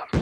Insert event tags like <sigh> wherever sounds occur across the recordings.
Awesome.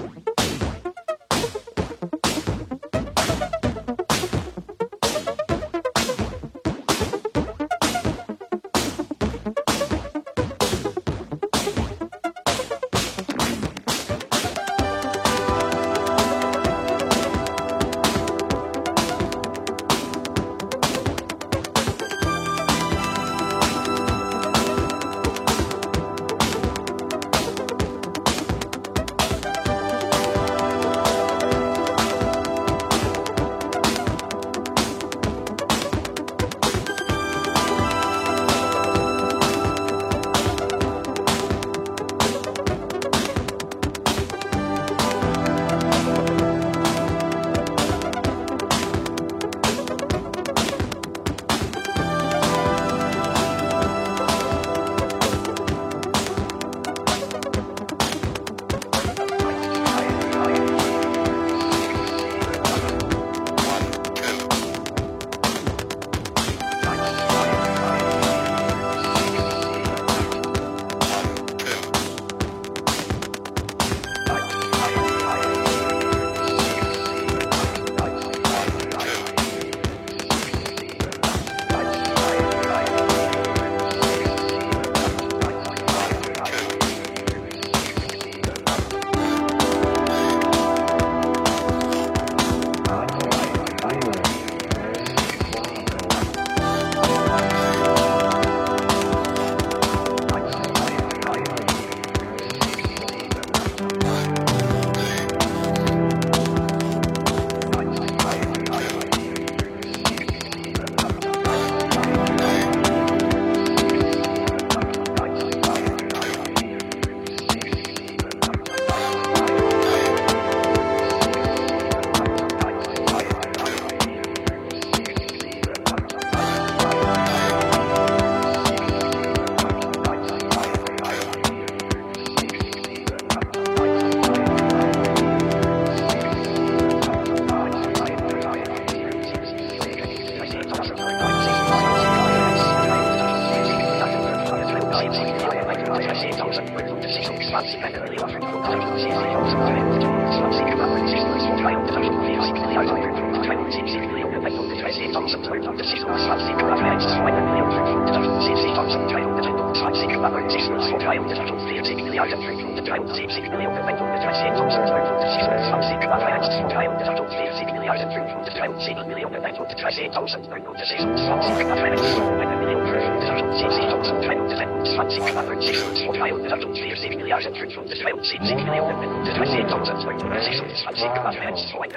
Fox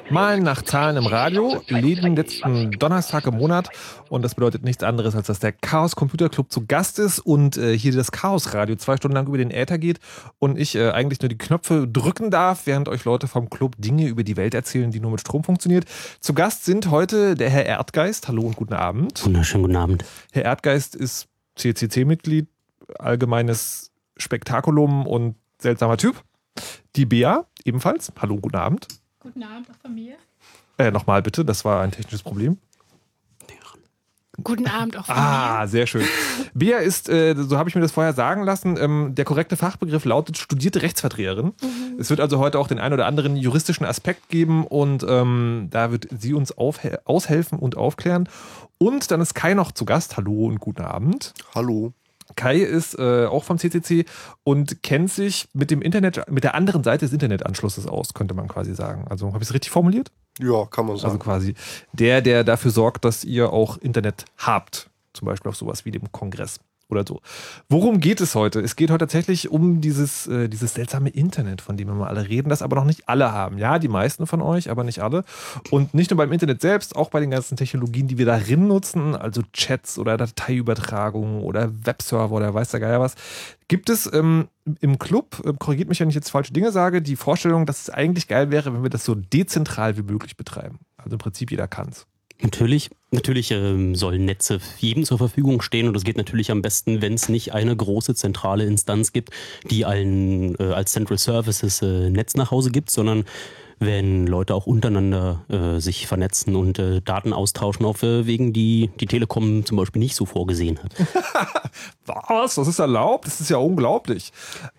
Malen nach Zahlen im Radio, jeden letzten Donnerstag im Monat. Und das bedeutet nichts anderes, als dass der Chaos Computer Club zu Gast ist und äh, hier das Chaos Radio zwei Stunden lang über den Äther geht und ich äh, eigentlich nur die Knöpfe drücken darf, während euch Leute vom Club Dinge über die Welt erzählen, die nur mit Strom funktioniert. Zu Gast sind heute der Herr Erdgeist. Hallo und guten Abend. Wunderschönen guten Abend. Herr Erdgeist ist CCC-Mitglied, allgemeines Spektakulum und seltsamer Typ. Die Bea ebenfalls. Hallo und guten Abend. Guten Abend auch von mir. Äh, nochmal bitte, das war ein technisches Problem. Guten Abend auch von Ah, mir. sehr schön. Bea ist, äh, so habe ich mir das vorher sagen lassen, ähm, der korrekte Fachbegriff lautet studierte Rechtsvertreterin. Es wird also heute auch den ein oder anderen juristischen Aspekt geben und ähm, da wird sie uns aushelfen und aufklären. Und dann ist Kai noch zu Gast. Hallo und guten Abend. Hallo. Kai ist äh, auch vom CCC und kennt sich mit dem Internet, mit der anderen Seite des Internetanschlusses aus, könnte man quasi sagen. Also habe ich es richtig formuliert? Ja, kann man sagen. Also quasi der, der dafür sorgt, dass ihr auch Internet habt. Zum Beispiel auf sowas wie dem Kongress oder so. Worum geht es heute? Es geht heute tatsächlich um dieses, äh, dieses seltsame Internet, von dem wir mal alle reden, das aber noch nicht alle haben. Ja, die meisten von euch, aber nicht alle. Und nicht nur beim Internet selbst, auch bei den ganzen Technologien, die wir darin nutzen, also Chats oder Dateiübertragungen oder Webserver oder weiß der Geier was, gibt es ähm, im Club, äh, korrigiert mich, wenn ich jetzt falsche Dinge sage, die Vorstellung, dass es eigentlich geil wäre, wenn wir das so dezentral wie möglich betreiben. Also im Prinzip jeder kann es. Natürlich, natürlich ähm, sollen Netze jedem zur Verfügung stehen und das geht natürlich am besten, wenn es nicht eine große zentrale Instanz gibt, die allen äh, als Central Services äh, Netz nach Hause gibt, sondern wenn Leute auch untereinander äh, sich vernetzen und äh, Daten austauschen auf äh, Wegen, die die Telekom zum Beispiel nicht so vorgesehen hat. <laughs> Was? Das ist erlaubt? Das ist ja unglaublich.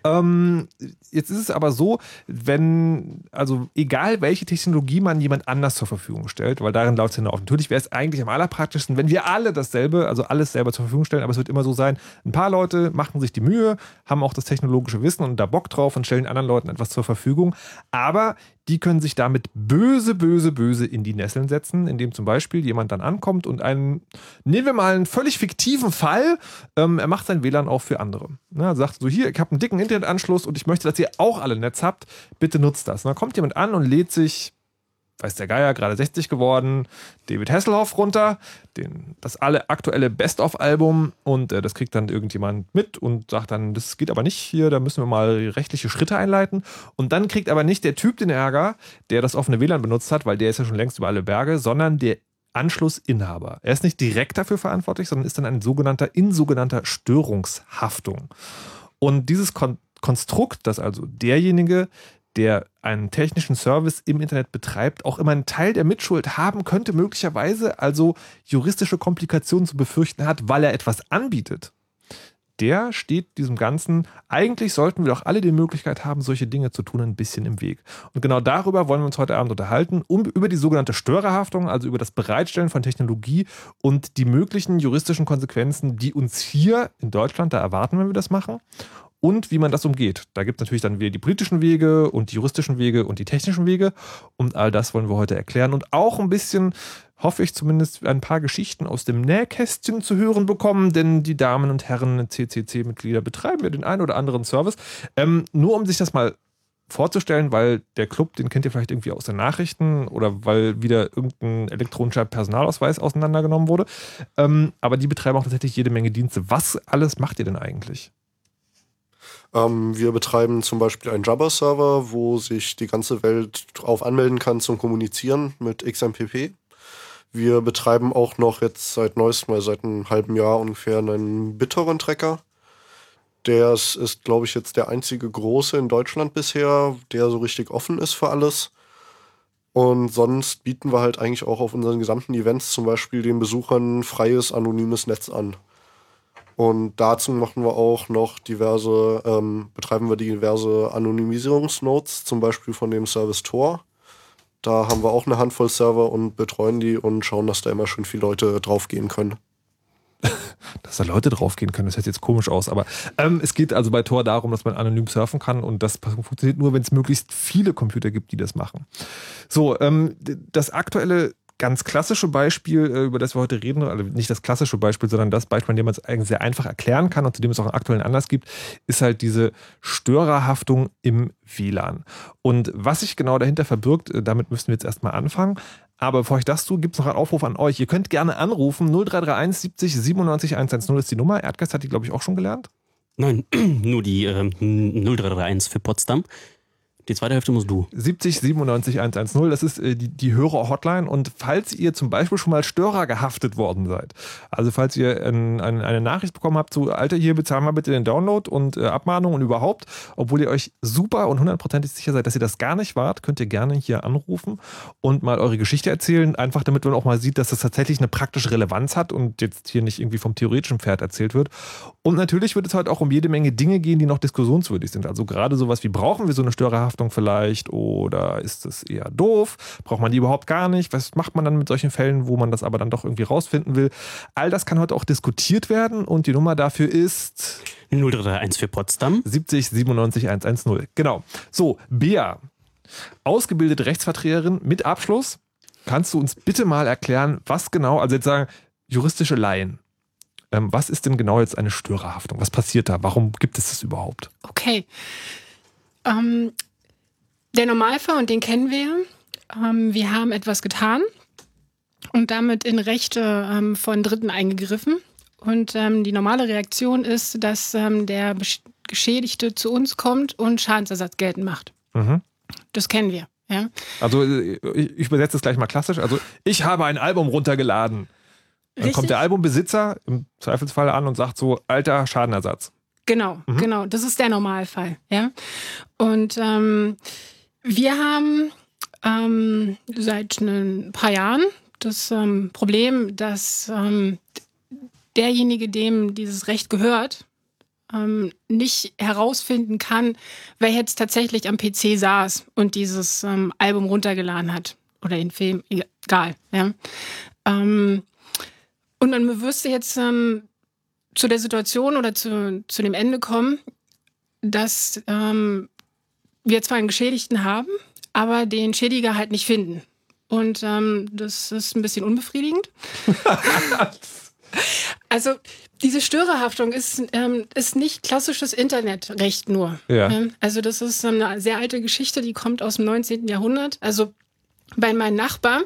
Ähm, jetzt ist es aber so, wenn, also egal welche Technologie man jemand anders zur Verfügung stellt, weil darin lautet es hinauf. Natürlich wäre es eigentlich am allerpraktischsten, wenn wir alle dasselbe, also alles selber zur Verfügung stellen, aber es wird immer so sein, ein paar Leute machen sich die Mühe, haben auch das technologische Wissen und da Bock drauf und stellen anderen Leuten etwas zur Verfügung. Aber die können sich damit böse, böse, böse in die Nesseln setzen, indem zum Beispiel jemand dann ankommt und einen, nehmen wir mal einen völlig fiktiven Fall, ähm, er macht sein WLAN auch für andere. Ja, sagt so, hier, ich habe einen dicken Internetanschluss und ich möchte, dass ihr auch alle Netz habt, bitte nutzt das. Und dann kommt jemand an und lädt sich weiß der Geier, gerade 60 geworden, David Hasselhoff runter, den, das alle aktuelle Best-of-Album und äh, das kriegt dann irgendjemand mit und sagt dann, das geht aber nicht hier, da müssen wir mal rechtliche Schritte einleiten. Und dann kriegt aber nicht der Typ den Ärger, der das offene WLAN benutzt hat, weil der ist ja schon längst über alle Berge, sondern der Anschlussinhaber. Er ist nicht direkt dafür verantwortlich, sondern ist dann ein sogenannter, in sogenannter Störungshaftung. Und dieses Kon Konstrukt, dass also derjenige, der einen technischen Service im Internet betreibt, auch immer einen Teil der Mitschuld haben könnte, möglicherweise also juristische Komplikationen zu befürchten hat, weil er etwas anbietet, der steht diesem Ganzen, eigentlich sollten wir doch alle die Möglichkeit haben, solche Dinge zu tun, ein bisschen im Weg. Und genau darüber wollen wir uns heute Abend unterhalten, um über die sogenannte Störerhaftung, also über das Bereitstellen von Technologie und die möglichen juristischen Konsequenzen, die uns hier in Deutschland da erwarten, wenn wir das machen und wie man das umgeht. Da gibt es natürlich dann wieder die politischen Wege und die juristischen Wege und die technischen Wege. Und all das wollen wir heute erklären und auch ein bisschen, hoffe ich zumindest, ein paar Geschichten aus dem Nähkästchen zu hören bekommen, denn die Damen und Herren CCC-Mitglieder betreiben ja den einen oder anderen Service. Ähm, nur um sich das mal vorzustellen, weil der Club, den kennt ihr vielleicht irgendwie aus den Nachrichten oder weil wieder irgendein elektronischer Personalausweis auseinandergenommen wurde. Ähm, aber die betreiben auch tatsächlich jede Menge Dienste. Was alles macht ihr denn eigentlich? Ähm, wir betreiben zum Beispiel einen Jabber-Server, wo sich die ganze Welt drauf anmelden kann zum Kommunizieren mit XMPP. Wir betreiben auch noch jetzt seit neuestem, mal seit einem halben Jahr ungefähr, einen BitTorrent-Tracker. Der ist glaube ich, jetzt der einzige große in Deutschland bisher, der so richtig offen ist für alles. Und sonst bieten wir halt eigentlich auch auf unseren gesamten Events zum Beispiel den Besuchern freies, anonymes Netz an. Und dazu machen wir auch noch diverse, ähm, betreiben wir diverse Anonymisierungsnodes, zum Beispiel von dem Service Tor. Da haben wir auch eine Handvoll Server und betreuen die und schauen, dass da immer schön viele Leute draufgehen können. <laughs> dass da Leute draufgehen können, das hört jetzt komisch aus, aber ähm, es geht also bei Tor darum, dass man anonym surfen kann und das funktioniert nur, wenn es möglichst viele Computer gibt, die das machen. So, ähm, das aktuelle ganz klassische Beispiel, äh, über das wir heute reden, also nicht das klassische Beispiel, sondern das Beispiel, an dem man es eigentlich sehr einfach erklären kann und zu dem es auch einen aktuellen Anlass gibt, ist halt diese Störerhaftung im WLAN. Und was sich genau dahinter verbirgt, äh, damit müssen wir jetzt erstmal anfangen. Aber bevor ich das tue, gibt es noch einen Aufruf an euch. Ihr könnt gerne anrufen. 0331 70 97 110 ist die Nummer. Erdgeist hat die, glaube ich, auch schon gelernt. Nein, <clears throat> nur die äh, 0331 für Potsdam. Die zweite Hälfte musst du. 70 97 110, das ist äh, die, die Hörer-Hotline. Und falls ihr zum Beispiel schon mal Störer gehaftet worden seid, also falls ihr ein, ein, eine Nachricht bekommen habt, so, Alter, hier bezahlen wir bitte den Download und äh, Abmahnung und überhaupt, obwohl ihr euch super und hundertprozentig sicher seid, dass ihr das gar nicht wart, könnt ihr gerne hier anrufen und mal eure Geschichte erzählen, einfach damit man auch mal sieht, dass das tatsächlich eine praktische Relevanz hat und jetzt hier nicht irgendwie vom theoretischen Pferd erzählt wird. Und natürlich wird es heute auch um jede Menge Dinge gehen, die noch diskussionswürdig sind. Also gerade sowas wie, brauchen wir so eine Störerhaftung? Störerhaftung vielleicht oder ist es eher doof? Braucht man die überhaupt gar nicht? Was macht man dann mit solchen Fällen, wo man das aber dann doch irgendwie rausfinden will? All das kann heute auch diskutiert werden und die Nummer dafür ist 0331 für Potsdam. 70 97 110. Genau. So, Bea, ausgebildete Rechtsvertreterin mit Abschluss. Kannst du uns bitte mal erklären, was genau, also jetzt sagen juristische Laien, ähm, was ist denn genau jetzt eine Störerhaftung? Was passiert da? Warum gibt es das überhaupt? Okay. Ähm, der Normalfall, und den kennen wir, ähm, wir haben etwas getan und damit in Rechte ähm, von Dritten eingegriffen. Und ähm, die normale Reaktion ist, dass ähm, der Geschädigte zu uns kommt und Schadensersatz geltend macht. Mhm. Das kennen wir. Ja? Also äh, ich übersetze es gleich mal klassisch. Also ich habe ein Album runtergeladen. Dann Richtig? kommt der Albumbesitzer im Zweifelsfall an und sagt so, alter Schadenersatz. Genau, Mhm. genau. Das ist der Normalfall. Ja? Und ähm, wir haben ähm, seit ein paar Jahren das ähm, Problem, dass ähm, derjenige, dem dieses Recht gehört, ähm, nicht herausfinden kann, wer jetzt tatsächlich am PC saß und dieses ähm, Album runtergeladen hat. Oder den Film, egal. Ja? Ähm, und man müsste jetzt ähm, zu der Situation oder zu, zu dem Ende kommen, dass ähm, wir zwar einen Geschädigten haben, aber den Schädiger halt nicht finden. Und ähm, das ist ein bisschen unbefriedigend. <laughs> also diese Störerhaftung ist, ähm, ist nicht klassisches Internetrecht nur. Ja. Ähm, Also das ist eine sehr alte Geschichte, die kommt aus dem 19. Jahrhundert. Also bei meinem Nachbar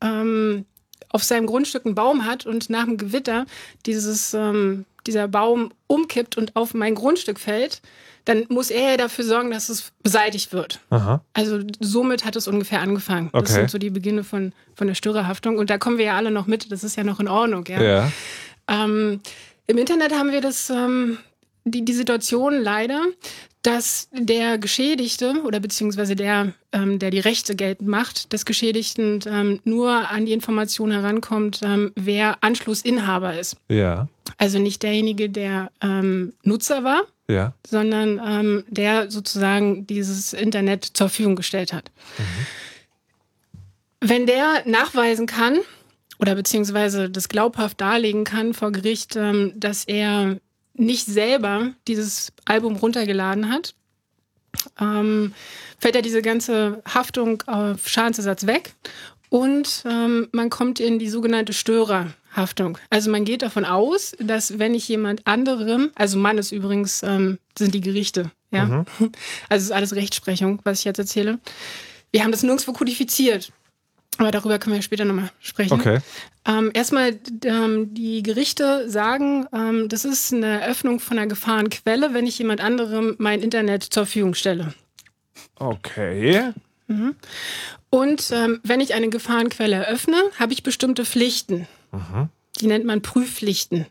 ähm, auf seinem Grundstück einen Baum hat und nach dem Gewitter dieses, ähm, dieser Baum umkippt und auf mein Grundstück fällt, dann muss er ja dafür sorgen, dass es beseitigt wird. Aha. Also somit hat es ungefähr angefangen. Das Okay. sind so die Beginne von, von der Störerhaftung. Und da kommen wir ja alle noch mit. Das ist ja noch in Ordnung. Ja? Ja. Ähm, Im Internet haben wir das, ähm, die, die Situation leider, dass der Geschädigte oder beziehungsweise der, ähm, der die Rechte geltend macht, des Geschädigten ähm, nur an die Information herankommt, ähm, wer Anschlussinhaber ist. Ja. Also nicht derjenige, der ähm, Nutzer war, Ja. sondern ähm, der sozusagen dieses Internet zur Verfügung gestellt hat. Wenn der nachweisen kann oder beziehungsweise das glaubhaft darlegen kann vor Gericht, ähm, dass er nicht selber dieses Album runtergeladen hat, ähm, fällt ja diese ganze Haftung auf Schadensersatz weg und ähm, man kommt in die sogenannte Störerhaftung. Also man geht davon aus, dass wenn ich jemand anderem, also Mann ist übrigens, ähm, sind die Gerichte, ja, <laughs> also es ist alles Rechtsprechung, was ich jetzt erzähle. Wir haben das nirgendwo kodifiziert. Aber darüber können wir später nochmal sprechen. Okay. Ähm, erstmal, ähm, die Gerichte sagen, ähm, das ist eine Eröffnung von einer Gefahrenquelle, wenn ich jemand anderem mein Internet zur Verfügung stelle. Okay. Und ähm, wenn ich eine Gefahrenquelle eröffne, habe ich bestimmte Pflichten. Die nennt man Prüfpflichten.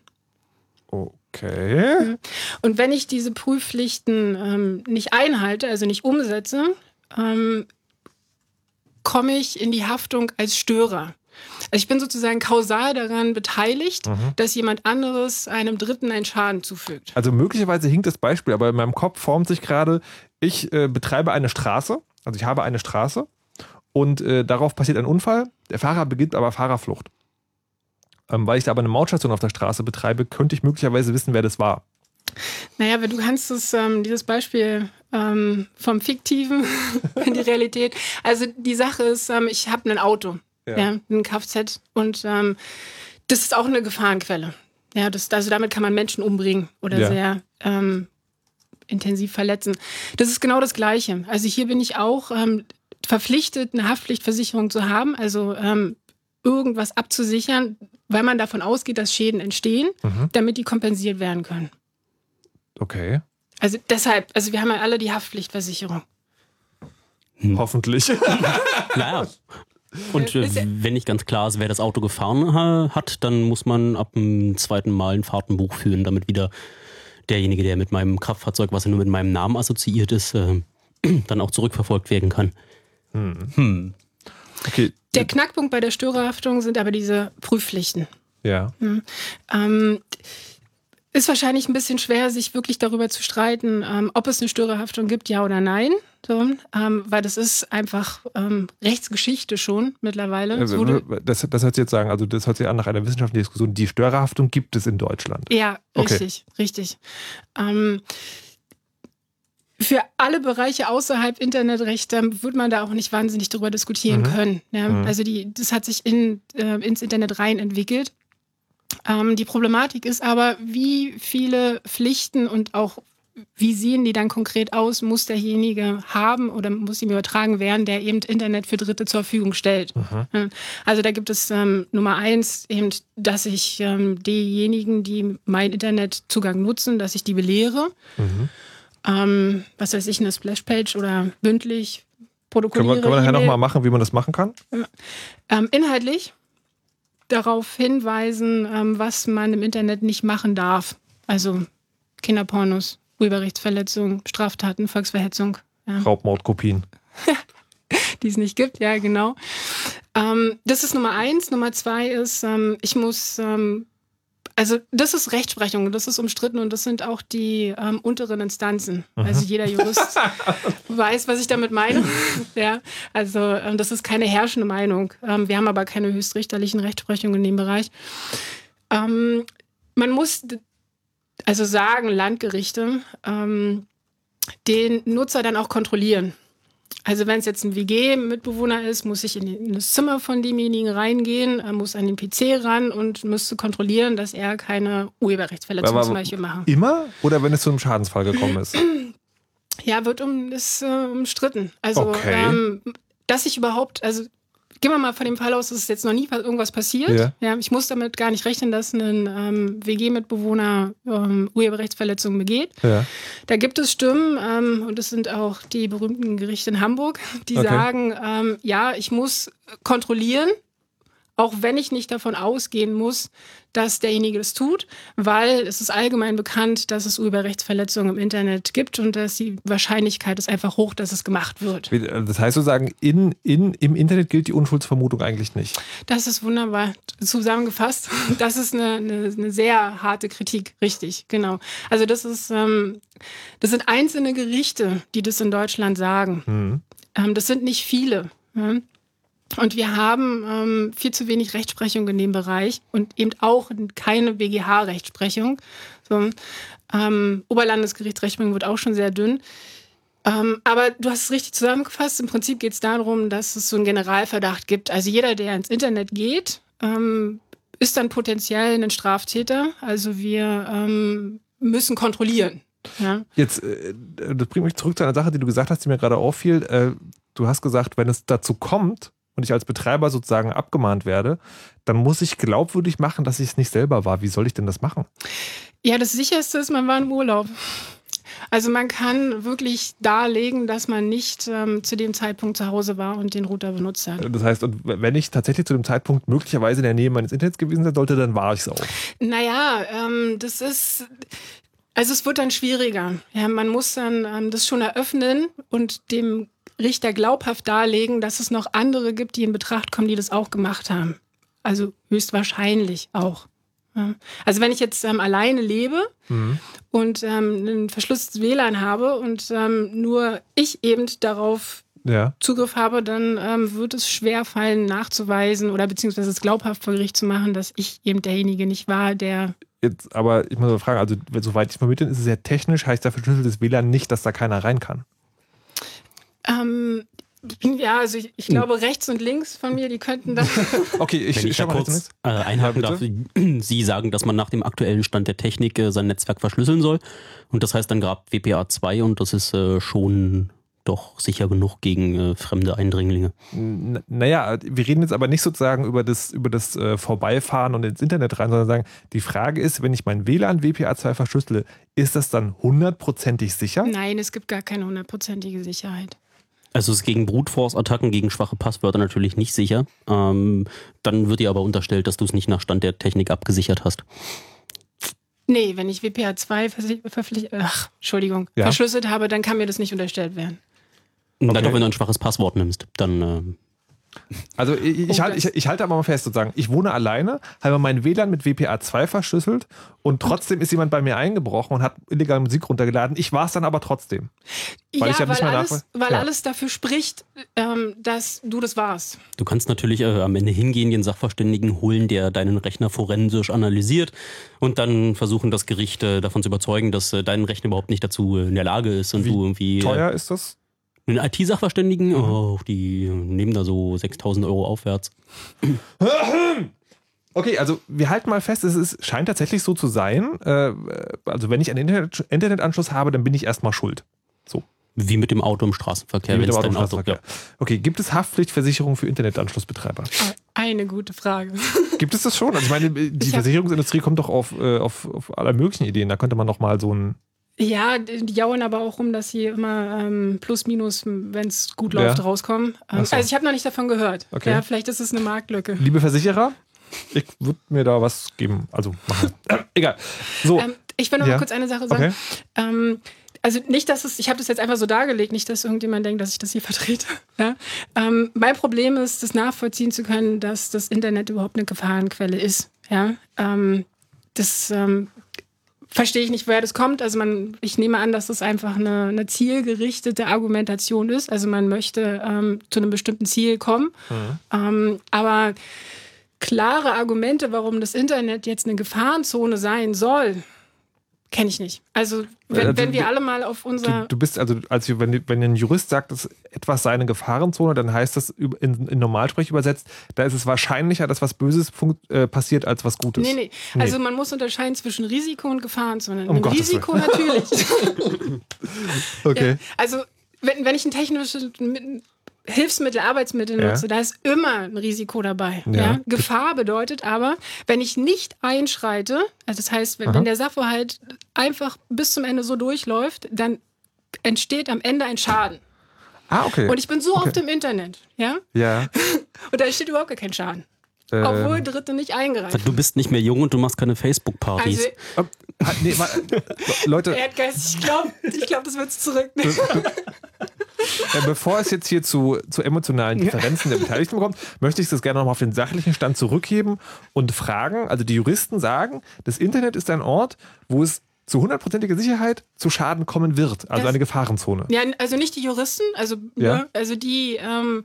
Okay. Und wenn ich diese Prüfpflichten ähm, nicht einhalte, also nicht umsetze, ähm, komme ich in die Haftung als Störer. Also ich bin sozusagen kausal daran beteiligt, dass jemand anderes einem Dritten einen Schaden zufügt. Also möglicherweise hinkt das Beispiel, aber in meinem Kopf formt sich gerade, ich äh, betreibe eine Straße, also ich habe eine Straße und äh, darauf passiert ein Unfall. Der Fahrer beginnt aber Fahrerflucht. Ähm, weil ich da aber eine Mautstation auf der Straße betreibe, könnte ich möglicherweise wissen, wer das war. Naja, aber du kannst es, ähm, dieses Beispiel ähm, vom Fiktiven <laughs> in die Realität. Also die Sache ist, ähm, ich habe ein Auto, Ja. ja. ein Kfz und ähm, das ist auch eine Gefahrenquelle. Ja, das, also damit kann man Menschen umbringen oder Ja. sehr ähm, intensiv verletzen. Das ist genau das Gleiche. Also hier bin ich auch verpflichtet, eine Haftpflichtversicherung zu haben, also ähm, irgendwas abzusichern, weil man davon ausgeht, dass Schäden entstehen, Mhm. damit die kompensiert werden können. Okay. Also deshalb, also wir haben ja alle die Haftpflichtversicherung. Hoffentlich. <laughs> Naja. Und äh, wenn nicht ganz klar ist, wer das Auto gefahren ha hat, dann muss man ab dem zweiten Mal ein Fahrtenbuch führen, damit wieder derjenige, der mit meinem Kraftfahrzeug, was ja nur mit meinem Namen assoziiert ist, äh, <clears throat> dann auch zurückverfolgt werden kann. Okay. Der Knackpunkt bei der Störerhaftung sind aber diese Prüfpflichten. Ja. Ähm, ist wahrscheinlich ein bisschen schwer, sich wirklich darüber zu streiten, ähm, ob es eine Störerhaftung gibt, ja oder nein. So, ähm, weil das ist einfach ähm, Rechtsgeschichte schon mittlerweile. Es wurde- Das, das hört sich jetzt sagen, also das hört sich an nach einer wissenschaftlichen Diskussion. Die Störerhaftung gibt es in Deutschland. Ja, Okay. richtig, richtig. Für alle Bereiche außerhalb Internetrecht ähm, wird man da auch nicht wahnsinnig drüber diskutieren Mhm. können. Ja? Mhm. Also die, das hat sich in, äh, ins Internet rein entwickelt. Ähm, die Problematik ist aber, wie viele Pflichten und auch wie sehen die dann konkret aus, muss derjenige haben oder muss ihm übertragen werden, der eben Internet für Dritte zur Verfügung stellt. Ja, Also da gibt es ähm, Nummer eins eben, dass ich ähm, diejenigen, die mein Internetzugang nutzen, dass ich die belehre. Mhm. Ähm, was weiß ich, eine Splashpage oder bündlich Können protokolliere. wir, können wir nachher nochmal machen, wie man das machen kann? Ähm, inhaltlich darauf hinweisen, ähm, was man im Internet nicht machen darf. Also Kinderpornos, Urheberrechtsverletzungen, Straftaten, Volksverhetzung. Ja. Raubmordkopien. <laughs> die es nicht gibt, ja, genau. Ähm, das ist Nummer eins. Nummer zwei ist, ähm, ich muss, ähm, also das ist Rechtsprechung, das ist umstritten und das sind auch die ähm, unteren Instanzen. Also jeder Jurist <laughs> weiß, was ich damit meine. ja, also ähm, das ist keine herrschende Meinung. Ähm, wir haben aber keine höchstrichterlichen Rechtsprechungen in dem Bereich. Ähm, man muss also sagen, Landgerichte, ähm, den Nutzer dann auch kontrollieren. Also wenn es jetzt ein WG-Mitbewohner ist, muss ich in, die, in das Zimmer von demjenigen reingehen, muss an den PC ran und müsste kontrollieren, dass er keine Urheberrechtsverletzung zum Beispiel macht. Immer oder wenn es zu einem Schadensfall gekommen ist? <clears throat> Ja, wird um ist äh, umstritten. Also Okay. ähm, dass ich überhaupt, also gehen wir mal von dem Fall aus, dass es jetzt noch nie irgendwas passiert. Ja. Ja. ich muss damit gar nicht rechnen, dass ein ähm, WG-Mitbewohner ähm, Urheberrechtsverletzungen begeht. ja. Da gibt es Stimmen, ähm, und das sind auch die berühmten Gerichte in Hamburg, die Okay. sagen, ähm, ja, ich muss kontrollieren, auch wenn ich nicht davon ausgehen muss, dass derjenige das tut, weil es ist allgemein bekannt, dass es Urheberrechtsverletzungen im Internet gibt und dass die Wahrscheinlichkeit ist einfach hoch, dass es gemacht wird. Wie- Das heißt sozusagen, in, in, im Internet gilt die Unschuldsvermutung eigentlich nicht. Das ist wunderbar zusammengefasst. <laughs> Das ist eine, eine, eine sehr harte Kritik, richtig, genau. Also das ist, ähm, das sind einzelne Gerichte, die das in Deutschland sagen. Mhm. Ähm, das sind nicht viele. Ja? Und wir haben ähm, viel zu wenig Rechtsprechung in dem Bereich und eben auch keine BGH-Rechtsprechung. So, ähm, Oberlandesgericht Rechtsprechung wird auch schon sehr dünn. Ähm, aber du hast es richtig zusammengefasst. Im Prinzip geht es darum, dass es so einen Generalverdacht gibt. Also jeder, der ins Internet geht, ähm, ist dann potenziell ein Straftäter. Also wir ähm, müssen kontrollieren. Ja? Jetzt, äh, das bringt mich zurück zu einer Sache, die du gesagt hast, die mir gerade auffiel. Äh, Du hast gesagt, wenn es dazu kommt und ich als Betreiber sozusagen abgemahnt werde, dann muss ich glaubwürdig machen, dass ich es nicht selber war. Wie soll ich denn das machen? Ja, das sicherste ist, man war im Urlaub. Also man kann wirklich darlegen, dass man nicht ähm, zu dem Zeitpunkt zu Hause war und den Router benutzt hat. Das heißt, und wenn ich tatsächlich zu dem Zeitpunkt möglicherweise in der Nähe meines Internets gewesen sein sollte, dann war ich es auch. Naja, ähm, das ist. Also es wird dann schwieriger. Ja, man muss dann ähm, das schon eröffnen und dem Richter glaubhaft darlegen, dass es noch andere gibt, die in Betracht kommen, die das auch gemacht haben. Also höchstwahrscheinlich auch. Also wenn ich jetzt ähm, alleine lebe und ähm, ein verschlüsseltes WLAN habe und ähm, nur ich eben darauf Ja. Zugriff habe, dann ähm, wird es schwer fallen, nachzuweisen oder beziehungsweise es glaubhaft vor Gericht zu machen, dass ich eben derjenige nicht war, der Jetzt, aber ich muss mal fragen, also soweit ich vermitteln, ist es ja technisch, heißt der verschlüsseltes WLAN nicht, dass da keiner rein kann. Ähm, ja, also ich, ich glaube, rechts und links von mir, die könnten dann. <laughs> Okay, ich, Wenn ich schau da kurz äh, einhaken Ja, darf. Sie sagen, dass man nach dem aktuellen Stand der Technik äh, sein Netzwerk verschlüsseln soll. Und das heißt dann gerade WPA2 und das ist äh, schon doch sicher genug gegen äh, fremde Eindringlinge. N- Naja, wir reden jetzt aber nicht sozusagen über das, über das äh, Vorbeifahren und ins Internet rein, sondern sagen, die Frage ist, wenn ich mein WLAN WPA2 verschlüssele, ist das dann hundertprozentig sicher? Nein, es gibt gar keine hundertprozentige Sicherheit. Also es ist gegen Brute Force Attacken, gegen schwache Passwörter natürlich nicht sicher. Ähm, dann wird dir aber unterstellt, dass du es nicht nach Stand der Technik abgesichert hast. Nee, wenn ich WPA2 versi- verpflicht, ach, Entschuldigung, Ja. verschlüsselt habe, dann kann mir das nicht unterstellt werden. Na Okay. doch, wenn du ein schwaches Passwort nimmst, dann äh, Also ich, ich, Oh, halt, ich, ich halte aber mal fest sozusagen, ich wohne alleine, habe mein WLAN mit WPA2 verschlüsselt und trotzdem ist jemand bei mir eingebrochen und hat illegale Musik runtergeladen. Ich war es dann aber trotzdem. Weil ja, ich ja nicht weil, mehr alles, weil Ja. alles dafür spricht, ähm, dass du das warst. Du kannst natürlich äh, am Ende hingehen, den Sachverständigen holen, der deinen Rechner forensisch analysiert und dann versuchen, das Gericht äh, davon zu überzeugen, dass äh, dein Rechner überhaupt nicht dazu äh, in der Lage ist und Wie du irgendwie. Teuer ist das? Einen IT-Sachverständigen, oh, die nehmen da so 6000 Euro aufwärts. <clears throat> Okay, also wir halten mal fest, es ist, scheint tatsächlich so zu sein. Äh, also wenn ich einen Internet, Internetanschluss habe, dann bin ich erstmal schuld. So. Wie mit dem Auto im Straßenverkehr, Wie mit dem dein Autostraßenverkehr. Okay, gibt es Haftpflichtversicherung für Internetanschlussbetreiber? Eine gute Frage. <laughs> Gibt es das schon? Also ich meine, die Ich Versicherungsindustrie kommt doch auf, äh, auf, auf aller möglichen Ideen. Da könnte man noch mal so ein Ja, die jauen aber auch rum, dass sie immer ähm, plus minus, wenn es gut Ja. läuft, rauskommen. Ähm, so. Also ich habe noch nicht davon gehört. Okay. Ja, vielleicht ist es eine Marktlücke. Liebe Versicherer, ich würde mir da was geben. Also machen. Äh, <laughs> egal. So, Ähm, ich will noch Ja. mal kurz eine Sache sagen. okay. Ähm, also nicht, dass es, ich habe das jetzt einfach so dargelegt, nicht, dass irgendjemand denkt, dass ich das hier <laughs> vertrete. Ja? Ähm, mein Problem ist, das nachvollziehen zu können, dass das Internet überhaupt eine Gefahrenquelle ist. Ja? Ähm, das ähm, verstehe ich nicht, woher das kommt. Also man, ich nehme an, dass das einfach eine, eine zielgerichtete Argumentation ist. Also man möchte ähm, zu einem bestimmten Ziel kommen. Ähm, aber klare Argumente, warum das Internet jetzt eine Gefahrenzone sein soll, kenne ich nicht. Also wenn, Also, wenn wir alle mal auf unser... Du, du bist also, als wenn, wenn ein Jurist sagt, dass etwas sei eine Gefahrenzone, dann heißt das in, in Normalsprech übersetzt, da ist es wahrscheinlicher, dass was Böses äh, passiert, als was Gutes. Nee, nee. Nee. Also man muss unterscheiden zwischen Risiko und Gefahrenzone. Um Risiko natürlich. <laughs> Okay. Ja, also wenn, wenn ich ein technisches Hilfsmittel, Arbeitsmittel Ja. nutze, da ist immer ein Risiko dabei. Ja. Ja. Gefahr bedeutet aber, wenn ich nicht einschreite, also das heißt, wenn, wenn der Sachverhalt einfach bis zum Ende so durchläuft, dann entsteht am Ende ein Schaden. Ah, okay. Und ich bin so Okay. oft im Internet, ja, ja. <laughs> und da entsteht überhaupt gar kein Schaden. ähm, Obwohl Dritte nicht eingreifen. Du bist nicht mehr jung und du machst keine Facebook-Partys. Also, hat- nee, äh, Leute, Erdgeist, ich glaube, ich glaub, das wird's zurücknehmen. Äh, bevor es jetzt hier zu, zu emotionalen Differenzen der Beteiligten kommt, möchte ich das gerne nochmal auf den sachlichen Stand zurückheben und fragen. Also die Juristen sagen, das Internet ist ein Ort, wo es zu hundertprozentiger Sicherheit zu Schaden kommen wird. Also Das- eine Gefahrenzone. Ja, also nicht die Juristen, also, Ja. ne, also die, ähm,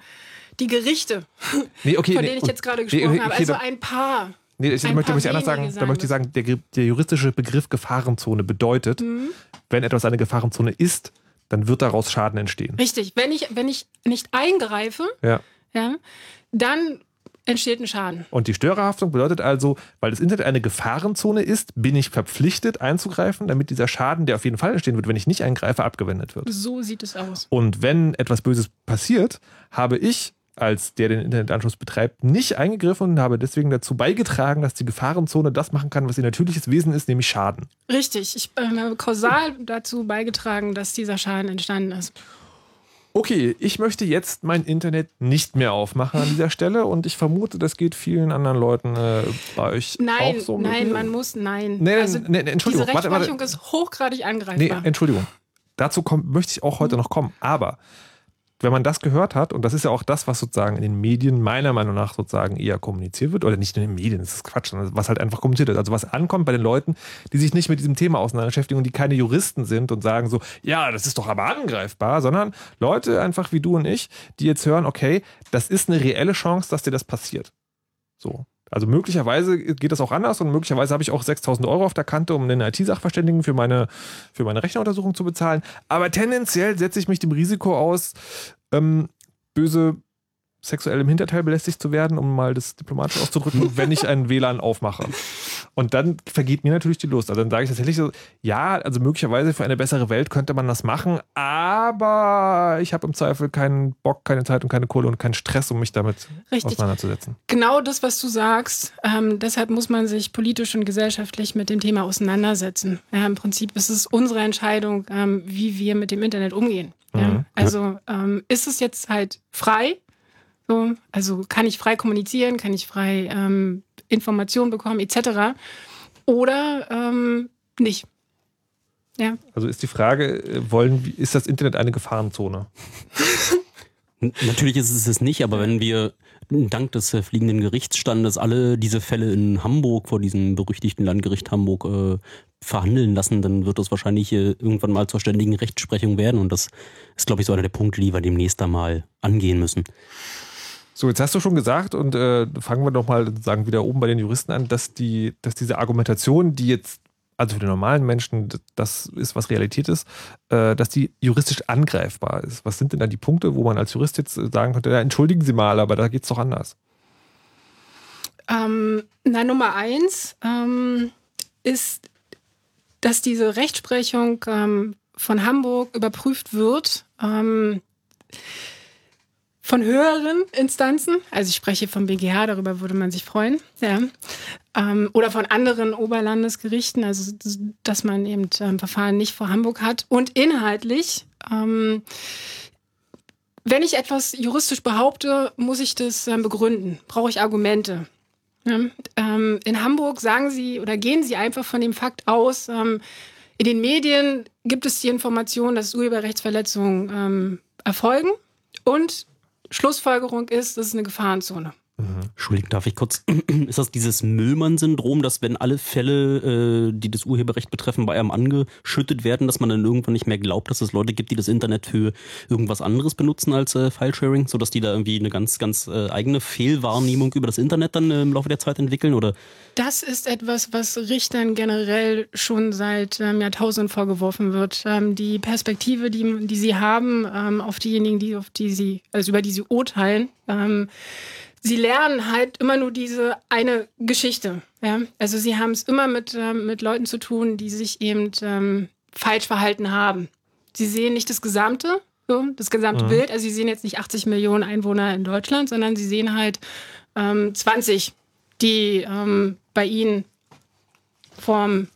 die Gerichte, Nee, okay, von nee, denen ich jetzt gerade nee, gesprochen okay, habe. Also ein paar. Nee, ich möchte, möchte anders sagen, da möchte ich sagen, der, der juristische Begriff Gefahrenzone bedeutet, Mhm. wenn etwas eine Gefahrenzone ist, dann wird daraus Schaden entstehen. Richtig. Wenn ich, wenn ich nicht eingreife, Ja. ja, dann entsteht ein Schaden. Und die Störerhaftung bedeutet also, weil das Internet eine Gefahrenzone ist, bin ich verpflichtet einzugreifen, damit dieser Schaden, der auf jeden Fall entstehen wird, wenn ich nicht eingreife, abgewendet wird. So sieht es aus. Und wenn etwas Böses passiert, habe ich als der den Internetanschluss betreibt, nicht eingegriffen und habe deswegen dazu beigetragen, dass die Gefahrenzone das machen kann, was ihr natürliches Wesen ist, nämlich Schaden. Richtig. Ich ähm, habe kausal dazu beigetragen, dass dieser Schaden entstanden ist. Okay, ich möchte jetzt mein Internet nicht mehr aufmachen an dieser Stelle und ich vermute, das geht vielen anderen Leuten äh, bei euch Nein, auch so. nein, man muss, nein. Nee, also, nee, nee, Entschuldigung, diese warte, warte. Rechtsprechung ist hochgradig Nee, angreifbar. Entschuldigung. Dazu kommt, möchte ich auch heute noch kommen. Aber wenn man das gehört hat, und das ist ja auch das, was sozusagen in den Medien meiner Meinung nach sozusagen eher kommuniziert wird, oder nicht in den Medien, das ist Quatsch, sondern was halt einfach kommuniziert wird. Also was ankommt bei den Leuten, die sich nicht mit diesem Thema auseinander beschäftigen und die keine Juristen sind und sagen so, ja, das ist doch aber angreifbar, sondern Leute einfach wie du und ich, die jetzt hören, okay, das ist eine reelle Chance, dass dir das passiert. So. Also möglicherweise geht das auch anders und möglicherweise habe ich auch 6000 Euro auf der Kante, um einen IT-Sachverständigen für meine, für meine Rechneruntersuchung zu bezahlen. Aber tendenziell setze ich mich dem Risiko aus, ähm, böse sexuell im Hinterteil belästigt zu werden, um mal das diplomatisch auszudrücken, <laughs> wenn ich einen WLAN aufmache. Und dann vergeht mir natürlich die Lust. Also dann sage ich tatsächlich so, ja, also möglicherweise für eine bessere Welt könnte man das machen, aber ich habe im Zweifel keinen Bock, keine Zeit und keine Kohle und keinen Stress, um mich damit Richtig. auseinanderzusetzen. Genau das, was du sagst. Ähm, deshalb muss man sich politisch und gesellschaftlich mit dem Thema auseinandersetzen. Ja, Im Prinzip ist es unsere Entscheidung, ähm, wie wir mit dem Internet umgehen. Ja? Mhm. Also ähm, ist es jetzt halt frei? So, also kann ich frei kommunizieren, kann ich frei ähm, Informationen bekommen, etc. Oder ähm, nicht. Ja, Also ist die Frage, äh, wollen, ist das Internet eine Gefahrenzone? Natürlich ist es es nicht, aber wenn wir dank des fliegenden Gerichtsstandes alle diese Fälle in Hamburg vor diesem berüchtigten Landgericht Hamburg äh, verhandeln lassen, dann wird das wahrscheinlich äh, irgendwann mal zur ständigen Rechtsprechung werden. Und das ist, glaube ich, so einer der Punkte, die wir demnächst einmal angehen müssen. So, jetzt hast du schon gesagt und äh, fangen wir doch mal sagen wieder oben bei den Juristen an, dass die, dass diese Argumentation, die jetzt also für den normalen Menschen das ist, was Realität ist, äh, dass die juristisch angreifbar ist. Was sind denn da die Punkte, wo man als Jurist jetzt sagen könnte, ja, entschuldigen Sie mal, aber da geht es doch anders? Ähm, na, Nummer eins ähm, ist, dass diese Rechtsprechung ähm, von Hamburg überprüft wird. Ähm, von höheren Instanzen, also ich spreche vom BGH, darüber würde man sich freuen, ja, ähm, oder von anderen Oberlandesgerichten, also dass man eben ähm, Verfahren nicht vor Hamburg hat. Und inhaltlich, ähm, wenn ich etwas juristisch behaupte, muss ich das ähm, begründen, brauche ich Argumente. Ja, ähm, in Hamburg sagen Sie oder gehen Sie einfach von dem Fakt aus, ähm, in den Medien gibt es die Information, dass Urheberrechtsverletzungen erfolgen und Schlussfolgerung ist, das ist eine Gefahrenzone. Mhm. Entschuldigung, darf ich kurz? <clears throat> Ist das dieses Müllmann-Syndrom, dass wenn alle Fälle, äh, die das Urheberrecht betreffen, bei einem angeschüttet werden, dass man dann irgendwann nicht mehr glaubt, dass es Leute gibt, die das Internet für irgendwas anderes benutzen als äh, Filesharing, sodass die da irgendwie eine ganz, ganz äh, eigene Fehlwahrnehmung über das Internet dann äh, im Laufe der Zeit entwickeln? Oder? Das ist etwas, was Richtern generell schon seit ähm, Jahrtausenden vorgeworfen wird. Ähm, die Perspektive, die, die sie haben ähm, auf diejenigen, die, auf die sie, also über die sie urteilen, ähm, sie lernen halt immer nur diese eine Geschichte. Ja? Also sie haben es immer mit, ähm, mit Leuten zu tun, die sich eben ähm, falsch verhalten haben. Sie sehen nicht das Gesamte, so, das gesamte mhm. Bild. Also sie sehen jetzt nicht 80 Millionen Einwohner in Deutschland, sondern sie sehen halt ähm, 20, die ähm, bei ihnen vorm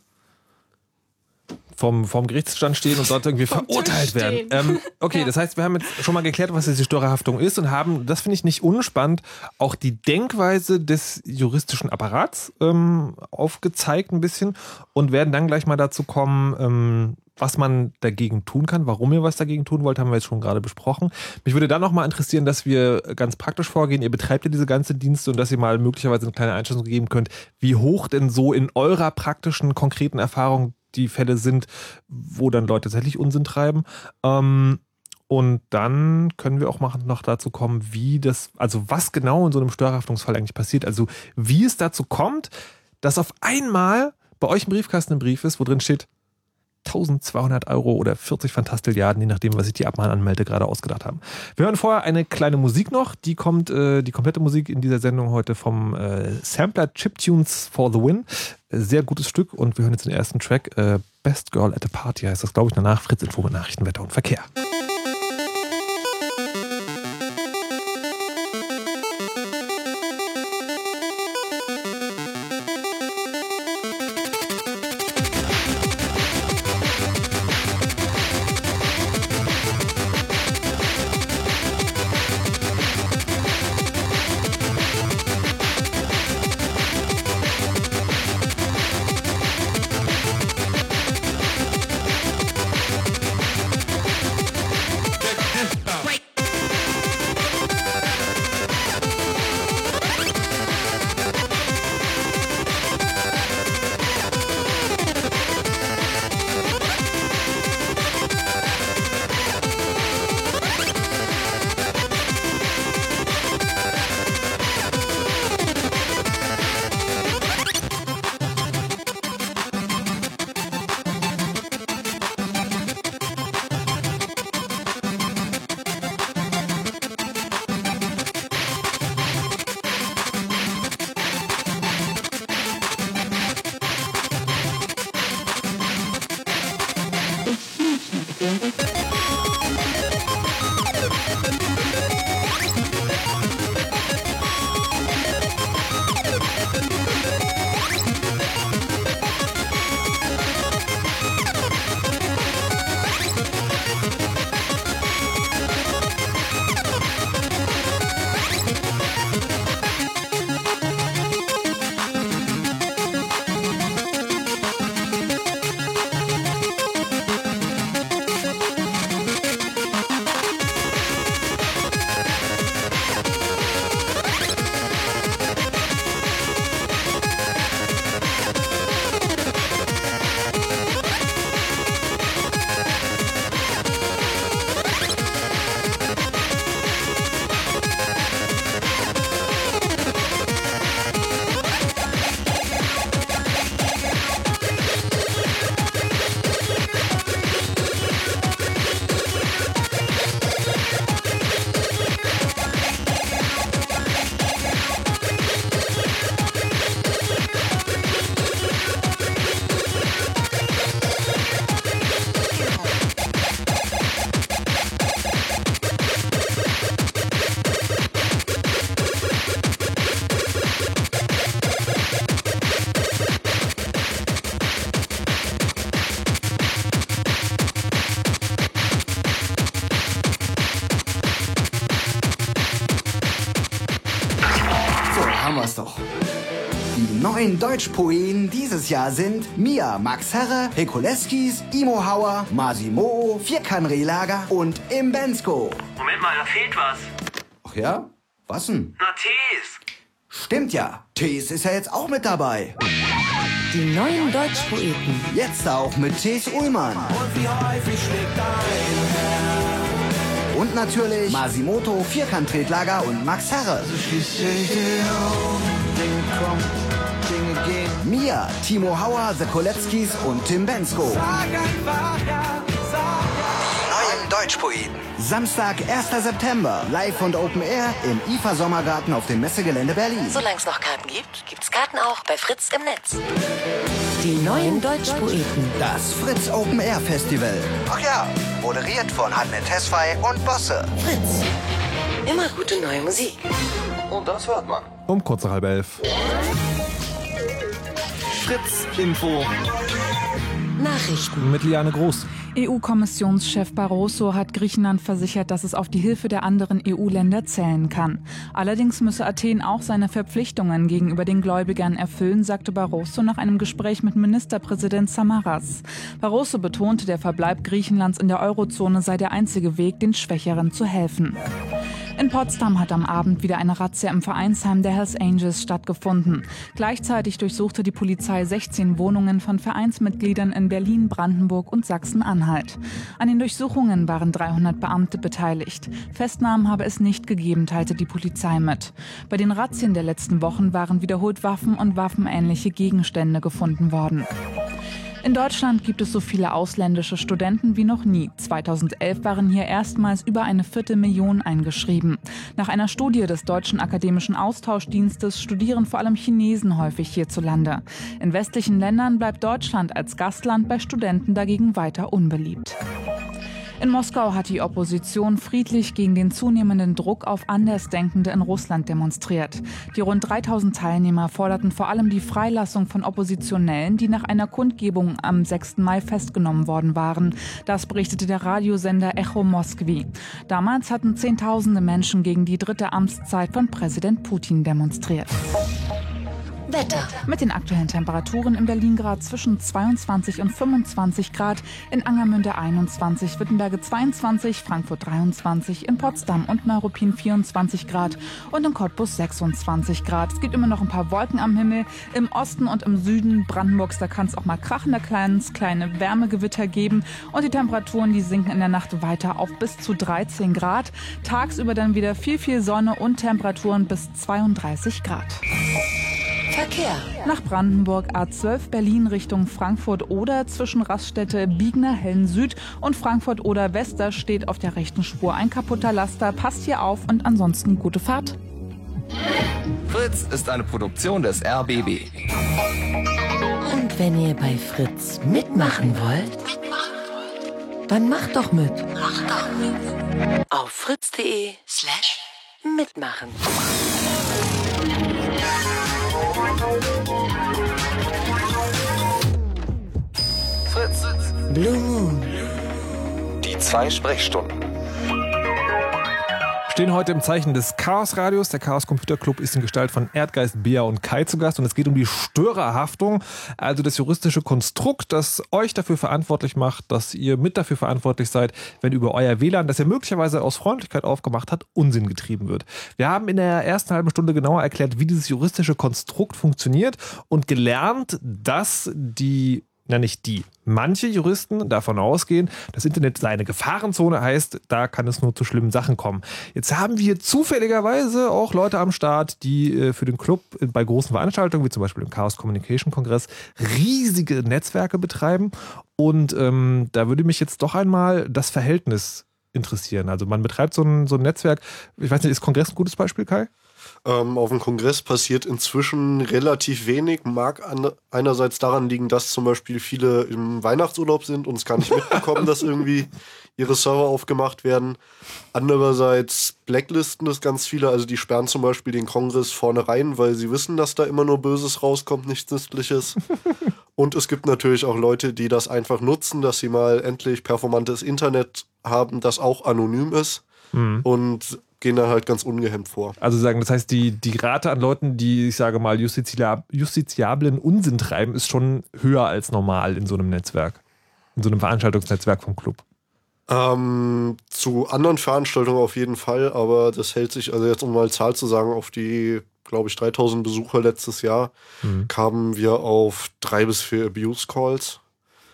vom, vom Gerichtsstand stehen und dort irgendwie <laughs> verurteilt werden. Ähm, okay, ja. das heißt, wir haben jetzt schon mal geklärt, was diese Störerhaftung ist und haben, das finde ich nicht unspannend, auch die Denkweise des juristischen Apparats ähm, aufgezeigt ein bisschen und werden dann gleich mal dazu kommen, ähm, was man dagegen tun kann, warum ihr was dagegen tun wollt, haben wir jetzt schon gerade besprochen. Mich würde dann nochmal interessieren, dass wir ganz praktisch vorgehen. Ihr betreibt ja diese ganze Dienste und dass ihr mal möglicherweise eine kleine Einschätzung geben könnt, wie hoch denn so in eurer praktischen, konkreten Erfahrung die Fälle sind, wo dann Leute tatsächlich Unsinn treiben. Ähm, und dann können wir auch mal noch dazu kommen, wie das, also was genau in so einem Störhaftungsfall eigentlich passiert. Also wie es dazu kommt, dass auf einmal bei euch im Briefkasten ein Brief ist, wo drin steht, 1200 Euro oder 40 Fantastilliarden, je nachdem, was sich die Abmahnanmeldung gerade ausgedacht haben. Wir hören vorher eine kleine Musik noch. Die kommt, äh, die komplette Musik in dieser Sendung heute vom äh, Sampler Chiptunes for the Win. Sehr gutes Stück und wir hören jetzt den ersten Track. Äh, Best Girl at a Party heißt das, glaube ich, danach Fritz Info mit Nachrichten, Wetter und Verkehr. Deutschpoeten dieses Jahr sind Mia, Max Herre, Hekuleskis, Imo Hauer, Masimo, Vierkanrelager und Imbensko. Moment mal, da fehlt was. Ach ja? Was denn? Na, Tees. Stimmt ja. Tees ist ja jetzt auch mit dabei. Die neuen Deutschpoeten. Jetzt auch mit Tees Ullmann. Und natürlich Masimoto, Vierkanttretlager und Max Herre. Mia, Timo Hauer, The Koletzkis und Tim Bensko. Neuen Deutschpoeten. Samstag, 1. September. Live und Open Air im IFA Sommergarten auf dem Messegelände Berlin. Solange es noch Karten gibt, gibt's Karten auch bei Fritz im Netz. Die neuen Deutschpoeten. Das Fritz Open Air Festival. Ach ja, moderiert von Hanne Tesfay und Bosse. Fritz. Immer gute neue Musik. Und das hört man. Um kurz nach halb elf. Fritz Info. Nachrichten. Mit Liane Groß. EU-Kommissionschef Barroso hat Griechenland versichert, dass es auf die Hilfe der anderen EU-Länder zählen kann. Allerdings müsse Athen auch seine Verpflichtungen gegenüber den Gläubigern erfüllen, sagte Barroso nach einem Gespräch mit Ministerpräsident Samaras. Barroso betonte, der Verbleib Griechenlands in der Eurozone sei der einzige Weg, den Schwächeren zu helfen. In Potsdam hat am Abend wieder eine Razzia im Vereinsheim der Hells Angels stattgefunden. Gleichzeitig durchsuchte die Polizei 16 Wohnungen von Vereinsmitgliedern in Berlin, Brandenburg und Sachsen-Anhalt. An den Durchsuchungen waren 300 Beamte beteiligt. Festnahmen habe es nicht gegeben, teilte die Polizei mit. Bei den Razzien der letzten Wochen waren wiederholt Waffen und waffenähnliche Gegenstände gefunden worden. In Deutschland gibt es so viele ausländische Studenten wie noch nie. 2011 waren hier erstmals über eine Viertelmillion eingeschrieben. Nach einer Studie des Deutschen Akademischen Austauschdienstes studieren vor allem Chinesen häufig hierzulande. In westlichen Ländern bleibt Deutschland als Gastland bei Studenten dagegen weiter unbeliebt. In Moskau hat die Opposition friedlich gegen den zunehmenden Druck auf Andersdenkende in Russland demonstriert. Die rund 3000 Teilnehmer forderten vor allem die Freilassung von Oppositionellen, die nach einer Kundgebung am 6. Mai festgenommen worden waren. Das berichtete der Radiosender Echo Moskwi. Damals hatten Zehntausende Menschen gegen die dritte Amtszeit von Präsident Putin demonstriert. Wetter. Mit den aktuellen Temperaturen in Berlin-Grad zwischen 22 und 25 Grad, in Angermünde 21, Wittenberge 22, Frankfurt 23, in Potsdam und Neuruppin 24 Grad und in Cottbus 26 Grad. Es gibt immer noch ein paar Wolken am Himmel. Im Osten und im Süden Brandenburgs, da kann es auch mal krachende kleines, kleine Wärmegewitter geben und die Temperaturen, die sinken in der Nacht weiter auf bis zu 13 Grad. Tagsüber dann wieder viel, viel Sonne und Temperaturen bis 32 Grad. Verkehr. Nach Brandenburg A12 Berlin Richtung Frankfurt oder zwischen Raststätte Biegner Hellen Süd und Frankfurt oder Wester steht auf der rechten Spur ein kaputter Laster. Passt hier auf und ansonsten gute Fahrt. Fritz ist eine Produktion des RBB. Und wenn ihr bei Fritz mitmachen wollt, dann macht doch mit. Macht doch mit. Auf fritz.de slash mitmachen. Blue Moon. Die zwei Sprechstunden. Stehen heute im Zeichen des Chaos-Radios. Der Chaos Computer Club ist in Gestalt von Erdgeist, Bea und Kai zu Gast und es geht um die Störerhaftung, also das juristische Konstrukt, das euch dafür verantwortlich macht, dass ihr mit dafür verantwortlich seid, wenn über euer WLAN, das ihr möglicherweise aus Freundlichkeit aufgemacht hat, Unsinn getrieben wird. Wir haben in der ersten halben Stunde genauer erklärt, wie dieses juristische Konstrukt funktioniert und gelernt, dass die na nicht die. Manche Juristen davon ausgehen, das Internet sei eine Gefahrenzone, heißt, da kann es nur zu schlimmen Sachen kommen. Jetzt haben wir zufälligerweise auch Leute am Start, die äh, für den Club bei großen Veranstaltungen, wie zum Beispiel im Chaos Communication Kongress, riesige Netzwerke betreiben. Und ähm, da würde mich jetzt doch einmal das Verhältnis interessieren. Also man betreibt so ein, so ein Netzwerk, ich weiß nicht, ist Kongress ein gutes Beispiel, Kai? Ähm, auf dem Kongress passiert inzwischen relativ wenig. Mag an, einerseits daran liegen, dass zum Beispiel viele im Weihnachtsurlaub sind und es gar nicht mitbekommen, dass irgendwie ihre Server aufgemacht werden. Andererseits blacklisten das ganz viele. Also die sperren zum Beispiel den Kongress vorne rein, weil sie wissen, dass da immer nur Böses rauskommt, nichts Nützliches. und es gibt natürlich auch Leute, die das einfach nutzen, dass sie mal endlich performantes Internet haben, das auch anonym ist. Mhm. Und gehen da halt ganz ungehemmt vor. Also sagen, das heißt, die, die Rate an Leuten, die, ich sage mal, justizia justiziablen Unsinn treiben, ist schon höher als normal in so einem Netzwerk. In so einem Veranstaltungsnetzwerk vom Club. Ähm, zu anderen Veranstaltungen auf jeden Fall, aber das hält sich, also jetzt um mal Zahl zu sagen, auf die, glaube ich, 3000 Besucher letztes Jahr mhm. kamen wir auf drei bis vier Abuse Calls.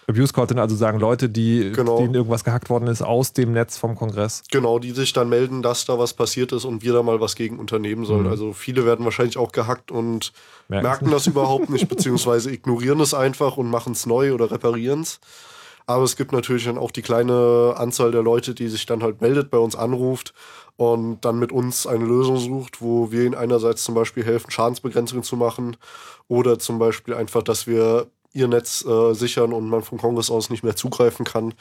Abuse Calls sind also sagen Leute, die, genau. denen irgendwas gehackt worden ist aus dem Netz vom Kongress. Genau, die sich dann melden, dass da was passiert ist und wir da mal was gegen unternehmen sollen. Mhm. Also viele werden wahrscheinlich auch gehackt und Merken's merken das überhaupt nicht, <laughs> beziehungsweise ignorieren es einfach und machen es neu oder reparieren es. Aber es gibt natürlich dann auch die kleine Anzahl der Leute, die sich dann halt meldet, bei uns anruft und dann mit uns eine Lösung sucht, wo wir ihnen einerseits zum Beispiel helfen, Schadensbegrenzungen zu machen oder zum Beispiel einfach, dass wir ihr Netz äh, sichern und man vom Kongress aus nicht mehr zugreifen kann,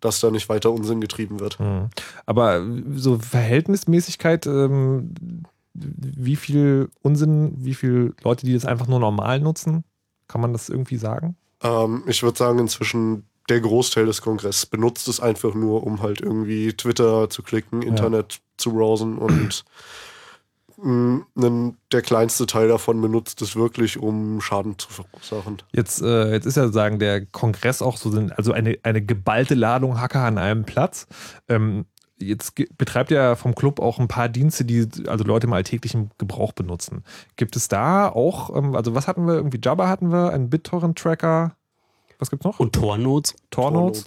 dass da nicht weiter Unsinn getrieben wird. Mhm. Aber so Verhältnismäßigkeit, ähm, wie viel Unsinn, wie viele Leute, die das einfach nur normal nutzen, kann man das irgendwie sagen? Ähm, ich würde sagen, inzwischen der Großteil des Kongresses benutzt es einfach nur, um halt irgendwie Twitter zu klicken, Internet ja. zu browsen und der kleinste Teil davon benutzt es wirklich, um Schaden zu verursachen. Jetzt, äh, jetzt ist ja sagen, der Kongress auch so, also eine, eine geballte Ladung Hacker an einem Platz. Ähm, jetzt betreibt ja vom Club auch ein paar Dienste, die also Leute im alltäglichen Gebrauch benutzen. Gibt es da auch, ähm, also was hatten wir? Irgendwie Jabba hatten wir, einen BitTorrent-Tracker, was gibt's noch? Und Tor-Notes. Tor-Notes.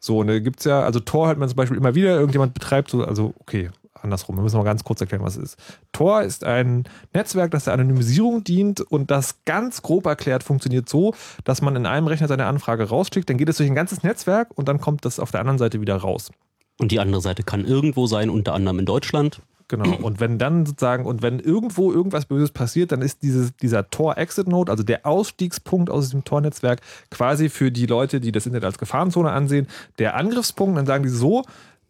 So, und da gibt es ja, also Tor hat man zum Beispiel immer wieder, irgendjemand betreibt so, also okay, andersrum, wir müssen mal ganz kurz erklären, was es ist. Tor ist ein Netzwerk, das der Anonymisierung dient und das ganz grob erklärt funktioniert so, dass man in einem Rechner seine Anfrage rausschickt, dann geht es durch ein ganzes Netzwerk und dann kommt das auf der anderen Seite wieder raus. Und die andere Seite kann irgendwo sein, unter anderem in Deutschland. Genau. Und wenn dann sozusagen, und wenn irgendwo irgendwas Böses passiert, dann ist dieses, dieser Tor-Exit-Node, also der Ausstiegspunkt aus diesem Tor-Netzwerk, quasi für die Leute, die das Internet als Gefahrenzone ansehen, der Angriffspunkt. Dann sagen die so,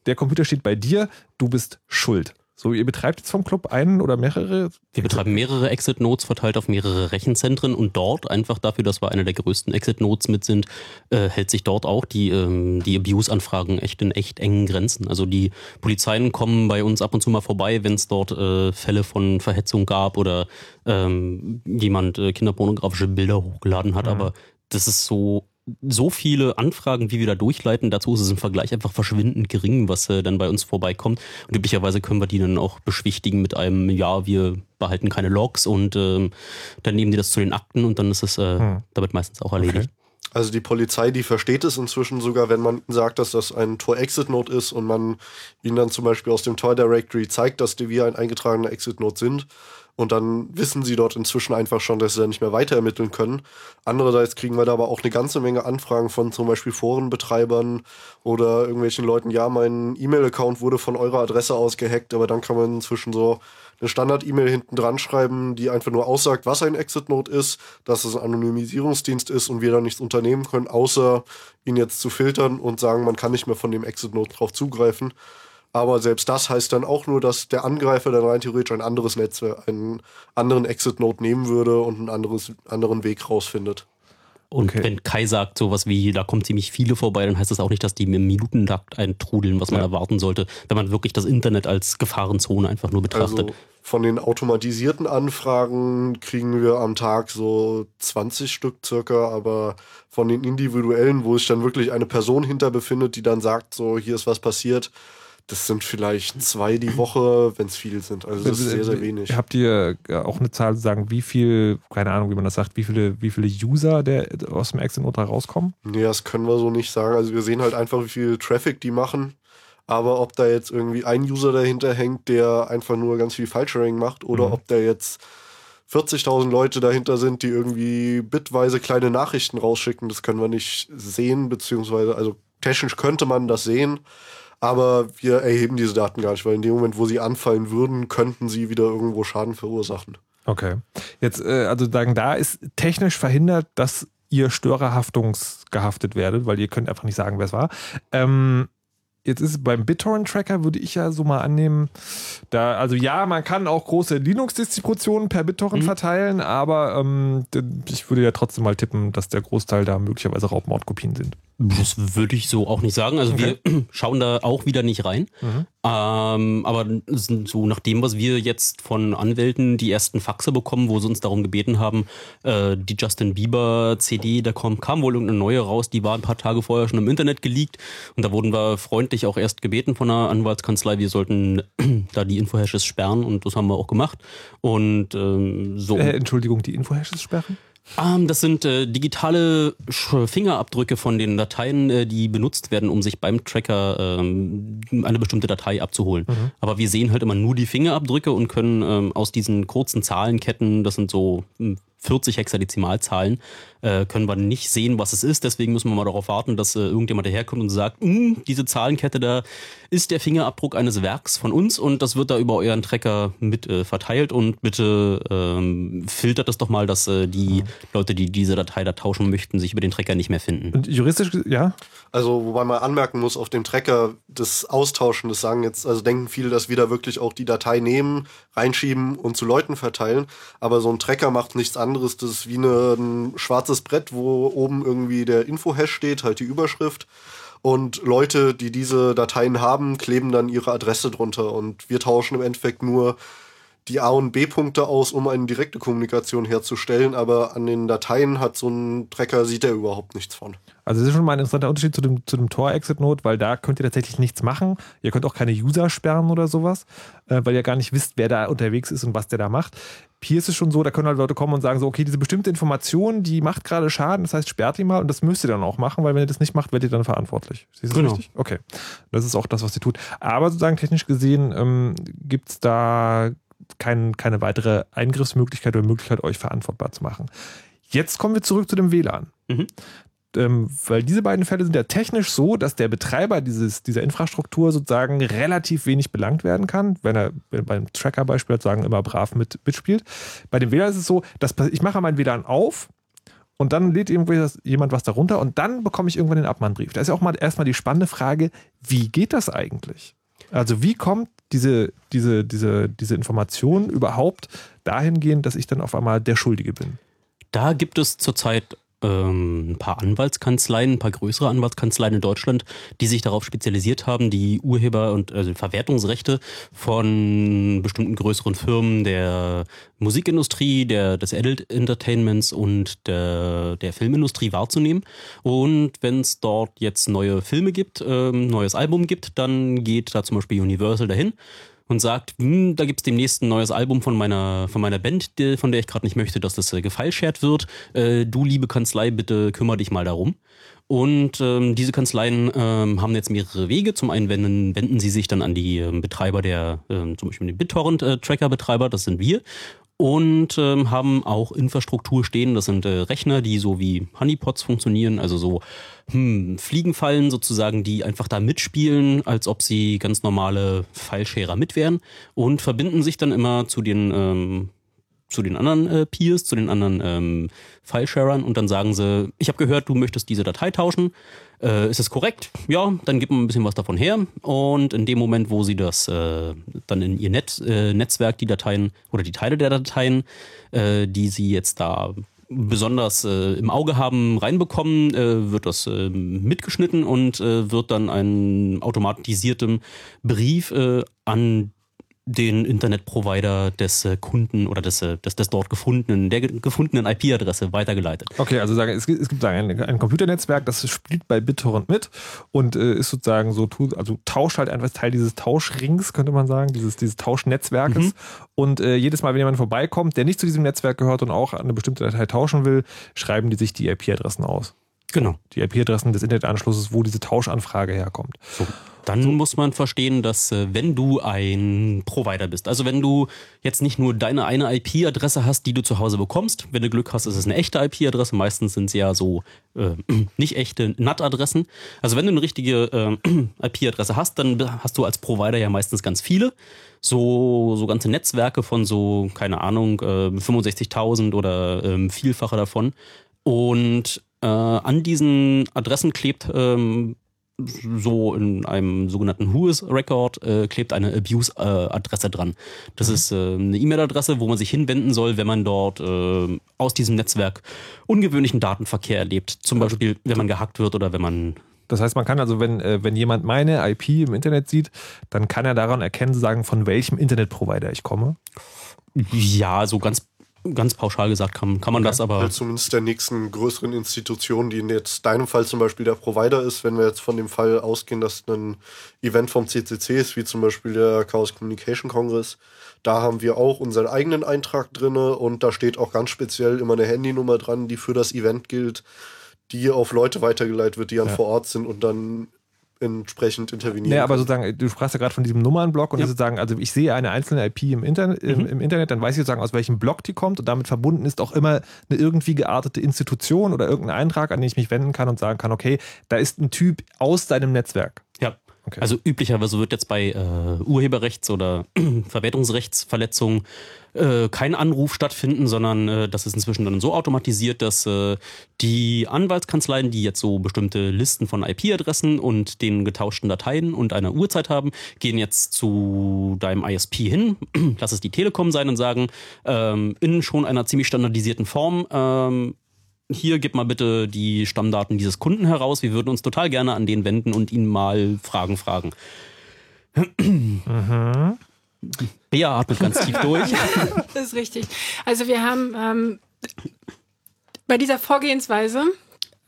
der Computer steht bei dir, du bist schuld. So, ihr betreibt jetzt vom Club einen oder mehrere? Wir betreiben mehrere Exit-Nodes verteilt auf mehrere Rechenzentren und dort, einfach dafür, dass wir einer der größten Exit-Nodes mit sind, äh, hält sich dort auch die, ähm, die Abuse-Anfragen echt in echt engen Grenzen. Also die Polizeien kommen bei uns ab und zu mal vorbei, wenn es dort äh, Fälle von Verhetzung gab oder ähm, jemand äh, kinderpornografische Bilder hochgeladen hat, mhm. aber das ist so so viele Anfragen, wie wir da durchleiten. Dazu ist es im Vergleich einfach verschwindend gering, was äh, dann bei uns vorbeikommt. Und üblicherweise können wir die dann auch beschwichtigen mit einem, ja, wir behalten keine Logs und ähm, dann nehmen die das zu den Akten und dann ist es äh, hm. damit meistens auch erledigt. Okay. Also die Polizei, die versteht es inzwischen sogar, wenn man sagt, dass das ein Tor-Exit-Node ist und man ihnen dann zum Beispiel aus dem Tor-Directory zeigt, dass wir ein eingetragener Exit-Node sind und dann wissen sie dort inzwischen einfach schon, dass sie da nicht mehr weiter ermitteln können. Andererseits kriegen wir da aber auch eine ganze Menge Anfragen von zum Beispiel Forenbetreibern oder irgendwelchen Leuten, ja, mein E-Mail-Account wurde von eurer Adresse aus gehackt, aber dann kann man inzwischen so eine Standard-E-Mail hinten dran schreiben, die einfach nur aussagt, was ein Exit-Node ist, dass es ein Anonymisierungsdienst ist und wir da nichts unternehmen können, außer ihn jetzt zu filtern und sagen, man kann nicht mehr von dem Exit-Node drauf zugreifen. Aber selbst das heißt dann auch nur, dass der Angreifer dann rein theoretisch ein anderes Netzwerk, einen anderen Exit-Node nehmen würde und einen anderes, anderen Weg rausfindet. Und okay. wenn Kai sagt sowas wie, da kommen ziemlich viele vorbei, dann heißt das auch nicht, dass die im Minutentakt eintrudeln, was man ja. erwarten sollte, wenn man wirklich das Internet als Gefahrenzone einfach nur betrachtet. Also von den automatisierten Anfragen kriegen wir am Tag so 20 Stück circa, aber von den individuellen, wo sich dann wirklich eine Person hinter befindet, die dann sagt, so hier ist was passiert, das sind vielleicht zwei die <clears throat> Woche, wenn es viel sind. Also das ist sehr, sehr wenig. Habt ihr äh, auch eine Zahl zu sagen, wie viel, keine Ahnung, wie man das sagt, wie viele, wie viele User der aus dem Exit Note rauskommen? Nee, das können wir so nicht sagen. Also wir sehen halt einfach, wie viel Traffic die machen. Aber ob da jetzt irgendwie ein User dahinter hängt, der einfach nur ganz viel File-Sharing macht, oder mhm. ob da jetzt 40.000 Leute dahinter sind, die irgendwie bitweise kleine Nachrichten rausschicken, das können wir nicht sehen, beziehungsweise, also technisch könnte man das sehen, aber wir erheben diese Daten gar nicht, weil in dem Moment, wo sie anfallen würden, könnten sie wieder irgendwo Schaden verursachen. Okay. Jetzt, äh, also sagen, da ist technisch verhindert, dass ihr störerhaftungsgehaftet werdet, weil ihr könnt einfach nicht sagen, wer es war. Ähm, Jetzt ist beim BitTorrent-Tracker, würde ich ja so mal annehmen, da, also ja, man kann auch große Linux-Distributionen per BitTorrent mhm. verteilen, aber ähm, ich würde ja trotzdem mal tippen, dass der Großteil da möglicherweise Raubmordkopien sind. Das würde ich so auch nicht sagen. Also Okay. wir <clears throat> schauen da auch wieder nicht rein. Mhm. Ähm, aber so nach dem, was wir jetzt von Anwälten die ersten Faxe bekommen, wo sie uns darum gebeten haben, äh, die Justin Bieber CD, da kam, kam wohl irgendeine neue raus, die war ein paar Tage vorher schon im Internet geleakt und da wurden wir freundlich auch erst gebeten von einer Anwaltskanzlei, wir sollten <clears throat> da die Infohashes sperren und das haben wir auch gemacht. Und ähm, so. Äh, Entschuldigung, die Info-Hashes sperren? Ähm, das sind äh, digitale Fingerabdrücke von den Dateien, äh, die benutzt werden, um sich beim Tracker ähm, eine bestimmte Datei abzuholen. Mhm. Aber wir sehen halt immer nur die Fingerabdrücke und können ähm, aus diesen kurzen Zahlenketten, das sind so hm, 40 Hexadezimalzahlen, äh, können wir nicht sehen, was es ist. Deswegen müssen wir mal darauf warten, dass äh, irgendjemand daherkommt und sagt, "Hm, diese Zahlenkette da ist der Fingerabdruck eines Werks von uns und das wird da über euren Tracker mit äh, verteilt und bitte ähm, filtert das doch mal, dass äh, die Leute, die diese Datei da tauschen möchten, sich über den Tracker nicht mehr finden. Und juristisch, ja? Also, wobei man anmerken muss, auf dem Tracker das Austauschen, das sagen jetzt, also denken viele, dass wir da wirklich auch die Datei nehmen, reinschieben und zu Leuten verteilen. Aber so ein Tracker macht nichts anderes. Das ist wie eine, ein schwarzes Brett, wo oben irgendwie der Info-Hash steht, halt die Überschrift. Und Leute, die diese Dateien haben, kleben dann ihre Adresse drunter. Und wir tauschen im Endeffekt nur die A- und B-Punkte aus, um eine direkte Kommunikation herzustellen. Aber an den Dateien hat so ein Tracker, sieht er überhaupt nichts von. Also das ist schon mal ein interessanter Unterschied zu dem, zu dem Tor-Exit-Node, weil da könnt ihr tatsächlich nichts machen. Ihr könnt auch keine User sperren oder sowas, äh, weil ihr gar nicht wisst, wer da unterwegs ist und was der da macht. Hier ist es schon so, da können halt Leute kommen und sagen so, okay, diese bestimmte Information, die macht gerade Schaden, das heißt, sperrt die mal und das müsst ihr dann auch machen, weil wenn ihr das nicht macht, werdet ihr dann verantwortlich. Siehst du das Genau. richtig? Okay. Das ist auch das, was sie tut. Aber sozusagen technisch gesehen ähm, gibt es da kein, keine weitere Eingriffsmöglichkeit oder Möglichkeit, euch verantwortbar zu machen. Jetzt kommen wir zurück zu dem WLAN Mhm. ähm, weil diese beiden Fälle sind ja technisch so, dass der Betreiber dieses, dieser Infrastruktur sozusagen relativ wenig belangt werden kann, wenn er beim Tracker-Beispiel sozusagen immer brav mit, mitspielt. Bei dem WLAN ist es so, dass ich mache mein WLAN auf und dann lädt irgendwie das- jemand was darunter und dann bekomme ich irgendwann den Abmahnbrief. Da ist ja auch mal erstmal die spannende Frage, wie geht das eigentlich? Also wie kommt diese, diese, diese, diese Information überhaupt dahingehend, dass ich dann auf einmal der Schuldige bin? Da gibt es zurzeit ähm, ein paar Anwaltskanzleien, ein paar größere Anwaltskanzleien in Deutschland, die sich darauf spezialisiert haben, die Urheber- und also Verwertungsrechte von bestimmten größeren Firmen der Musikindustrie, der, des Adult Entertainments und der, der Filmindustrie wahrzunehmen. Und wenn es dort jetzt neue Filme gibt, ähm, neues Album gibt, dann geht da zum Beispiel Universal dahin und sagt, hm, da gibt's demnächst ein neues Album von meiner, von meiner Band, von der ich gerade nicht möchte, dass das äh, gefeilshared wird. Äh, du, liebe Kanzlei, bitte kümmere dich mal darum. Und ähm, diese Kanzleien ähm, haben jetzt mehrere Wege. Zum einen wenden, wenden sie sich dann an die ähm, Betreiber der, ähm, zum Beispiel den BitTorrent-Tracker-Betreiber, das sind wir. Und ähm, haben auch Infrastruktur stehen. Das sind äh, Rechner, die so wie Honeypots funktionieren, also so hm, Fliegenfallen sozusagen, die einfach da mitspielen, als ob sie ganz normale Filescherer mit wären und verbinden sich dann immer zu den ähm, zu den anderen äh, Peers, zu den anderen ähm, Filesharern und dann sagen sie, ich habe gehört, du möchtest diese Datei tauschen. Äh, ist es korrekt? Ja, dann gib mal ein bisschen was davon her. Und in dem Moment, wo sie das äh, dann in ihr Net, äh, Netzwerk, die Dateien oder die Teile der Dateien, äh, die sie jetzt da besonders äh, im Auge haben, reinbekommen, äh, wird das mitgeschnitten und wird dann ein automatisiertem Brief an den Internetprovider des äh, Kunden oder des, äh, des, des dort gefundenen, der ge- gefundenen IP-Adresse weitergeleitet. Okay, also sagen, es gibt, es gibt ein, ein Computernetzwerk, das spielt bei BitTorrent mit und äh, ist sozusagen so, also tauscht halt einfach Teil dieses Tauschrings, könnte man sagen, dieses, dieses Tauschnetzwerkes. Mhm. Und äh, jedes Mal, wenn jemand vorbeikommt, der nicht zu diesem Netzwerk gehört und auch eine bestimmte Datei tauschen will, schreiben die sich die IP-Adressen aus. Genau. Die IP-Adressen des Internetanschlusses, wo diese Tauschanfrage herkommt. So. Dann muss man verstehen, dass äh, wenn du ein Provider bist, also wenn du jetzt nicht nur deine eine IP-Adresse hast, die du zu Hause bekommst, wenn du Glück hast, ist es eine echte IP-Adresse, meistens sind es ja so äh, <clears throat> nicht echte NAT-Adressen. Also wenn du eine richtige äh, <clears throat> IP-Adresse hast, dann hast du als Provider ja meistens ganz viele. So, so ganze Netzwerke von so, keine Ahnung, äh, 65.000 oder ähm, Vielfache davon. Und äh, an diesen Adressen klebt ähm, so in einem sogenannten Whois-Record äh, klebt eine Abuse-Adresse dran. Das ist äh, eine E-Mail-Adresse, wo man sich hinwenden soll, wenn man dort äh, aus diesem Netzwerk ungewöhnlichen Datenverkehr erlebt. Zum Beispiel, wenn man gehackt wird oder wenn man Das heißt, man kann also, wenn, äh, wenn jemand meine IP im Internet sieht, dann kann er daran erkennen, sagen, von welchem Internetprovider ich komme. Ja, so ganz, ganz pauschal gesagt kann, kann man das, aber Weil zumindest der nächsten größeren Institution, die in jetzt deinem Fall zum Beispiel der Provider ist, wenn wir jetzt von dem Fall ausgehen, dass ein Event vom CCC ist, wie zum Beispiel der Chaos Communication Congress, da haben wir auch unseren eigenen Eintrag drinne und da steht auch ganz speziell immer eine Handynummer dran, die für das Event gilt, die auf Leute weitergeleitet wird, die dann Ja. vor Ort sind und dann entsprechend intervenieren. Nee, aber sozusagen, du sprachst ja gerade von diesem Nummernblock und Ja. sozusagen, also ich sehe eine einzelne IP im Internet, im, Mhm. im Internet, dann weiß ich sozusagen, aus welchem Block die kommt und damit verbunden ist auch immer eine irgendwie geartete Institution oder irgendein Eintrag, an den ich mich wenden kann und sagen kann, okay, da ist ein Typ aus deinem Netzwerk. ja. Okay. Also üblicherweise wird jetzt bei äh, Urheberrechts- oder <clears throat> Verwertungsrechtsverletzungen äh, kein Anruf stattfinden, sondern äh, das ist inzwischen dann so automatisiert, dass äh, die Anwaltskanzleien, die jetzt so bestimmte Listen von IP-Adressen und den getauschten Dateien und einer Uhrzeit haben, gehen jetzt zu deinem ISP hin, <clears throat> lass es die Telekom sein und sagen, ähm, in schon einer ziemlich standardisierten Form, ähm, hier gib mal bitte die Stammdaten dieses Kunden heraus. Wir würden uns total gerne an den wenden und ihn mal Fragen fragen. Bea atmet ganz tief durch. <laughs> Das ist richtig. Also wir haben ähm, bei dieser Vorgehensweise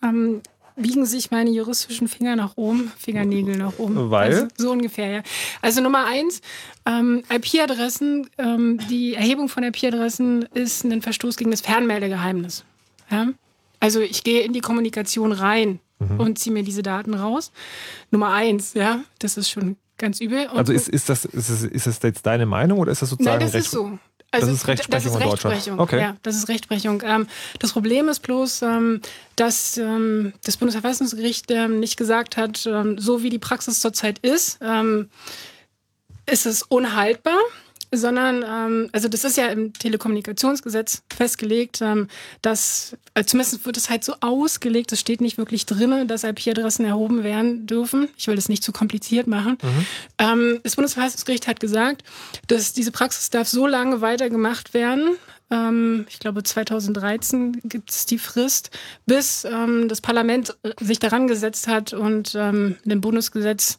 ähm, biegen sich meine juristischen Finger nach oben, Fingernägel nach oben. Weil? Also so ungefähr, ja. Also Nummer eins, ähm, IP-Adressen, ähm, die Erhebung von IP-Adressen ist ein Verstoß gegen das Fernmeldegeheimnis. Ja? Also ich gehe in die Kommunikation rein und ziehe mir diese Daten raus. Nummer eins, ja, das ist schon ganz übel. Und Also ist, ist, das, ist, das, ist das jetzt deine Meinung oder ist das sozusagen Nein, das Recht- ist so. Das Also, ist Rechtsprechung das ist in Deutschland. Rechtsprechung. Okay. Ja, das ist Rechtsprechung. Ähm, das Problem ist bloß, ähm, dass ähm, das Bundesverfassungsgericht ähm, nicht gesagt hat, ähm, so wie die Praxis zurzeit ist, ähm, ist es unhaltbar, sondern, ähm, also das ist ja im Telekommunikationsgesetz festgelegt, ähm, dass, äh, zumindest wird es halt so ausgelegt, es steht nicht wirklich drin, dass IP-Adressen erhoben werden dürfen. Ich will das nicht zu kompliziert machen. Ähm, das Bundesverfassungsgericht hat gesagt, dass diese Praxis darf so lange weitergemacht werden, ähm, ich glaube 2013 gibt es die Frist, bis ähm, das Parlament sich daran gesetzt hat und ähm, ein Bundesgesetz,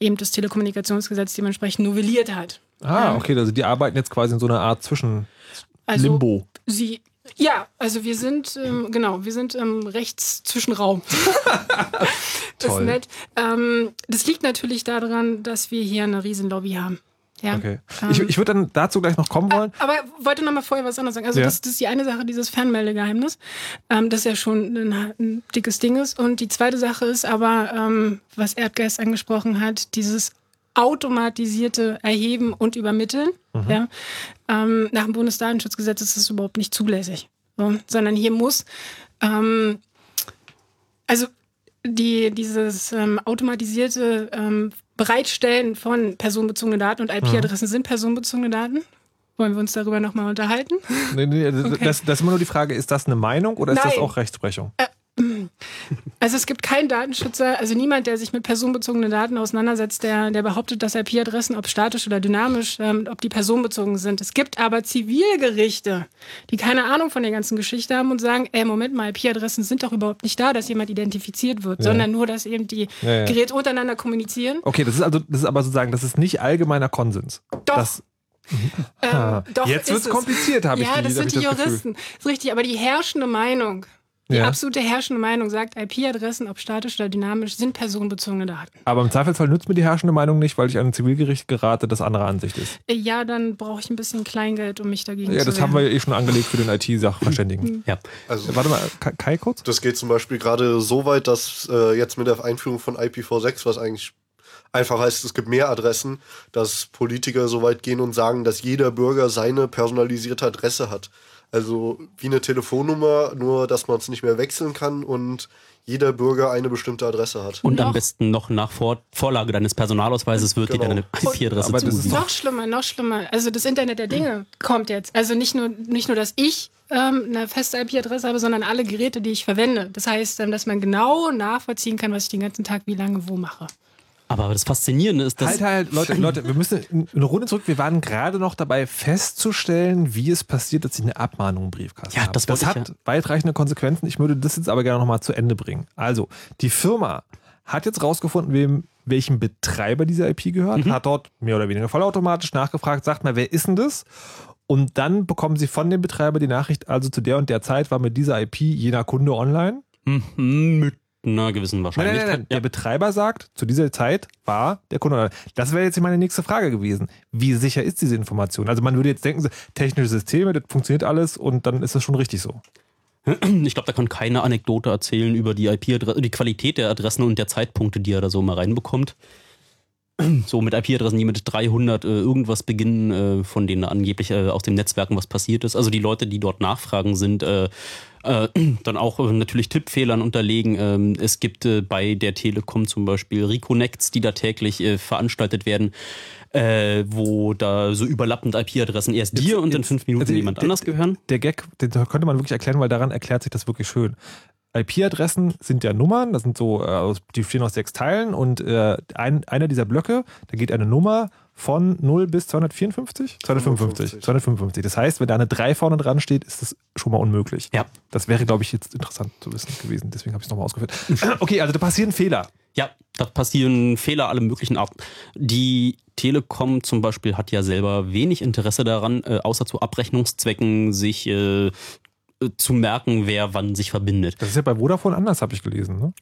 eben das Telekommunikationsgesetz dementsprechend novelliert hat. Ah, okay, also die arbeiten jetzt quasi in so einer Art zwischen Also Limbo. Sie, ja, also wir sind, ähm, genau, wir sind im Rechtszwischenraum. das <laughs> ist nett. Ähm, das liegt natürlich daran, dass wir hier eine Riesenlobby haben. Ja. Okay. Ähm, Ich, ich würde dann dazu gleich noch kommen wollen. aber wollte noch mal vorher was anderes sagen. Also Ja. das, das ist die eine Sache, dieses Fernmeldegeheimnis, ähm, das ja schon ein, ein dickes Ding ist. Und die zweite Sache ist aber, ähm, was Erdgeist angesprochen hat, dieses automatisierte Erheben und Übermitteln. Ja? Ähm, nach dem Bundesdatenschutzgesetz ist das überhaupt nicht zulässig. So, sondern hier muss, ähm, also die, dieses ähm, automatisierte ähm, Bereitstellen von personenbezogenen Daten und IP-Adressen sind personenbezogene Daten. Wollen wir uns darüber nochmal unterhalten? Nee, nee, das, <laughs> Okay. das, das ist immer nur die Frage, ist das eine Meinung oder ist das Nein. auch Rechtsprechung? <clears throat> Also es gibt keinen Datenschützer, also niemand, der sich mit personenbezogenen Daten auseinandersetzt, der, der behauptet, dass IP-Adressen, ob statisch oder dynamisch, ähm, ob die personenbezogen sind. Es gibt aber Zivilgerichte, die keine Ahnung von der ganzen Geschichte haben und sagen, ey, Moment mal, IP-Adressen sind doch überhaupt nicht da, dass jemand identifiziert wird, Ja. sondern nur, dass eben die Ja, ja. Geräte untereinander kommunizieren. Okay, das ist also, das ist aber sozusagen, das ist nicht allgemeiner Konsens. Doch. Das, Ähm, Ah, doch jetzt ist wird's es. kompliziert, habe ich Ja, die- das sind die das. Juristen. Ist richtig, aber die herrschende Meinung, die Ja. absolute herrschende Meinung sagt, IP-Adressen, ob statisch oder dynamisch, sind personenbezogene Daten. aber im Zweifelsfall nützt mir die herrschende Meinung nicht, weil ich einem Zivilgericht gerate, das andere Ansicht ist. Äh, Ja, dann brauche ich ein bisschen Kleingeld, um mich dagegen Ja, zu das wehren. haben wir ja eh schon angelegt für den IT-Sachverständigen. Ja. Also, Warte mal, Kai, Kai kurz? Das geht zum Beispiel gerade so weit, dass äh, jetzt mit der Einführung von IPv6, was eigentlich einfach heißt, es gibt mehr Adressen, dass Politiker so weit gehen und sagen, dass jeder Bürger seine personalisierte Adresse hat. Also wie eine Telefonnummer, nur dass man es nicht mehr wechseln kann und jeder Bürger eine bestimmte Adresse hat. Und am Noch- besten noch nach Vor Vorlage deines Personalausweises wird Genau. dir deine IP-Adresse Aber das ist zugewiesen. Noch schlimmer, noch schlimmer. Also das Internet der Dinge kommt jetzt. Also nicht nur, nicht nur dass ich ähm, eine feste IP-Adresse habe, sondern alle Geräte, die ich verwende. Das heißt, ähm, dass man genau nachvollziehen kann, was ich den ganzen Tag wie lange wo mache. Aber das Faszinierende ist, dass. Halt, halt, Leute, <laughs> Leute, wir müssen eine Runde zurück. Wir waren gerade noch dabei festzustellen, wie es passiert, dass ich eine Abmahnung im Briefkasten Ja, habe. das das hat ja. weitreichende Konsequenzen. Ich würde das jetzt aber gerne nochmal zu Ende bringen. Also, die Firma hat jetzt rausgefunden, wem, welchem Betreiber dieser IP gehört, Mhm. hat dort mehr oder weniger vollautomatisch nachgefragt, sagt mal, wer ist denn das? Und dann bekommen sie von dem Betreiber die Nachricht, also zu der und der Zeit war mit dieser IP jener Kunde online. Mhm, mit einer gewissen Wahrscheinlichkeit. nein, nein, nein. Der Betreiber sagt, zu dieser Zeit war der Kunde online. Das wäre jetzt meine nächste Frage gewesen. Wie sicher ist diese Information? Also man würde jetzt denken, technische Systeme, das funktioniert alles und dann ist das schon richtig so. <clears throat> Ich glaube, da kann keine Anekdote erzählen über die IP-Adresse, die Qualität der Adressen und der Zeitpunkte, die er da so mal reinbekommt. <clears throat> So mit IP-Adressen, die mit 300 äh, irgendwas beginnen, äh, von denen angeblich äh, aus den Netzwerken was passiert ist. Also die Leute, die dort nachfragen, sind äh, äh, <clears throat> dann auch äh, natürlich Tippfehlern unterlegen. Ähm, es gibt bei der Telekom zum Beispiel Reconnects, die da täglich veranstaltet werden, äh, wo da so überlappend IP-Adressen erst dir und in fünf Minuten also jemand der- anders gehören. Der Gag, den könnte man wirklich erklären, weil daran erklärt sich das wirklich schön. IP-Adressen sind ja Nummern, das sind so, äh, die bestehen aus sechs Teilen und äh, ein, einer dieser Blöcke, da geht eine Nummer von 0 bis 254? 255. 255. Das heißt, wenn da eine 3 vorne dran steht, ist das schon mal unmöglich. Ja. Das wäre, glaube ich, jetzt interessant zu wissen gewesen. Deswegen habe ich es nochmal ausgeführt. <clears throat> Okay, also da passieren Fehler. Ja, da passieren Fehler aller möglichen Arten. Die Telekom zum Beispiel hat ja selber wenig Interesse daran, äh, außer zu Abrechnungszwecken sich äh, zu merken, wer wann sich verbindet. Das ist ja bei Vodafone anders, habe ich gelesen. Ne?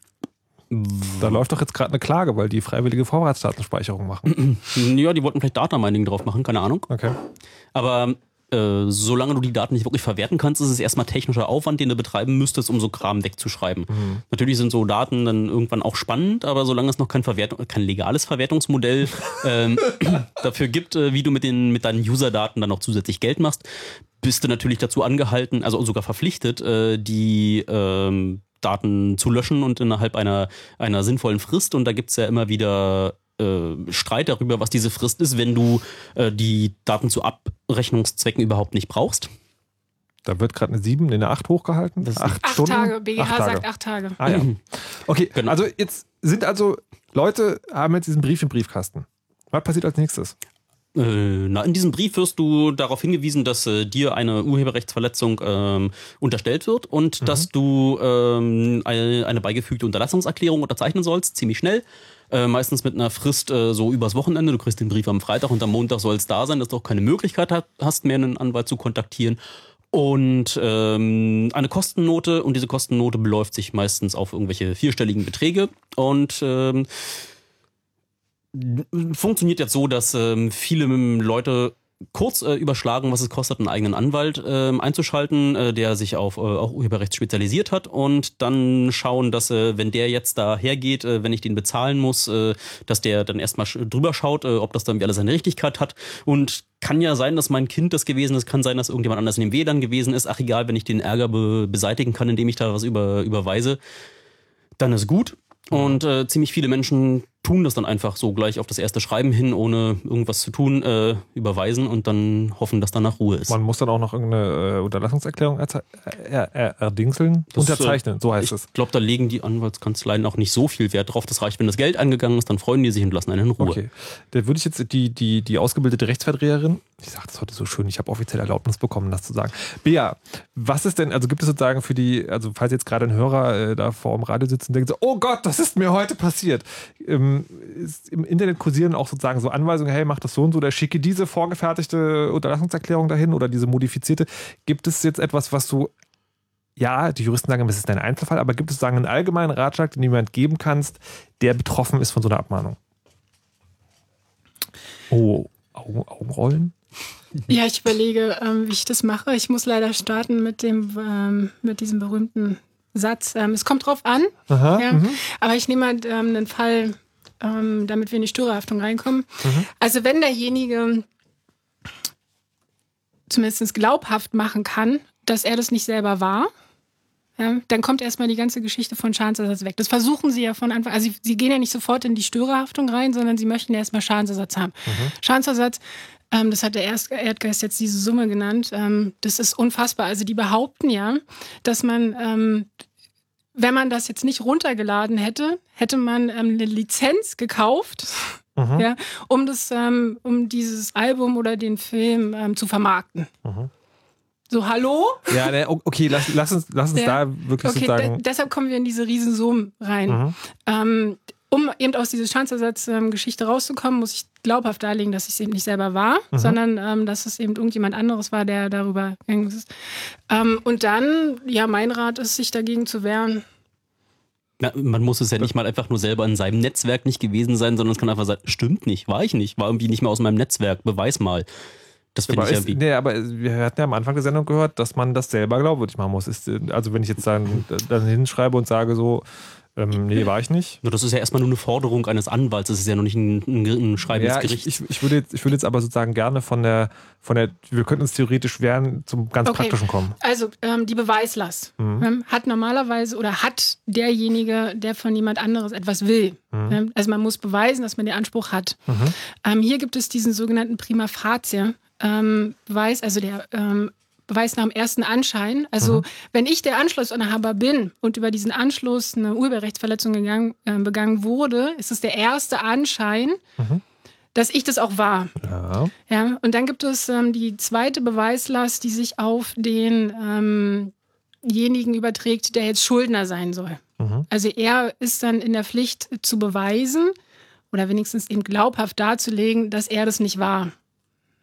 Da läuft doch jetzt gerade eine Klage, weil die freiwillige Vorratsdatenspeicherung machen. <clears throat> Ja, die wollten vielleicht Datamining drauf machen, keine Ahnung. Okay. Aber äh, solange du die Daten nicht wirklich verwerten kannst, ist es erstmal technischer Aufwand, den du betreiben müsstest, um so Kram wegzuschreiben. Natürlich sind so Daten dann irgendwann auch spannend, aber solange es noch kein, Verwertung, kein legales Verwertungsmodell ähm, <laughs> dafür gibt, äh, wie du mit, den, mit deinen User-Daten dann noch zusätzlich Geld machst, bist du natürlich dazu angehalten, also sogar verpflichtet, äh, die ähm, Daten zu löschen und innerhalb einer, einer sinnvollen Frist. Und da gibt's ja immer wieder äh, Streit darüber, was diese Frist ist, wenn du äh, die Daten zu Abrechnungszwecken überhaupt nicht brauchst. Da wird gerade eine 7, eine 8 hochgehalten. Das ist- acht, Acht Stunden. Tage, BGH Acht Tage. sagt acht Tage. Ah ja. Okay, Genau. also jetzt sind also Leute haben jetzt diesen Brief im Briefkasten. Was passiert als nächstes? Äh, na, in diesem Brief wirst du darauf hingewiesen, dass äh, dir eine Urheberrechtsverletzung ähm, unterstellt wird und dass du ähm, eine, eine beigefügte Unterlassungserklärung unterzeichnen sollst, ziemlich schnell. Äh, meistens mit einer Frist äh, so übers Wochenende. Du kriegst den Brief am Freitag und am Montag soll es da sein, dass du auch keine Möglichkeit hat, hast, mehr einen Anwalt zu kontaktieren. Und ähm, eine Kostennote und diese Kostennote beläuft sich meistens auf irgendwelche vierstelligen Beträge. Und ähm, funktioniert jetzt so, dass ähm, viele ähm, Leute kurz äh, überschlagen, was es kostet, einen eigenen Anwalt ähm, einzuschalten, äh, der sich auf äh, auch Urheberrecht spezialisiert hat und dann schauen, dass äh, wenn der jetzt da hergeht, äh, wenn ich den bezahlen muss, äh, dass der dann erstmal drüber schaut, äh, ob das dann wie alles seine Richtigkeit hat und kann ja sein, dass mein Kind das gewesen ist, kann sein, dass irgendjemand anders in dem WLAN gewesen ist. Ach egal, wenn ich den Ärger be beseitigen kann, indem ich da was über überweise, dann ist gut. Und äh, ziemlich viele Menschen tun das dann einfach so gleich auf das erste Schreiben hin, ohne irgendwas zu tun, äh, überweisen und dann hoffen, dass danach Ruhe ist. Man muss dann auch noch irgendeine äh, Unterlassungserklärung äh, äh, erdingseln, Das, unterzeichnen, so heißt ich es. Ich glaube, da legen die Anwaltskanzleien auch nicht so viel Wert drauf. Das reicht, wenn das Geld angegangen ist, dann freuen die sich und lassen einen in Ruhe. Okay. Da würde ich jetzt die, die, die ausgebildete Rechtsvertreterin, ich sage das heute so schön, ich habe offiziell Erlaubnis bekommen, das zu sagen. Bea, was ist denn, also gibt es sozusagen für die, also falls jetzt gerade ein Hörer äh, da vor dem Radio sitzt und denkt so, oh Gott, das ist mir heute passiert. Ähm, ist Im Internet kursieren auch sozusagen so Anweisungen, hey, mach das so und so, oder schicke diese vorgefertigte Unterlassungserklärung dahin oder diese modifizierte. Gibt es jetzt etwas, was du ja, die Juristen sagen, es ist ein Einzelfall, aber gibt es sozusagen einen allgemeinen Ratschlag, den du jemand geben kannst, der betroffen ist von so einer Abmahnung? Oh, Augen, Augenrollen? Ja, ich überlege, ähm, wie ich das mache. Ich muss leider starten mit dem, ähm, mit diesem berühmten Satz. Ähm, es kommt drauf an. Aha, ja. mhm. Aber ich nehme mal ähm, einen Fall, ähm, damit wir in die Störerhaftung reinkommen. Mhm. Also wenn derjenige zumindest glaubhaft machen kann, dass er das nicht selber war, ja, dann kommt erstmal die ganze Geschichte von Schadensersatz weg. Das versuchen sie ja von Anfang Also sie, sie gehen ja nicht sofort in die Störerhaftung rein, sondern sie möchten erstmal Schadensersatz haben. Schadensersatz, ähm, das hat der Erst Erdgeist jetzt diese Summe genannt, ähm, das ist unfassbar. Also die behaupten ja, dass man ähm, wenn man das jetzt nicht runtergeladen hätte, hätte man ähm, eine Lizenz gekauft, Mhm. ja, um das, ähm, um dieses Album oder den Film ähm, zu vermarkten. Mhm. So, hallo? Ja, ne, okay, lass, lass uns, lass uns Ja. da wirklich Okay, de deshalb kommen wir in diese Riesensummen rein. Mhm. Um eben aus dieser Schadensersatzgeschichte rauszukommen, muss ich glaubhaft darlegen, dass ich es eben nicht selber war, Mhm. sondern ähm, dass es eben irgendjemand anderes war, der darüber gegangen ist. Ähm, und dann, ja, mein Rat ist, sich dagegen zu wehren. Na, man muss es ja nicht mal einfach nur selber in seinem Netzwerk nicht gewesen sein, sondern es kann einfach sein, stimmt nicht, war ich nicht, war irgendwie nicht mehr aus meinem Netzwerk, beweis mal. Das finde Aber, ich ist, irgendwie. nee, aber wir hatten ja am Anfang der Sendung gehört, dass man das selber glaubwürdig machen muss. Ist, also wenn ich jetzt dann, dann hinschreibe und sage so, ähm, nee, war ich nicht. <laughs> Nur das ist ja erstmal nur eine Forderung eines Anwalts, das ist ja noch nicht ein, ein, ein Schreiben Ja, des ich, Gerichts. ich, ich, würde jetzt, ich würde jetzt aber sozusagen gerne von der, von der, wir könnten uns theoretisch wehren, zum ganz Okay. Praktischen kommen. Also ähm, die Beweislast Mhm. ähm, hat normalerweise oder hat derjenige, der von jemand anderes etwas will. Mhm. Ähm, also man muss beweisen, dass man den Anspruch hat. Mhm. Ähm, hier gibt es diesen sogenannten Prima Facie ähm, Beweis, also der ähm, Beweis nach dem ersten Anschein. Also Mhm. wenn ich der Anschlussinhaber bin und über diesen Anschluss eine Urheberrechtsverletzung gegangen, äh, begangen wurde, ist es der erste Anschein, Mhm. dass ich das auch war. Ja. Ja, und dann gibt es ähm, die zweite Beweislast, die sich auf denjenigen überträgt, der jetzt Schuldner sein soll. Mhm. Also er ist dann in der Pflicht zu beweisen oder wenigstens eben glaubhaft darzulegen, dass er das nicht war.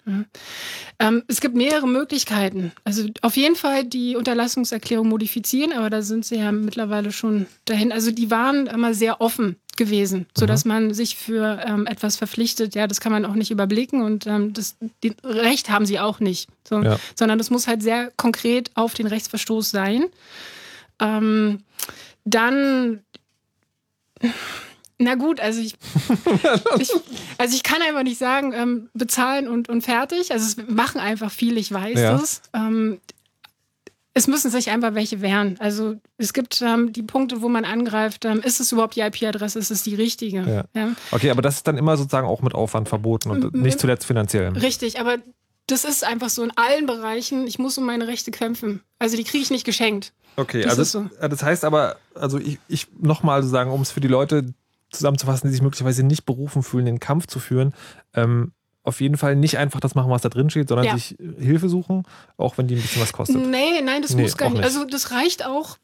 Ja. Ähm, es gibt mehrere Möglichkeiten. Also auf jeden Fall die Unterlassungserklärung modifizieren, aber da sind sie ja mittlerweile schon dahin. Also die waren immer sehr offen gewesen, sodass man sich für ähm, etwas verpflichtet. Ja, das kann man auch nicht überblicken und ähm, das Recht haben sie auch nicht. So, Ja. Sondern das muss halt sehr konkret auf den Rechtsverstoß sein. Ähm, dann, na gut, also ich, <laughs> ich, also ich kann einfach nicht sagen, ähm, bezahlen und, und fertig. Also es machen einfach viele, ich weiß Ja. das. Ähm, es müssen sich einfach welche wehren. Also es gibt ähm, die Punkte, wo man angreift, ähm, ist es überhaupt die IP-Adresse, ist es die richtige? Ja. Ja. Okay, aber das ist dann immer sozusagen auch mit Aufwand verboten und M- nicht zuletzt finanziell. Richtig, aber das ist einfach so in allen Bereichen, ich muss um meine Rechte kämpfen. Also die kriege ich nicht geschenkt. Okay, Das also so. das heißt aber, also ich, ich nochmal sozusagen, um es für die Leute zusammenzufassen, die sich möglicherweise nicht berufen fühlen, den Kampf zu führen, ähm, auf jeden Fall nicht einfach das machen, was da drin steht, sondern Ja. sich Hilfe suchen, auch wenn die ein bisschen was kostet. Nee, nein, das Nee, muss gar nicht. nicht. Also das reicht auch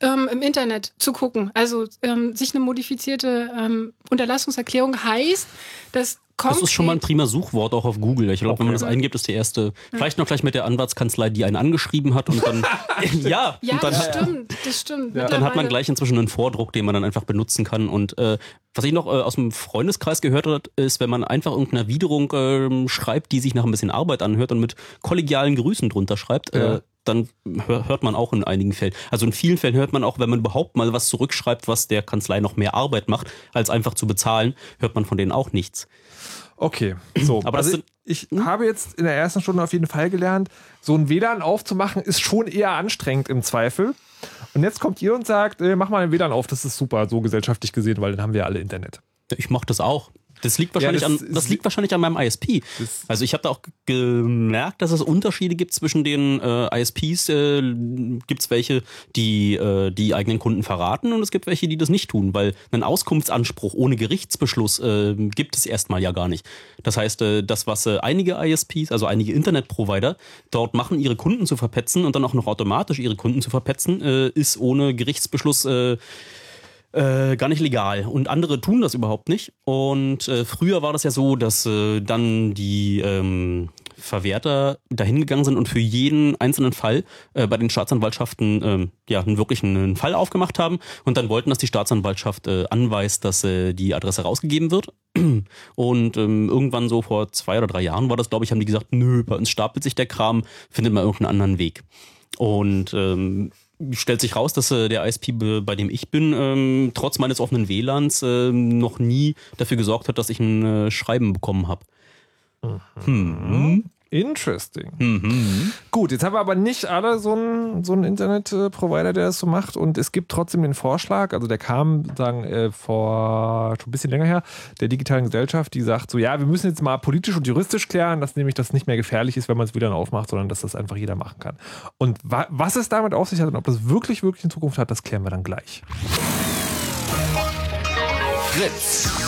ähm, im Internet zu gucken. Also ähm, sich eine modifizierte ähm, Unterlassungserklärung heißt, dass Das ist schon mal ein prima Suchwort auch auf Google. Ich glaube, wenn man das Okay. eingibt, ist die erste. Vielleicht noch gleich mit der Anwaltskanzlei, die einen angeschrieben hat und dann. <laughs> <laughs> ja, Ja, und dann, das stimmt, das stimmt. dann hat man gleich inzwischen einen Vordruck, den man dann einfach benutzen kann. Und äh, was ich noch äh, aus dem Freundeskreis gehört habe, ist, wenn man einfach irgendeine Erwiderung ähm, schreibt, die sich nach ein bisschen Arbeit anhört und mit kollegialen Grüßen drunter schreibt, Ja. Dann hör, hört man auch in einigen Fällen. Also in vielen Fällen hört man auch, wenn man überhaupt mal was zurückschreibt, was der Kanzlei noch mehr Arbeit macht, als einfach zu bezahlen, hört man von denen auch nichts. Okay, so. Aber also sind- ich habe jetzt in der ersten Stunde auf jeden Fall gelernt, so ein WLAN aufzumachen ist schon eher anstrengend im Zweifel. Und jetzt kommt ihr und sagt, äh, mach mal ein WLAN auf, das ist super, so gesellschaftlich gesehen, weil dann haben wir alle Internet. Ich mach das auch. Das liegt wahrscheinlich, das an, das liegt wahrscheinlich an meinem ISP. Also ich habe da auch gemerkt, dass es Unterschiede gibt zwischen den äh, ISPs. Äh, gibt es welche, die äh, die eigenen Kunden verraten und es gibt welche, die das nicht tun, weil einen Auskunftsanspruch ohne Gerichtsbeschluss äh, gibt es erstmal ja gar nicht. Das heißt, äh, das, was äh, einige ISPs, also einige Internetprovider, dort machen, ihre Kunden zu verpetzen und dann auch noch automatisch ihre Kunden zu verpetzen, äh, ist ohne Gerichtsbeschluss äh, äh, gar nicht legal. Und andere tun das überhaupt nicht. Und äh, früher war das ja so, dass äh, dann die ähm, Verwerter dahin gegangen sind und für jeden einzelnen Fall äh, bei den Staatsanwaltschaften ähm, ja einen wirklichen einen Fall aufgemacht haben und dann wollten, dass die Staatsanwaltschaft äh, anweist, dass äh, die Adresse rausgegeben wird. Und ähm, irgendwann so vor zwei oder drei Jahren war das, glaube ich, haben die gesagt, nö, bei uns stapelt sich der Kram, findet mal irgendeinen anderen Weg. Und ähm, stellt sich raus, dass äh, der ISP, be- bei dem ich bin, ähm, trotz meines offenen WLANs ähm, noch nie dafür gesorgt hat, dass ich ein äh, Schreiben bekommen habe. Hm. Interesting. Mhm. Gut, jetzt haben wir aber nicht alle so einen so Internet-Provider, der das so macht. Und es gibt trotzdem den Vorschlag, also der kam sagen, äh, vor schon ein bisschen länger her, der digitalen Gesellschaft, die sagt so, ja, wir müssen jetzt mal politisch und juristisch klären, dass nämlich das nicht mehr gefährlich ist, wenn man es wieder aufmacht, sondern dass das einfach jeder machen kann. Und wa was es damit auf sich hat und ob das wirklich, wirklich in Zukunft hat, das klären wir dann gleich. Fritz.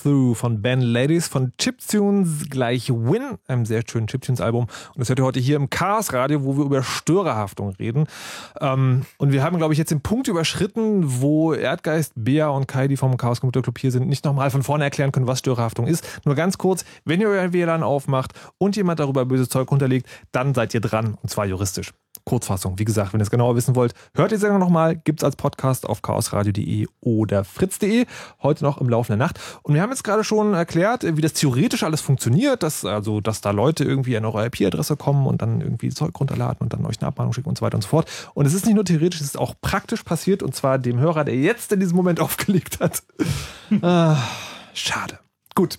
Breakthrough von Ben Ladies von Chiptunes gleich Win, einem sehr schönen Chiptunes-Album. Und das hört ihr heute hier im Chaos Radio, wo wir über Störerhaftung reden. Ähm, und wir haben, glaube ich, jetzt den Punkt überschritten, wo Erdgeist, Bea und Kai, die vom Chaos Computer Club hier sind, nicht nochmal von vorne erklären können, was Störerhaftung ist. Nur ganz kurz, wenn ihr euer WLAN aufmacht und jemand darüber böses Zeug runterlegt, dann seid ihr dran. Und zwar juristisch. Kurzfassung. Wie gesagt, wenn ihr es genauer wissen wollt, hört die Sendung nochmal. Gibt es als Podcast auf chaosradio.de oder fritz.de. Heute noch im Laufe der Nacht. Und wir haben jetzt gerade schon erklärt, wie das theoretisch alles funktioniert. Dass, also, dass da Leute irgendwie an eure IP-Adresse kommen und dann irgendwie Zeug runterladen und dann euch eine Abmahnung schicken und so weiter und so fort. Und es ist nicht nur theoretisch, es ist auch praktisch passiert. Und zwar dem Hörer, der jetzt in diesem Moment <laughs> aufgelegt hat. ah, schade. Gut.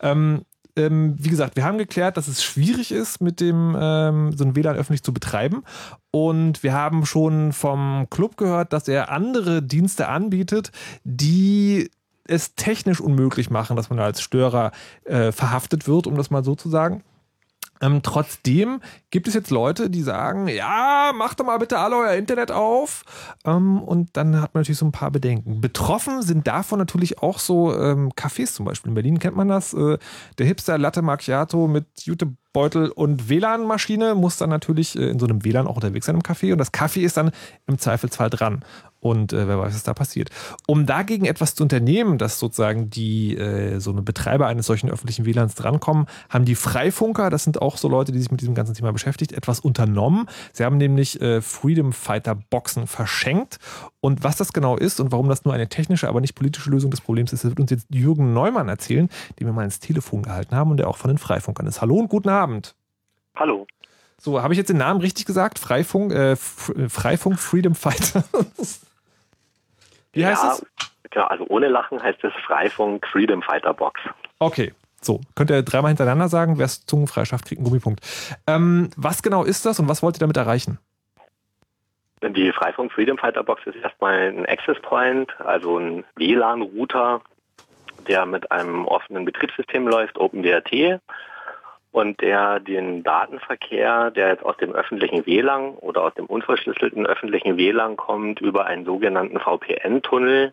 Ähm, ähm, wie gesagt, wir haben geklärt, dass es schwierig ist, mit dem ähm, so ein WLAN öffentlich zu betreiben. Und wir haben schon vom Club gehört, dass er andere Dienste anbietet, die es technisch unmöglich machen, dass man als Störer äh, verhaftet wird, um das mal so zu sagen. Ähm, trotzdem gibt es jetzt Leute, die sagen, ja, macht doch mal bitte alle euer Internet auf. Ähm, und dann hat man natürlich so ein paar Bedenken. Betroffen sind davon natürlich auch so ähm, Cafés zum Beispiel. In Berlin kennt man das. Äh, der Hipster Latte Macchiato mit Jutebeutel und WLAN-Maschine muss dann natürlich äh, in so einem WLAN auch unterwegs sein im Café. Und das Kaffee ist dann im Zweifelsfall dran. Und äh, wer weiß, was da passiert. Um dagegen etwas zu unternehmen, dass sozusagen die äh, so eine Betreiber eines solchen öffentlichen WLANs drankommen, haben die Freifunker, das sind auch so Leute, die sich mit diesem ganzen Thema beschäftigt, etwas unternommen. Sie haben nämlich äh, Freedom Fighter Boxen verschenkt. Und was das genau ist und warum das nur eine technische, aber nicht politische Lösung des Problems ist, das wird uns jetzt Jürgen Neumann erzählen, den wir mal ins Telefon gehalten haben und der auch von den Freifunkern ist. Hallo und guten Abend. Hallo. So, habe ich jetzt den Namen richtig gesagt? Freifunk, äh, Freifunk Freedom Fighter. <laughs> Wie heißt ja, es? Genau, also ohne Lachen heißt es Freifunk Freedom Fighter Box. Okay, so. Könnt ihr dreimal hintereinander sagen, wer es zungenfrei schafft, kriegt einen Gummipunkt. Ähm, was genau ist das und was wollt ihr damit erreichen? Die Freifunk Freedom Fighter Box ist erstmal ein Access Point, also ein WLAN-Router, der mit einem offenen Betriebssystem läuft, OpenWRT und der den Datenverkehr, der jetzt aus dem öffentlichen WLAN oder aus dem unverschlüsselten öffentlichen WLAN kommt, über einen sogenannten VPN-Tunnel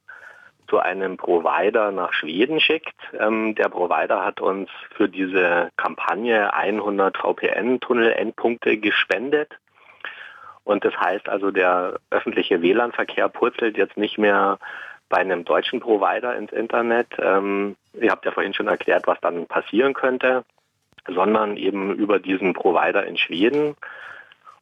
zu einem Provider nach Schweden schickt. Ähm, der Provider hat uns für diese Kampagne 100 VPN-Tunnel-Endpunkte gespendet. Und das heißt also, der öffentliche WLAN-Verkehr purzelt jetzt nicht mehr bei einem deutschen Provider ins Internet. Ähm, ihr habt ja vorhin schon erklärt, was dann passieren könnte sondern eben über diesen Provider in Schweden.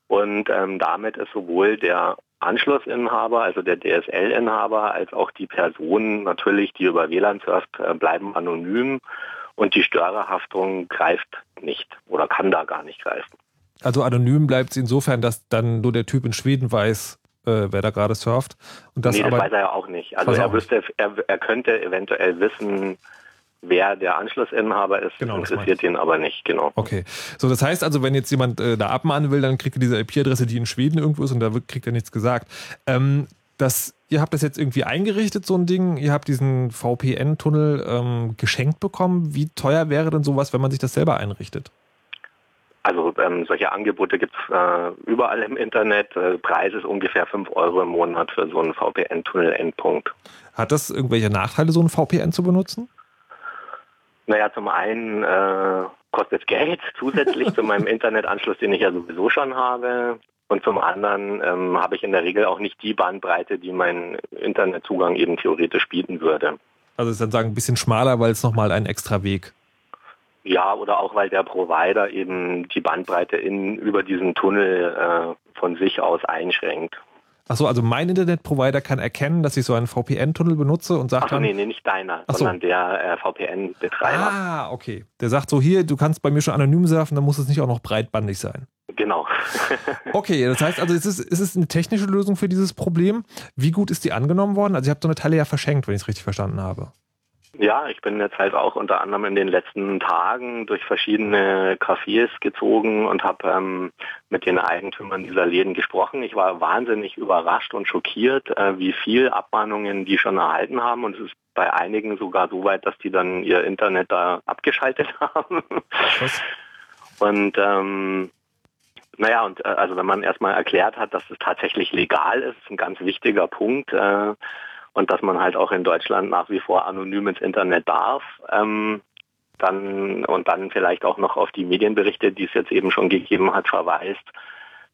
Und ähm, damit ist sowohl der Anschlussinhaber, also der DSL-Inhaber, als auch die Person natürlich, die über WLAN surft, äh, bleiben anonym und die Störerhaftung greift nicht oder kann da gar nicht greifen. Also anonym bleibt es insofern, dass dann nur der Typ in Schweden weiß, äh, wer da gerade surft. Und das nee, das weiß er ja auch nicht. Also er wüsste, er, er könnte eventuell wissen, wer der Anschlussinhaber ist, genau, interessiert ihn aber nicht, genau. Okay. So, das heißt also, wenn jetzt jemand äh, da abmahnen will, dann kriegt er diese IP-Adresse, die in Schweden irgendwo ist und da kriegt er nichts gesagt. Ähm, das, ihr habt das jetzt irgendwie eingerichtet, so ein Ding. Ihr habt diesen VPN-Tunnel ähm, geschenkt bekommen. Wie teuer wäre denn sowas, wenn man sich das selber einrichtet? Also ähm, solche Angebote gibt es äh, überall im Internet. Äh, Preis ist ungefähr 5 Euro im Monat für so einen VPN-Tunnel-Endpunkt. Hat das irgendwelche Nachteile, so einen VPN zu benutzen? Naja, zum einen äh, kostet es Geld zusätzlich zu meinem <laughs> Internetanschluss, den ich ja sowieso schon habe. Und zum anderen ähm, habe ich in der Regel auch nicht die Bandbreite, die mein Internetzugang eben theoretisch bieten würde. Also ist dann sagen ein bisschen schmaler, weil es nochmal ein extra Weg. Ja, oder auch weil der Provider eben die Bandbreite in, über diesen Tunnel äh, von sich aus einschränkt. Achso, also mein Internetprovider kann erkennen, dass ich so einen VPN-Tunnel benutze und sagt Ach so, dann... nee, nee, nicht deiner, Ach sondern der äh, VPN-Betreiber. Ah, okay. Der sagt so, hier, du kannst bei mir schon anonym surfen, dann muss es nicht auch noch breitbandig sein. Genau. <laughs> <laughs> okay, das heißt also, es ist, es ist eine technische Lösung für dieses Problem. Wie gut ist die angenommen worden? Also ihr habt so eine Teile ja verschenkt, wenn ich es richtig verstanden habe. Ja, ich bin jetzt halt auch unter anderem in den letzten Tagen durch verschiedene Cafés gezogen und habe ähm, mit den Eigentümern dieser Läden gesprochen. Ich war wahnsinnig überrascht und schockiert, äh, wie viel Abmahnungen die schon erhalten haben. Und es ist bei einigen sogar so weit, dass die dann ihr Internet da abgeschaltet <laughs> haben. Was? Und ähm, naja, und äh, also wenn man erstmal erklärt hat, dass es tatsächlich legal ist, ist ein ganz wichtiger Punkt. Äh, und dass man halt auch in Deutschland nach wie vor anonym ins Internet darf. Ähm, dann und dann vielleicht auch noch auf die Medienberichte, die es jetzt eben schon gegeben hat, verweist,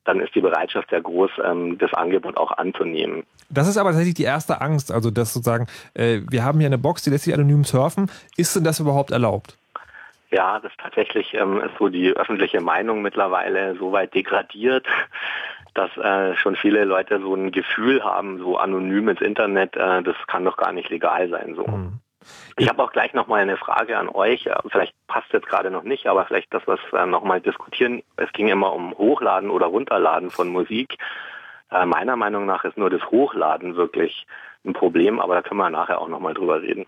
dann ist die Bereitschaft sehr groß, ähm, das Angebot auch anzunehmen. Das ist aber tatsächlich die erste Angst, also dass sozusagen, äh, wir haben hier eine Box, die lässt sich anonym surfen. Ist denn das überhaupt erlaubt? Ja, das tatsächlich ähm, ist so die öffentliche Meinung mittlerweile so weit degradiert, dass äh, schon viele Leute so ein Gefühl haben, so anonym ins Internet, äh, das kann doch gar nicht legal sein. So. Mhm. Ich habe auch gleich nochmal eine Frage an euch. Äh, vielleicht passt jetzt gerade noch nicht, aber vielleicht das, was wir nochmal diskutieren. Es ging immer um Hochladen oder Runterladen von Musik. Äh, meiner Meinung nach ist nur das Hochladen wirklich ein Problem, aber da können wir nachher auch nochmal drüber reden.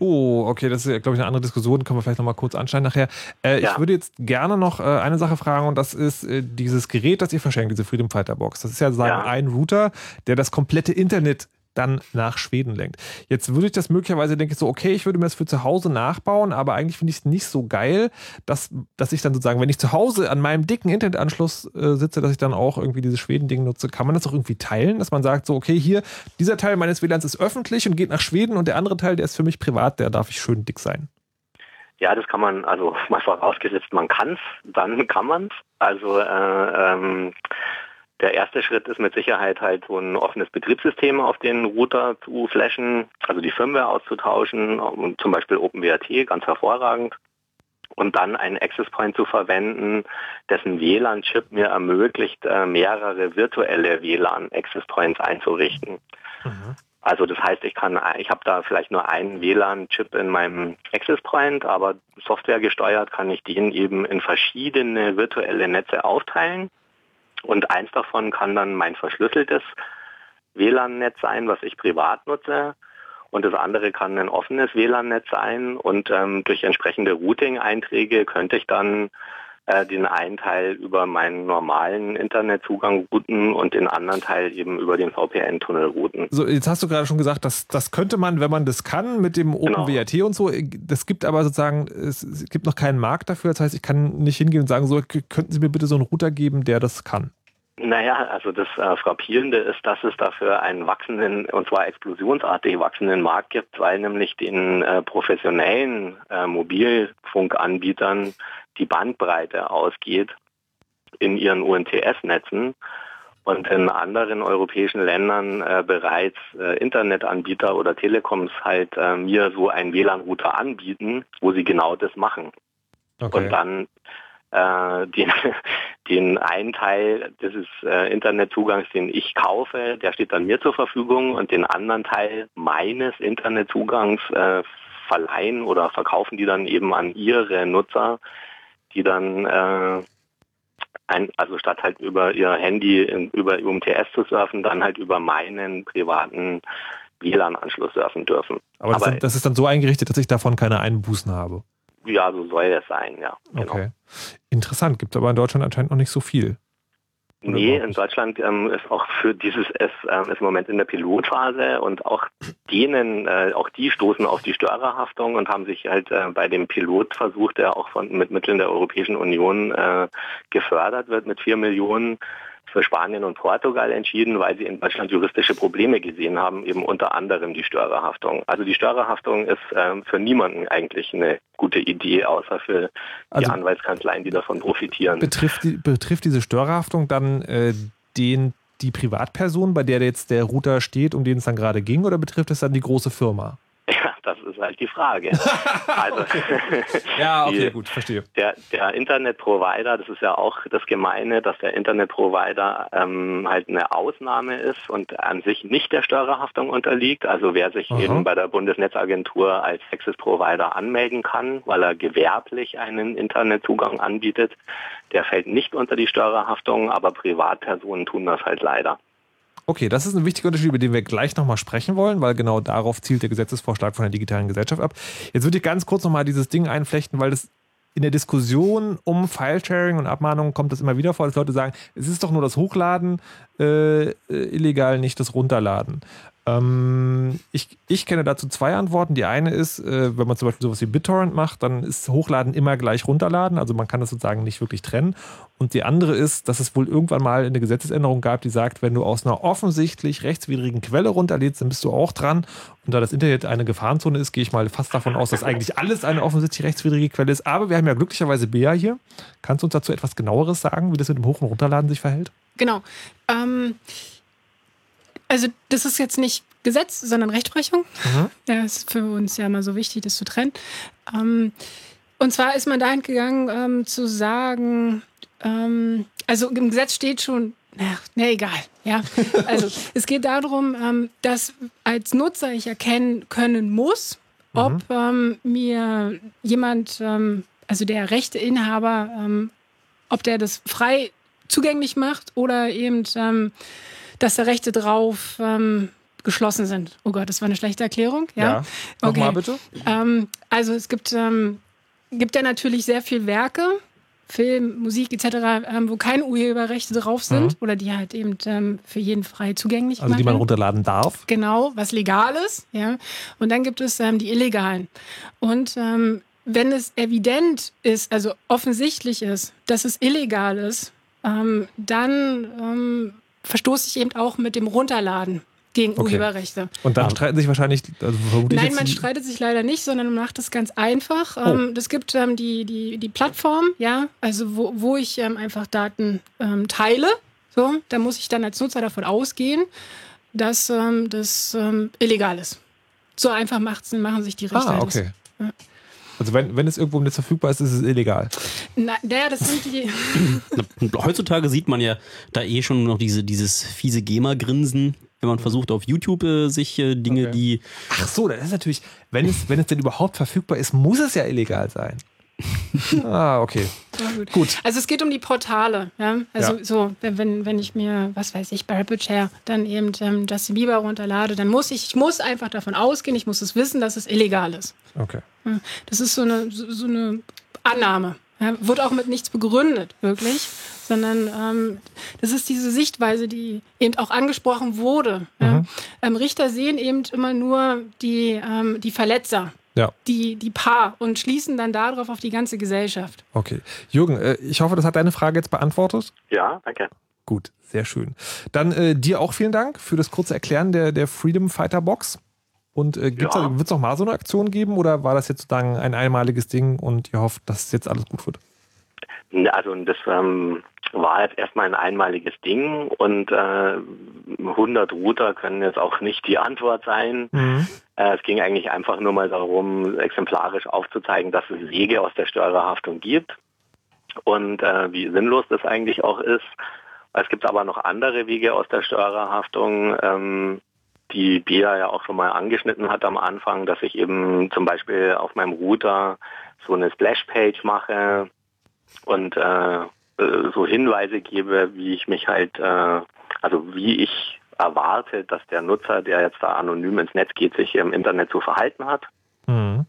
Oh, okay, das ist, glaube ich, eine andere Diskussion, können wir vielleicht nochmal kurz anschneiden nachher. Äh, ja. Ich würde jetzt gerne noch äh, eine Sache fragen und das ist äh, dieses Gerät, das ihr verschenkt, diese Freedom Fighter Box. Das ist ja, sagen, ja. ein Router, der das komplette Internet dann nach Schweden lenkt. Jetzt würde ich das möglicherweise denke so, okay, ich würde mir das für zu Hause nachbauen, aber eigentlich finde ich es nicht so geil, dass, dass ich dann sozusagen, wenn ich zu Hause an meinem dicken Internetanschluss äh, sitze, dass ich dann auch irgendwie dieses Schweden-Ding nutze. Kann man das auch irgendwie teilen, dass man sagt, so, okay, hier, dieser Teil meines WLANs ist öffentlich und geht nach Schweden und der andere Teil, der ist für mich privat, der darf ich schön dick sein. Ja, das kann man, also <laughs> mal vorausgesetzt, man kann es, dann kann man es. Also äh, ähm, der erste Schritt ist mit Sicherheit halt so ein offenes Betriebssystem auf den Router zu flashen, also die Firmware auszutauschen, und zum Beispiel OpenWRT, ganz hervorragend. Und dann einen Access Point zu verwenden, dessen WLAN-Chip mir ermöglicht, äh, mehrere virtuelle WLAN-Access Points einzurichten. Mhm. Also das heißt, ich kann, ich habe da vielleicht nur einen WLAN-Chip in meinem Access Point, aber Software gesteuert kann ich den eben in verschiedene virtuelle Netze aufteilen und eins davon kann dann mein verschlüsseltes WLAN-Netz sein, was ich privat nutze. Und das andere kann ein offenes WLAN-Netz sein. Und ähm, durch entsprechende Routing-Einträge könnte ich dann äh, den einen Teil über meinen normalen Internetzugang routen und den anderen Teil eben über den VPN-Tunnel routen. So, jetzt hast du gerade schon gesagt, dass das könnte man, wenn man das kann, mit dem OpenWRT genau. und so. Das gibt aber sozusagen, es gibt noch keinen Markt dafür. Das heißt, ich kann nicht hingehen und sagen, so, könnten Sie mir bitte so einen Router geben, der das kann? Naja, also das äh, Frappierende ist, dass es dafür einen wachsenden, und zwar explosionsartig wachsenden Markt gibt, weil nämlich den äh, professionellen äh, Mobilfunkanbietern die Bandbreite ausgeht in ihren UNTS-Netzen und in anderen europäischen Ländern äh, bereits äh, Internetanbieter oder Telekoms halt äh, mir so einen WLAN-Router anbieten, wo sie genau das machen. Okay. Und dann äh, den, den einen Teil dieses äh, Internetzugangs, den ich kaufe, der steht dann mir zur Verfügung und den anderen Teil meines Internetzugangs äh, verleihen oder verkaufen die dann eben an ihre Nutzer, die dann äh, ein, also statt halt über ihr Handy in, über UMTS zu surfen, dann halt über meinen privaten WLAN-Anschluss surfen dürfen. Aber, das, Aber das, ist dann so eingerichtet, dass ich davon keine Einbußen habe. Ja, so soll es sein, ja. Genau. Okay. Interessant, gibt aber in Deutschland anscheinend noch nicht so viel. Nee, in Deutschland ähm, ist auch für dieses S ähm, ist im Moment in der Pilotphase und auch denen, äh, auch die stoßen auf die Störerhaftung und haben sich halt äh, bei dem Pilotversuch, der auch von mit Mitteln der Europäischen Union äh, gefördert wird, mit vier Millionen für Spanien und Portugal entschieden, weil sie in Deutschland juristische Probleme gesehen haben, eben unter anderem die Störerhaftung. Also die Störerhaftung ist ähm, für niemanden eigentlich eine gute Idee, außer für die also Anwaltskanzleien, die davon profitieren. Betrifft, die, betrifft diese Störerhaftung dann äh, den die Privatperson, bei der jetzt der Router steht, um den es dann gerade ging, oder betrifft es dann die große Firma? Das ist halt die Frage. <laughs> also, <laughs> ja, okay, die, gut, verstehe. Der, der Internetprovider, das ist ja auch das Gemeine, dass der Internetprovider ähm, halt eine Ausnahme ist und an sich nicht der Störerhaftung unterliegt. Also wer sich Aha. eben bei der Bundesnetzagentur als Access Provider anmelden kann, weil er gewerblich einen Internetzugang anbietet, der fällt nicht unter die Störerhaftung, aber Privatpersonen tun das halt leider. Okay, das ist ein wichtiger Unterschied, über den wir gleich nochmal sprechen wollen, weil genau darauf zielt der Gesetzesvorschlag von der digitalen Gesellschaft ab. Jetzt würde ich ganz kurz nochmal dieses Ding einflechten, weil das in der Diskussion um Filesharing und Abmahnungen kommt das immer wieder vor, dass Leute sagen, es ist doch nur das Hochladen äh, äh illegal, nicht das Runterladen. Ähm, ich, ich kenne dazu zwei Antworten. Die eine ist, äh, wenn man zum Beispiel sowas wie BitTorrent macht, dann ist Hochladen immer gleich runterladen. Also man kann das sozusagen nicht wirklich trennen. Und die andere ist, dass es wohl irgendwann mal eine Gesetzesänderung gab, die sagt, wenn du aus einer offensichtlich rechtswidrigen Quelle runterlädst, dann bist du auch dran. Und da das Internet eine Gefahrenzone ist, gehe ich mal fast davon aus, dass eigentlich alles eine offensichtlich rechtswidrige Quelle ist. Aber wir haben ja glücklicherweise Bea hier. Kannst du uns dazu etwas genaueres sagen, wie das mit dem Hoch- und Runterladen sich verhält? Genau. Ähm also das ist jetzt nicht Gesetz, sondern Rechtsprechung. Mhm. Das ist für uns ja immer so wichtig, das zu trennen. Ähm, und zwar ist man dahin gegangen, ähm, zu sagen, ähm, also im Gesetz steht schon, na, na egal, ja. Also <laughs> es geht darum, ähm, dass als Nutzer ich erkennen können muss, ob mhm. ähm, mir jemand, ähm, also der Rechteinhaber, ob der das frei zugänglich macht oder eben ähm, dass da Rechte drauf ähm, geschlossen sind. Oh Gott, das war eine schlechte Erklärung. Ja, ja. nochmal okay. bitte. Ähm, also es gibt, ähm, gibt ja natürlich sehr viele Werke Film, Musik etc., ähm, wo keine Urheberrechte drauf sind oder die halt eben ähm, für jeden frei zugänglich Also die man runterladen darf. Genau, was legal ist, ja. Und dann gibt es ähm, die illegalen. Und ähm, wenn es evident ist, also offensichtlich ist, dass es illegal ist, ähm, dann ähm, verstoße ich eben auch mit dem Runterladen gegen Okay. Urheberrechte. Und dann streiten sich wahrscheinlich, also vermute ich Nein, jetzt man streitet sich leider nicht, sondern man macht es ganz einfach. Oh. Ähm, es gibt ähm, die, die, die Plattform, ja, also wo, wo ich ähm, einfach Daten ähm, teile. So, da muss ich dann als Nutzer davon ausgehen, dass ähm, das ähm, illegal ist. So einfach macht's, machen sich die Richter. Ah, das. okay. Ja. Also wenn, wenn es irgendwo im Netz verfügbar ist, ist es illegal. Na, naja, das sind die. <clears throat> Heutzutage sieht man ja da eh schon noch diese, dieses fiese GEMA-Grinsen, wenn man versucht auf YouTube äh, sich äh, Dinge, die Ach so, das ist natürlich, wenn es, wenn es denn überhaupt verfügbar ist, muss es ja illegal sein. <laughs> ah, okay. Gut. Gut. Also es geht um die Portale. Ja? Also Ja. so, wenn, wenn, ich mir, was weiß ich, bei Rapidshare dann eben ähm, Justin Bieber runterlade, dann muss ich, ich muss einfach davon ausgehen, ich muss es wissen, dass es illegal ist. Okay. Das ist so eine, so, so eine Annahme. Ja, wird auch mit nichts begründet, wirklich, sondern ähm, das ist diese Sichtweise, die eben auch angesprochen wurde. Ja. Ähm, Richter sehen eben immer nur die, ähm, die Verletzer, Ja, die, die Paar und schließen dann darauf auf die ganze Gesellschaft. okay. Jürgen, äh, ich hoffe, das hat deine Frage jetzt beantwortet. Ja, danke. Gut, sehr schön. Dann äh, dir auch vielen Dank für das kurze Erklären der, der Freedom Fighter Box. Und äh, Ja. wird es noch mal so eine Aktion geben oder war das jetzt sozusagen ein einmaliges Ding und ihr hofft, dass jetzt alles gut wird? Also das ähm, war jetzt erstmal ein einmaliges Ding und äh, 100 Router können jetzt auch nicht die Antwort sein. Äh, es ging eigentlich einfach nur mal darum, exemplarisch aufzuzeigen, dass es Wege aus der Störerhaftung gibt und äh, wie sinnlos das eigentlich auch ist. Es gibt aber noch andere Wege aus der Störerhaftung, ähm, die Bea ja auch schon mal angeschnitten hat am Anfang, dass ich eben zum Beispiel auf meinem Router so eine Splash-Page mache und äh, äh, so Hinweise gebe, wie ich mich halt, äh, also wie ich erwarte, dass der Nutzer, der jetzt da anonym ins Netz geht, sich im Internet zu verhalten hat Mhm.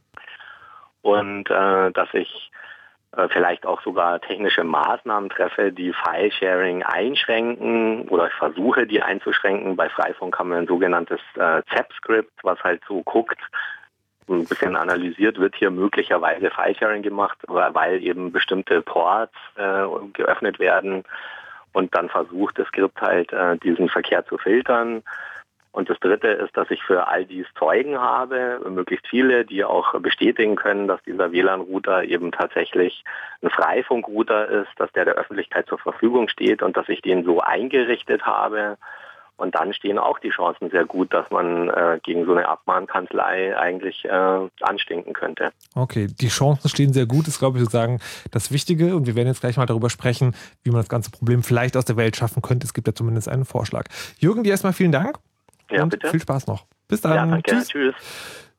und äh, dass ich äh, vielleicht auch sogar technische Maßnahmen treffe, die File-Sharing einschränken oder ich versuche, die einzuschränken. Bei Freifunk haben wir ein sogenanntes äh, ZEP-Script, was halt so guckt, ein bisschen analysiert, wird hier möglicherweise File-Sharing gemacht, weil eben bestimmte Ports äh, geöffnet werden und dann versucht das Skript halt äh, diesen Verkehr zu filtern. Und das Dritte ist, dass ich für all dies Zeugen habe, möglichst viele, die auch bestätigen können, dass dieser WLAN-Router eben tatsächlich ein Freifunkrouter ist, dass der der Öffentlichkeit zur Verfügung steht und dass ich den so eingerichtet habe. Und dann stehen auch die Chancen sehr gut, dass man äh, gegen so eine Abmahnkanzlei eigentlich äh, anstinken könnte. Okay, die Chancen stehen sehr gut, ist, glaube ich, sozusagen das Wichtige. Und wir werden jetzt gleich mal darüber sprechen, wie man das ganze Problem vielleicht aus der Welt schaffen könnte. Es gibt ja zumindest einen Vorschlag. Jürgen, dir erstmal vielen Dank. Ja, und bitte. viel Spaß noch. Bis dann. ja, danke. Tschüss. Tschüss.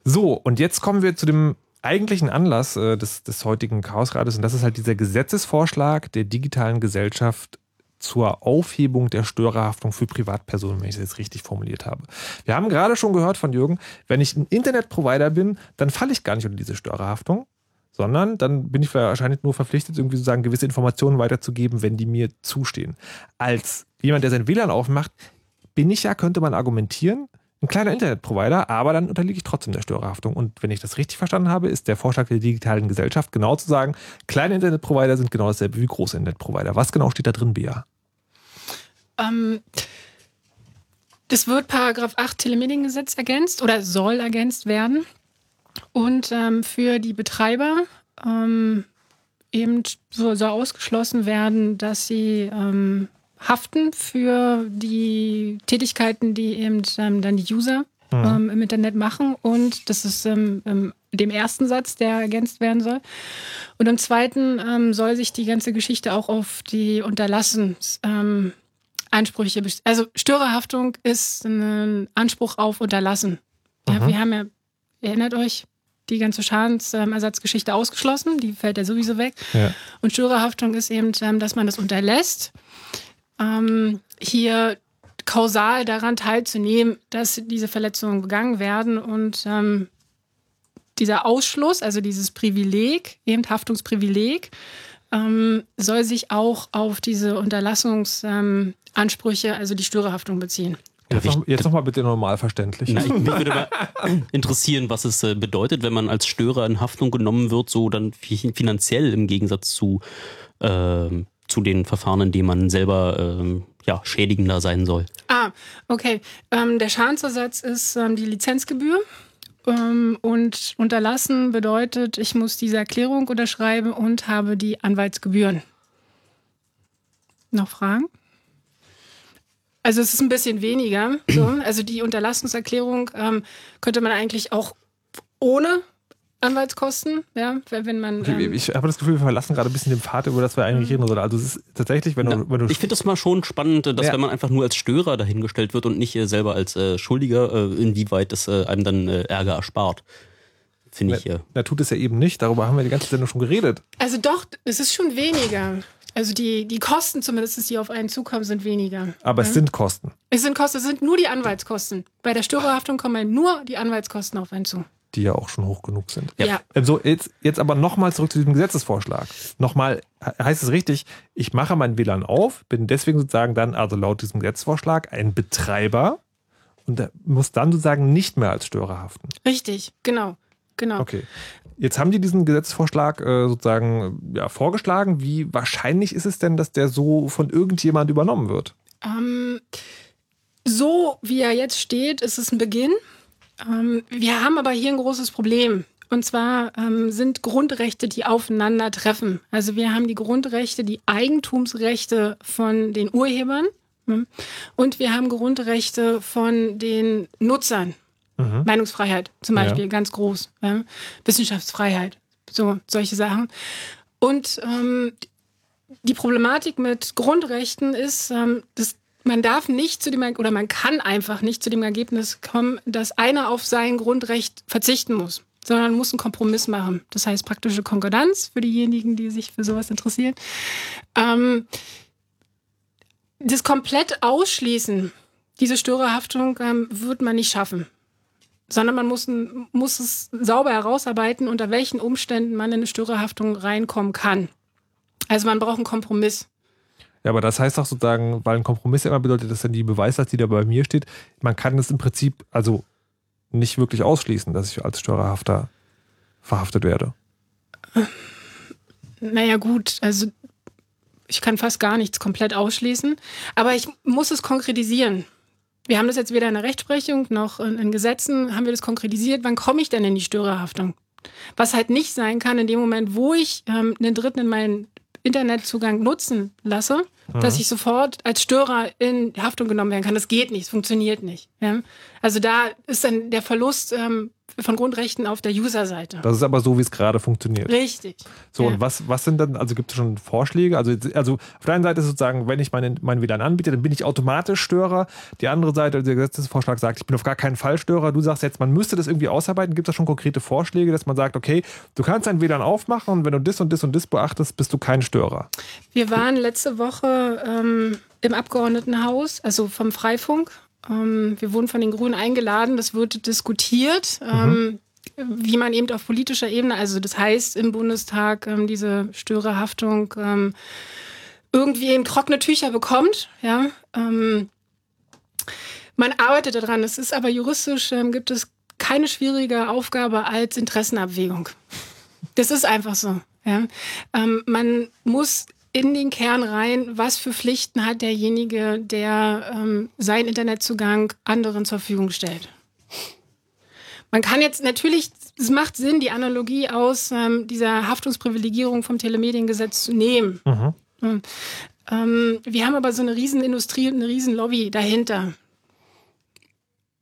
So, und jetzt kommen wir zu dem eigentlichen Anlass äh, des, des heutigen Chaosrates. Und das ist halt dieser Gesetzesvorschlag der digitalen Gesellschaft zur Aufhebung der Störerhaftung für Privatpersonen, wenn ich das jetzt richtig formuliert habe. Wir haben gerade schon gehört von Jürgen, wenn ich ein Internetprovider bin, dann falle ich gar nicht unter diese Störerhaftung, sondern dann bin ich wahrscheinlich nur verpflichtet, irgendwie sozusagen gewisse Informationen weiterzugeben, wenn die mir zustehen. Als jemand, der sein WLAN aufmacht, bin ich ja, könnte man argumentieren, ein kleiner Internetprovider, aber dann unterliege ich trotzdem der Störerhaftung. Und wenn ich das richtig verstanden habe, ist der Vorschlag der digitalen Gesellschaft genau zu sagen, kleine Internetprovider sind genau dasselbe wie große Internetprovider. Was genau steht da drin, Bea? Ähm, das wird Paragraph 8 Telemediengesetz ergänzt oder soll ergänzt werden. Und ähm, für die Betreiber ähm, eben so, soll ausgeschlossen werden, dass sie ähm, haften für die Tätigkeiten, die eben ähm, dann die User Mhm. ähm, im Internet machen. Und das ist ähm, dem ersten Satz, der ergänzt werden soll. Und im zweiten ähm, soll sich die ganze Geschichte auch auf die Unterlassens ähm, Ansprüche, also Störerhaftung ist ein Anspruch auf Unterlassen. Ja, Mhm. Wir haben ja, ihr erinnert euch, die ganze Schadensersatzgeschichte ausgeschlossen, die fällt ja sowieso weg. Ja. Und Störerhaftung ist eben, ähm, dass man das unterlässt, ähm, hier kausal daran teilzunehmen, dass diese Verletzungen begangen werden und ähm, dieser Ausschluss, also dieses Privileg, eben Haftungsprivileg, ähm, soll sich auch auf diese Unterlassungsansprüche, also die Störerhaftung beziehen. Jetzt, noch, jetzt noch mal bitte normal verständlich. Na, mich würde <laughs> mal interessieren, was es äh, bedeutet, wenn man als Störer in Haftung genommen wird, so dann finanziell im Gegensatz zu, äh, zu den Verfahren, in denen man selber äh, ja, schädigender sein soll. Ah, okay. Ähm, der Schadensersatz ist ähm, die Lizenzgebühr. Ähm, und unterlassen bedeutet, ich muss diese Erklärung unterschreiben und habe die Anwaltsgebühren. Noch Fragen? Also es ist ein bisschen weniger. So. <clears throat> Also die Unterlassungserklärung ähm, könnte man eigentlich auch ohne Anwaltskosten, ja, wenn man. Ähm ich, ich habe das Gefühl, wir verlassen gerade ein bisschen den Pfad, über das wir eigentlich reden sollen. Also es ist tatsächlich, wenn du. Wenn du ich finde das mal schon spannend, dass ja. wenn man einfach nur als Störer dahingestellt wird und nicht äh, selber als äh, Schuldiger, äh, inwieweit das äh, einem dann äh, Ärger erspart. Finde ich. Ja. Na, tut es ja eben nicht. Darüber haben wir die ganze Sendung schon geredet. Also doch, es ist schon weniger. Also die, die Kosten zumindest, die auf einen zukommen, sind weniger. Aber ja? es sind Kosten. Es sind Kosten, es sind nur die Anwaltskosten. Bei der Störerhaftung kommen nur die Anwaltskosten auf einen zu. Die ja auch schon hoch genug sind. Ja. Also jetzt, jetzt aber nochmal zurück zu diesem Gesetzesvorschlag. Nochmal, heißt es richtig, ich mache mein WLAN auf, bin deswegen sozusagen dann, also laut diesem Gesetzesvorschlag, ein Betreiber und muss dann sozusagen nicht mehr als Störer haften. Richtig, genau. Genau. Okay. Jetzt haben die diesen Gesetzesvorschlag äh, sozusagen ja, vorgeschlagen. Wie wahrscheinlich ist es denn, dass der so von irgendjemand übernommen wird? Ähm, so wie er jetzt steht, ist es ein Beginn. Ähm, wir haben aber hier ein großes Problem. Und zwar ähm, sind Grundrechte, die aufeinandertreffen. Also wir haben die Grundrechte, die Eigentumsrechte von den Urhebern hm, und wir haben Grundrechte von den Nutzern. Mhm. Meinungsfreiheit zum Beispiel, ja. ganz groß. Ja. Wissenschaftsfreiheit, so solche Sachen. Und ähm, die Problematik mit Grundrechten ist, ähm, dass man darf nicht zu dem oder man kann einfach nicht zu dem Ergebnis kommen, dass einer auf sein Grundrecht verzichten muss, sondern muss einen Kompromiss machen. Das heißt praktische Konkordanz für diejenigen, die sich für sowas interessieren. Ähm, das komplett ausschließen, diese Störerhaftung, ähm, wird man nicht schaffen sondern man muss, muss es sauber herausarbeiten, unter welchen Umständen man in eine Störerhaftung reinkommen kann. Also man braucht einen Kompromiss. Ja, aber das heißt auch sozusagen, weil ein Kompromiss immer bedeutet, dass dann die Beweislast, die da bei mir steht, man kann es im Prinzip also nicht wirklich ausschließen, dass ich als Störerhafter verhaftet werde. Naja, gut, also ich kann fast gar nichts komplett ausschließen, aber ich muss es konkretisieren. Wir haben das jetzt weder in der Rechtsprechung noch in, in Gesetzen, haben wir das konkretisiert. Wann komme ich denn in die Störerhaftung? Was halt nicht sein kann, in dem Moment, wo ich ähm, einen Dritten in meinen Internetzugang nutzen lasse, mhm. dass ich sofort als Störer in Haftung genommen werden kann. Das geht nicht, es funktioniert nicht. Ja? Also da ist dann der Verlust ähm, von Grundrechten auf der User-Seite. Das ist aber so, wie es gerade funktioniert. Richtig. So, ja. und was, was sind dann, also gibt es schon Vorschläge? Also, also auf der einen Seite ist sozusagen, wenn ich meinen mein WLAN anbiete, dann bin ich automatisch Störer. Die andere Seite, also der Gesetzesvorschlag sagt, ich bin auf gar keinen Fall Störer. Du sagst jetzt, man müsste das irgendwie ausarbeiten. Gibt es da schon konkrete Vorschläge, dass man sagt, okay, du kannst dein WLAN aufmachen und wenn du das und das und das beachtest, bist du kein Störer? Wir waren letzte Woche ähm, im Abgeordnetenhaus, also vom Freifunk, ähm, wir wurden von den Grünen eingeladen, das wird diskutiert. Mhm. wie man eben auf politischer Ebene, also das heißt im Bundestag, ähm, diese Störerhaftung ähm, irgendwie in trockene Tücher bekommt. Ja, man arbeitet daran. Es ist aber juristisch gibt es keine schwierige Aufgabe als Interessenabwägung. Das ist einfach so. Ja? man muss in den Kern rein, was für Pflichten hat derjenige, der ähm, seinen Internetzugang anderen zur Verfügung stellt. Man kann jetzt natürlich, es macht Sinn, die Analogie aus ähm, dieser Haftungsprivilegierung vom Telemediengesetz zu nehmen. Mhm. Ähm, wir haben aber so eine Riesenindustrie und eine Riesenlobby dahinter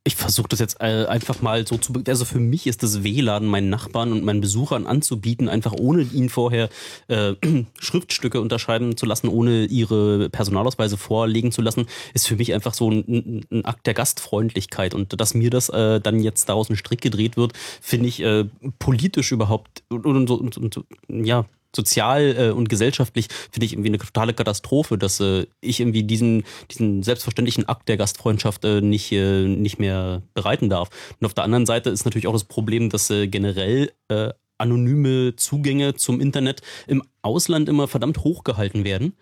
ich versuche das jetzt äh, einfach mal so zu. Also für mich ist das WLAN meinen Nachbarn und meinen Besuchern anzubieten, einfach ohne ihnen vorher äh, <clears throat> Schriftstücke unterschreiben zu lassen, ohne ihre Personalausweise vorlegen zu lassen, ist für mich einfach so ein, ein Akt der Gastfreundlichkeit. Und dass mir das äh, dann jetzt daraus ein Strick gedreht wird, finde ich äh, politisch überhaupt und, und, und, und ja sozial äh, und gesellschaftlich finde ich irgendwie eine totale Katastrophe, dass äh, ich irgendwie diesen, diesen selbstverständlichen Akt der Gastfreundschaft äh, nicht, äh, nicht mehr bereiten darf. Und auf der anderen Seite ist natürlich auch das Problem, dass äh, generell äh, anonyme Zugänge zum Internet im Ausland immer verdammt hoch gehalten werden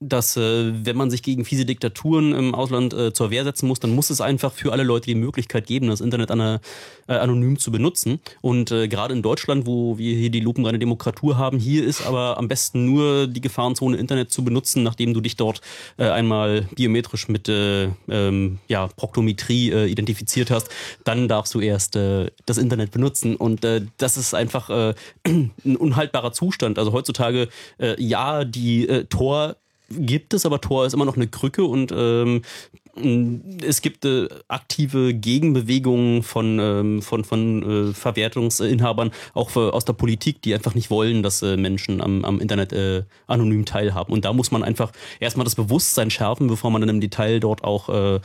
dass äh, wenn man sich gegen fiese Diktaturen im Ausland äh, zur Wehr setzen muss, dann muss es einfach für alle Leute die Möglichkeit geben, das Internet ana, äh, anonym zu benutzen. Und äh, gerade in Deutschland, wo wir hier die lupenreine Demokratur haben, hier ist aber am besten nur die Gefahrenzone Internet zu benutzen, nachdem du dich dort äh, einmal biometrisch mit äh, ähm, ja, Proktometrie äh, identifiziert hast. Dann darfst du erst äh, das Internet benutzen. Und äh, das ist einfach äh, <clears throat> ein unhaltbarer Zustand. Also heutzutage, äh, ja, die äh, Tor gibt es, aber Tor ist immer noch eine Krücke und ähm, es gibt äh, aktive Gegenbewegungen von, ähm, von, von äh, Verwertungsinhabern, auch für, aus der Politik, die einfach nicht wollen, dass äh, Menschen am, am Internet äh, anonym teilhaben. Und da muss man einfach erstmal das Bewusstsein schärfen, bevor man dann im Detail dort auch äh,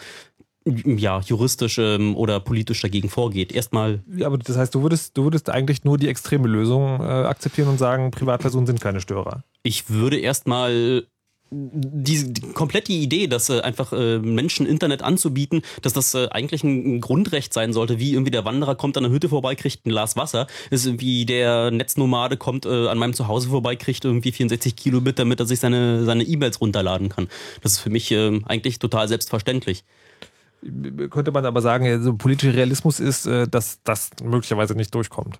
ja, juristisch ähm, oder politisch dagegen vorgeht. Erstmal. Ja, aber das heißt, du würdest, du würdest eigentlich nur die extreme Lösung äh, akzeptieren und sagen, Privatpersonen sind keine Störer. Ich würde erstmal die, die komplette Idee, dass äh, einfach äh, Menschen Internet anzubieten, dass das äh, eigentlich ein, Grundrecht sein sollte, wie irgendwie der Wanderer kommt an der Hütte vorbei, kriegt ein Glas Wasser, ist wie der Netznomade kommt äh, an meinem Zuhause vorbei, kriegt irgendwie 64 Kilobit, damit er sich seine seine E-Mails runterladen kann. Das ist für mich äh, eigentlich total selbstverständlich könnte man aber sagen, so politischer Realismus ist, äh, dass das möglicherweise nicht durchkommt.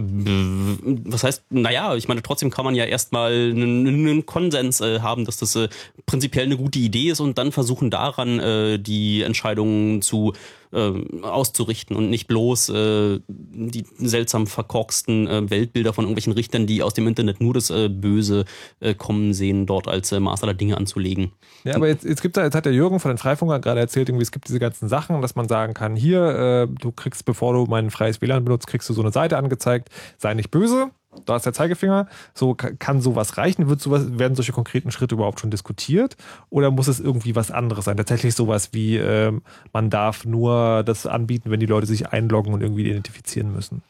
Was heißt, naja, ich meine, trotzdem kann man ja erstmal einen, Konsens äh, haben, dass das äh, prinzipiell eine gute Idee ist und dann versuchen daran äh, die Entscheidungen zu äh, auszurichten und nicht bloß äh, die seltsam verkorksten äh, Weltbilder von irgendwelchen Richtern, die aus dem Internet nur das äh, Böse äh, kommen sehen, dort als äh, Maß aller Dinge anzulegen. Ja, aber jetzt, jetzt, da, jetzt hat der Jürgen von den Freifunkern gerade erzählt, irgendwie, es gibt diese ganzen Sachen, dass man sagen kann, hier, du kriegst, bevor du mein freies WLAN benutzt, kriegst du so eine Seite angezeigt, sei nicht böse, da ist der Zeigefinger. So kann sowas reichen? Wird sowas, werden solche konkreten Schritte überhaupt schon diskutiert? Oder muss es irgendwie was anderes sein? Tatsächlich sowas wie, ähm, man darf nur das anbieten, wenn die Leute sich einloggen und irgendwie identifizieren müssen?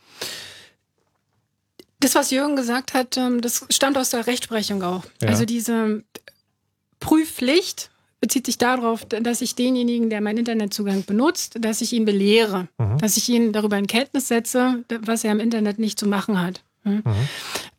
Das, was Jürgen gesagt hat, ähm, das stammt aus der Rechtsprechung auch. Ja. Also diese Prüfpflicht bezieht sich darauf, dass ich denjenigen, der meinen Internetzugang benutzt, dass ich ihn belehre, mhm. dass ich ihn darüber in Kenntnis setze, was er im Internet nicht zu machen hat. Mhm.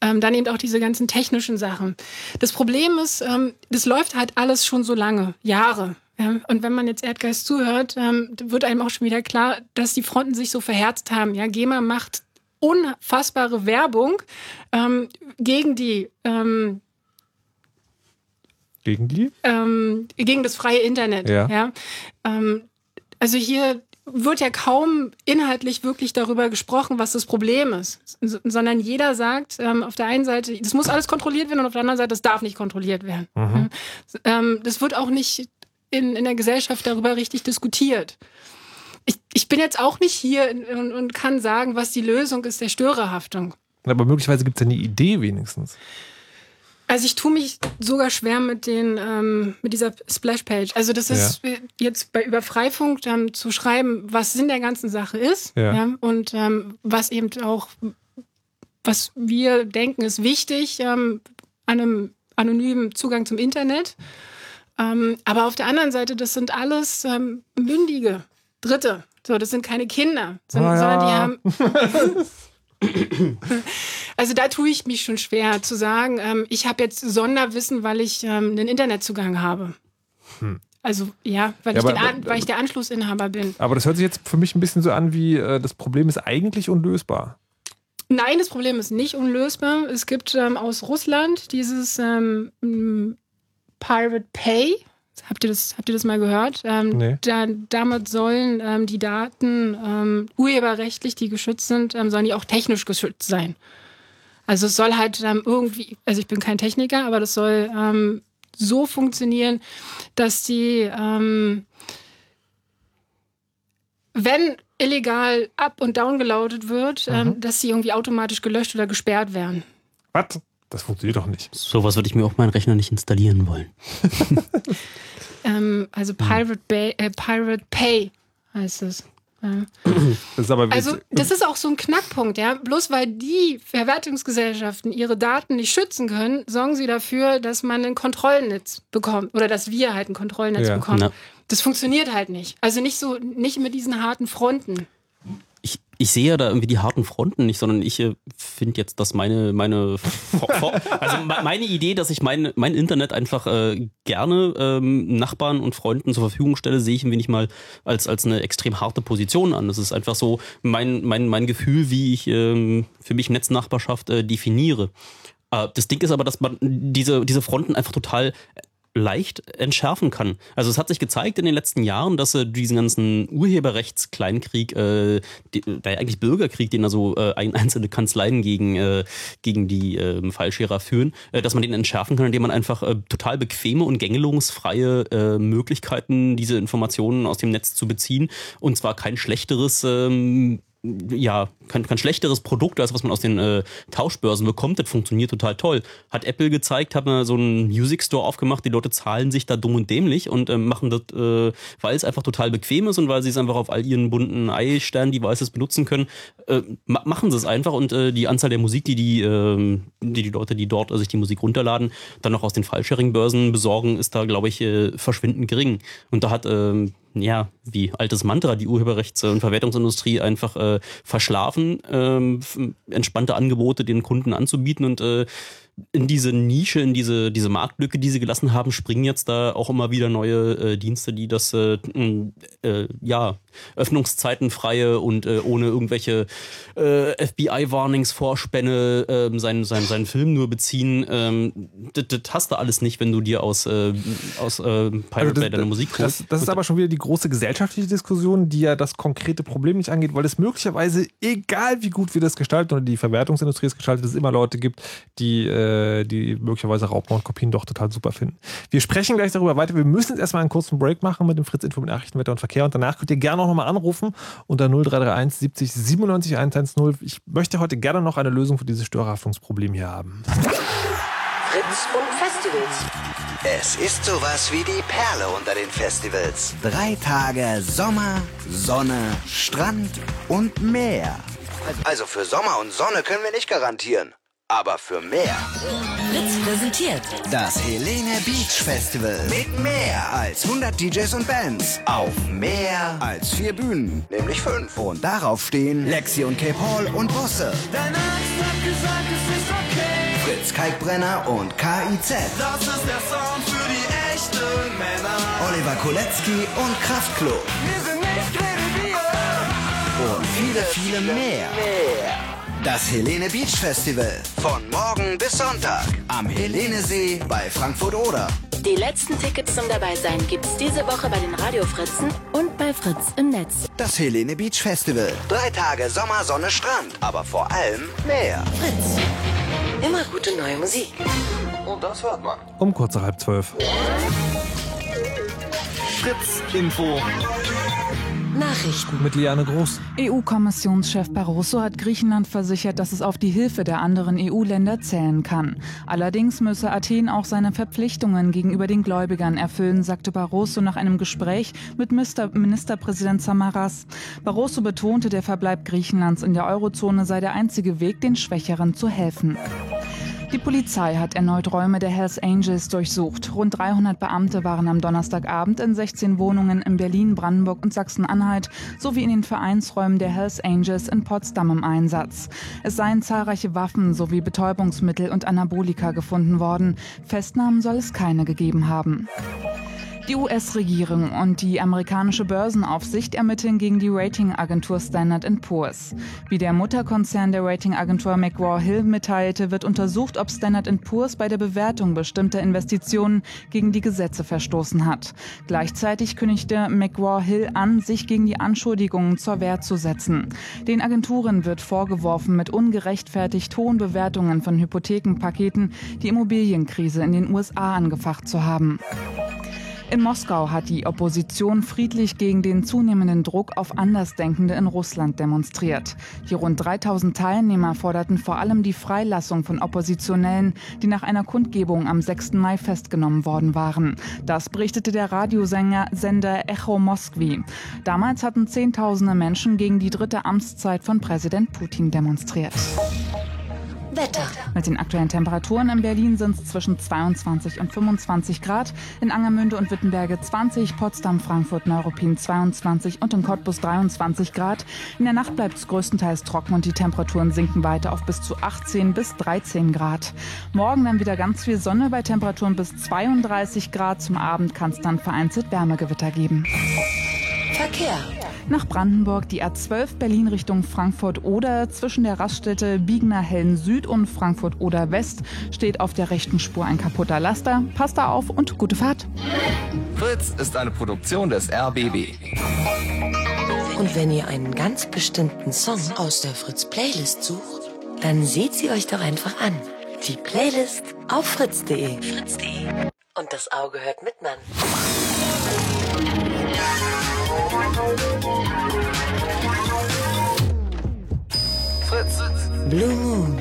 Ähm, dann eben auch diese ganzen technischen Sachen. Das Problem ist, ähm, das läuft halt alles schon so lange, Jahre. Ja? Und wenn man jetzt Erdgeist zuhört, ähm, wird einem auch schon wieder klar, dass die Fronten sich so verhärzt haben. Ja, GEMA macht unfassbare Werbung ähm, gegen die ähm, gegen die? Gegen das freie Internet. Ja. ja? also hier wird ja kaum inhaltlich wirklich darüber gesprochen, was das Problem ist, sondern jeder sagt ähm, auf der einen Seite, das muss alles kontrolliert werden und auf der anderen Seite, das darf nicht kontrolliert werden. Mhm. Ähm, das wird auch nicht in, in der Gesellschaft darüber richtig diskutiert. Ich, ich bin jetzt auch nicht hier und, und kann sagen, was die Lösung ist der Störerhaftung. Aber möglicherweise gibt es ja eine Idee wenigstens. Also ich tue mich sogar schwer mit den ähm, mit dieser Splashpage. Also das ist ja. jetzt bei über Freifunk dann zu schreiben, was Sinn der ganzen Sache ist ja. ja und ähm, was eben auch was wir denken ist wichtig ähm, an einem anonymen Zugang zum Internet. Ähm, aber auf der anderen Seite, das sind alles ähm, mündige Dritte. So, das sind keine Kinder, sondern, ah, sondern die haben <laughs> Also da tue ich mich schon schwer zu sagen, ähm, ich habe jetzt Sonderwissen, weil ich ähm, einen Internetzugang habe. Hm. Also ja, weil, ja, ich aber, An, weil ich der Anschlussinhaber bin. Aber das hört sich jetzt für mich ein bisschen so an, wie äh, das Problem ist eigentlich unlösbar. Nein, das Problem ist nicht unlösbar. Es gibt ähm, aus Russland dieses ähm, Pirate Pay. Habt ihr das, habt ihr das mal gehört? Ähm, nee. da, damit sollen ähm, die Daten ähm, urheberrechtlich, die geschützt sind, ähm, sollen die auch technisch geschützt sein. Also es soll halt ähm, irgendwie, also ich bin kein Techniker, aber das soll ähm, so funktionieren, dass die, wenn illegal up und down geloadet wird, mhm. dass sie irgendwie automatisch gelöscht oder gesperrt werden. Was? Das funktioniert doch nicht. Sowas würde ich mir auf meinen Rechner nicht installieren wollen. <laughs> ähm, also Pirate, Bay, äh, Pirate Pay heißt es. Ja. Das also das ist auch so ein Knackpunkt, ja. Bloß weil die Verwertungsgesellschaften ihre Daten nicht schützen können, sorgen sie dafür, dass man ein Kontrollnetz bekommt oder dass wir halt ein Kontrollnetz ja. bekommen. Na. Das funktioniert halt nicht. Also nicht so, nicht mit diesen harten Fronten ich sehe ja da irgendwie die harten Fronten nicht, sondern ich äh, finde jetzt, dass meine, meine, <laughs> also meine Idee, dass ich mein, mein Internet einfach äh, gerne ähm, Nachbarn und Freunden zur Verfügung stelle, sehe ich ein wenig mal als, als eine extrem harte Position an. Das ist einfach so mein, mein, mein Gefühl, wie ich ähm, für mich Netznachbarschaft äh, definiere. Äh, das Ding ist aber, dass man diese, diese Fronten einfach total leicht entschärfen kann. Also es hat sich gezeigt in den letzten Jahren, dass äh, diesen ganzen Urheberrechtskleinkrieg, äh, die, der eigentlich Bürgerkrieg, den also äh, <laughs> einzelne Kanzleien gegen, äh, gegen die äh, Fallscherer führen, äh, dass man den entschärfen kann, indem man einfach äh, total bequeme und gängelungsfreie äh, Möglichkeiten, diese Informationen aus dem Netz zu beziehen und zwar kein schlechteres ähm, ja, kein, kein schlechteres Produkt, als was man aus den äh, Tauschbörsen bekommt. Das funktioniert total toll. Hat Apple gezeigt, hat man so einen Music Store aufgemacht, die Leute zahlen sich da dumm und dämlich und äh, machen das, äh, weil es einfach total bequem ist und weil sie es einfach auf all ihren bunten iStern-Devices benutzen können, äh, ma machen sie es einfach und äh, die Anzahl der Musik, die die, äh, die, die Leute, die dort äh, sich die Musik runterladen, dann noch aus den Fallsharing-Börsen besorgen, ist da, glaube ich, verschwindend gering. Und da hat äh, ja, wie altes Mantra, die Urheberrechts- und Verwertungsindustrie einfach äh, verschlafen, ähm, entspannte Angebote den Kunden anzubieten und äh, in diese Nische, in diese, diese Marktlücke, die sie gelassen haben, springen jetzt da auch immer wieder neue äh, Dienste, die das äh, äh, ja öffnungszeitenfreie und äh, ohne irgendwelche äh, FBI-Warnings, Vorspänne äh, seinen, seinen, seinen Film nur beziehen. Ähm, das, das hast du alles nicht, wenn du dir aus, äh, aus äh, Pirate also das, deine Musik holst. Das, das ist aber schon wieder die große gesellschaftliche Diskussion, die ja das konkrete Problem nicht angeht, weil es möglicherweise, egal wie gut wir das gestalten oder die Verwertungsindustrie es gestaltet, es immer Leute gibt, die, äh, die möglicherweise Raubmordkopien doch total super finden. Wir sprechen gleich darüber weiter. Wir müssen jetzt erstmal einen kurzen Break machen mit dem Fritz Info mit Nachrichten, Wetter und Verkehr und danach könnt ihr gerne auch nochmal anrufen unter 0331 70 97 110. Ich möchte heute gerne noch eine Lösung für dieses Störerhaftungsproblem hier haben. Fritz und Festivals. Es ist sowas wie die Perle unter den Festivals. Drei Tage Sommer, Sonne, Strand und Meer. Also für Sommer und Sonne können wir nicht garantieren. Aber für mehr. Fritz präsentiert Das Helene Beach Festival. Mit mehr als 100 DJs und Bands. Auf mehr als vier Bühnen. Nämlich fünf. Und darauf stehen Lexi und Cape Hall und Bosse. Dein Arzt hat gesagt, es ist okay. Fritz Kalkbrenner und KIZ. Das ist der Sound für die echten Männer. Oliver Kolecki und Kraftklub. Wir sind nicht wie wir. Und viele, viele mehr. Das Helene Beach Festival. Von morgen bis Sonntag. Am Helenesee bei Frankfurt Oder. Die letzten Tickets zum Dabeisein gibt's diese Woche bei den Radiofritzen und bei Fritz im Netz. Das Helene Beach Festival. Drei Tage Sommer, Sonne, Strand. Aber vor allem mehr. Fritz. Immer gute neue Musik. Und das hört man. Um kurz nach halb zwölf. Fritz Info. Nachrichten mit Liane Groß. EU-Kommissionschef Barroso hat Griechenland versichert, dass es auf die Hilfe der anderen EU-Länder zählen kann. Allerdings müsse Athen auch seine Verpflichtungen gegenüber den Gläubigern erfüllen, sagte Barroso nach einem Gespräch mit Ministerpräsident Samaras. Barroso betonte, der Verbleib Griechenlands in der Eurozone sei der einzige Weg, den Schwächeren zu helfen. Die Polizei hat erneut Räume der Hells Angels durchsucht. Rund 300 Beamte waren am Donnerstagabend in 16 Wohnungen in Berlin, Brandenburg und Sachsen-Anhalt sowie in den Vereinsräumen der Hells Angels in Potsdam im Einsatz. Es seien zahlreiche Waffen sowie Betäubungsmittel und Anabolika gefunden worden. Festnahmen soll es keine gegeben haben. Die US-Regierung und die amerikanische Börsenaufsicht ermitteln gegen die Ratingagentur Standard Poor's. Wie der Mutterkonzern der Ratingagentur McGraw-Hill mitteilte, wird untersucht, ob Standard Poor's bei der Bewertung bestimmter Investitionen gegen die Gesetze verstoßen hat. Gleichzeitig kündigte McGraw-Hill an, sich gegen die Anschuldigungen zur Wehr zu setzen. Den Agenturen wird vorgeworfen, mit ungerechtfertigt hohen Bewertungen von Hypothekenpaketen die Immobilienkrise in den USA angefacht zu haben. In Moskau hat die Opposition friedlich gegen den zunehmenden Druck auf Andersdenkende in Russland demonstriert. Die rund 3000 Teilnehmer forderten vor allem die Freilassung von Oppositionellen, die nach einer Kundgebung am 6. Mai festgenommen worden waren. Das berichtete der Radiosender Echo Moskwi. Damals hatten Zehntausende Menschen gegen die dritte Amtszeit von Präsident Putin demonstriert. Wetter. Mit den aktuellen Temperaturen in Berlin sind es zwischen 22 und 25 Grad, in Angermünde und Wittenberge 20, Potsdam, Frankfurt, Neuruppin 22 und in Cottbus 23 Grad. In der Nacht bleibt es größtenteils trocken und die Temperaturen sinken weiter auf bis zu 18 bis 13 Grad. Morgen dann wieder ganz viel Sonne bei Temperaturen bis 32 Grad. Zum Abend kann es dann vereinzelt Wärmegewitter geben. Verkehr. Nach Brandenburg die A12 Berlin Richtung Frankfurt-Oder. Zwischen der Raststätte Biegner-Hellen Süd und Frankfurt-Oder West steht auf der rechten Spur ein kaputter Laster. Passt da auf und gute Fahrt. Fritz ist eine Produktion des RBB. Und wenn ihr einen ganz bestimmten Song aus der Fritz Playlist sucht, dann seht sie euch doch einfach an. Die Playlist auf fritz.de. Fritz.de. Und das Auge hört mit, Mann. Fritz. Blue Moon.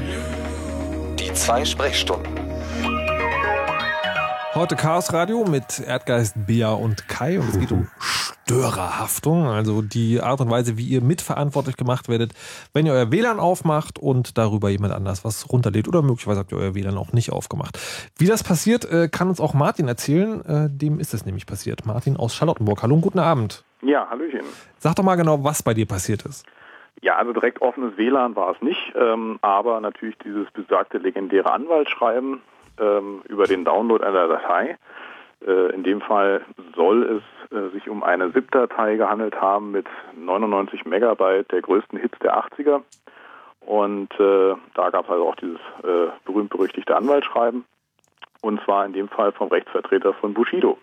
Die zwei Sprechstunden. Heute Chaos Radio mit Erdgeist, Bea und Kai und es geht um Störerhaftung, also die Art und Weise, wie ihr mitverantwortlich gemacht werdet, wenn ihr euer WLAN aufmacht und darüber jemand anders was runterlädt oder möglicherweise habt ihr euer WLAN auch nicht aufgemacht. Wie das passiert, äh, kann uns auch Martin erzählen, äh, dem ist es nämlich passiert. Martin aus Charlottenburg. Hallo und guten Abend. Ja, Hallöchen. Sag doch mal genau, was bei dir passiert ist. Ja, also direkt offenes WLAN war es nicht, ähm, aber natürlich dieses besagte legendäre Anwaltsschreiben ähm, über den Download einer Datei. Äh, in dem Fall soll es äh, sich um eine ZIP-Datei gehandelt haben mit 99 Megabyte der größten Hits der 80er. Und äh, da gab es also auch dieses äh, berühmt-berüchtigte Anwaltsschreiben. Und zwar in dem Fall vom Rechtsvertreter von Bushido.